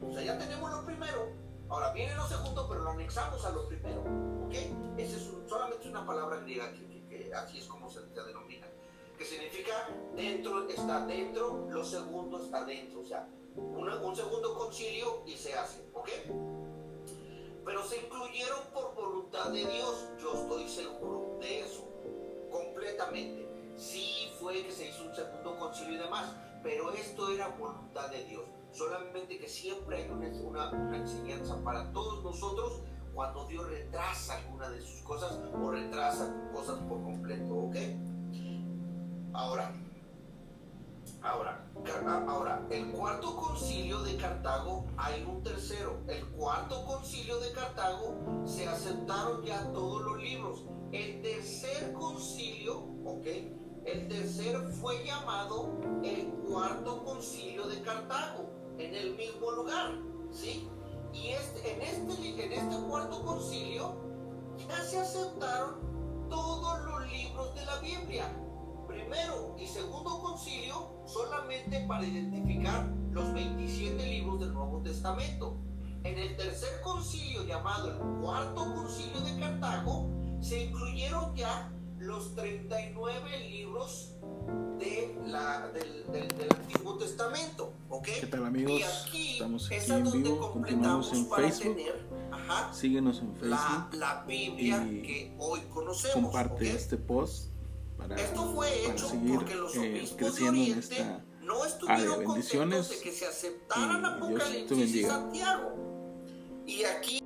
Speaker 1: O sea, ya tenemos lo primero, Ahora viene lo segundo, pero lo anexamos a lo primero. ¿Ok? Esa es solamente una palabra griega que, así es como se, denomina. Que significa dentro está dentro, lo segundo está dentro. O sea, un segundo concilio y se hace. ¿Ok? Pero se incluyeron por voluntad de Dios. Yo estoy seguro de eso. Completamente. Sí fue que se hizo un segundo concilio y demás. Pero esto era voluntad de Dios solamente que siempre hay una, una, enseñanza para todos nosotros cuando Dios retrasa alguna de sus cosas o retrasa cosas por completo, ¿ok? Ahora, ahora, ahora, el cuarto concilio de Cartago, hay un tercero. El cuarto concilio de Cartago se aceptaron ya todos los libros. El tercer concilio, ¿ok? El tercer fue llamado el cuarto concilio de Cartago en el mismo lugar, ¿sí? Y este, en, este, en este cuarto concilio ya se aceptaron todos los libros de la Biblia. Primero y segundo concilio solamente para identificar los 27 libros del Nuevo Testamento. En el tercer concilio llamado el cuarto concilio de Cartago se incluyeron ya los 39 libros de la, del, del, Antiguo Testamento. ¿ok?
Speaker 2: ¿Qué tal amigos? Estamos aquí en vivo, continuamos en Facebook. Síguenos en Facebook.
Speaker 1: La, Biblia que hoy conocemos.
Speaker 2: Comparte este post
Speaker 1: para, Esto fue hecho seguir porque los eh, creciendo en esta no estuvieron
Speaker 2: Bendiciones.
Speaker 1: de que se aceptaran Apocalipsis y Santiago. Y aquí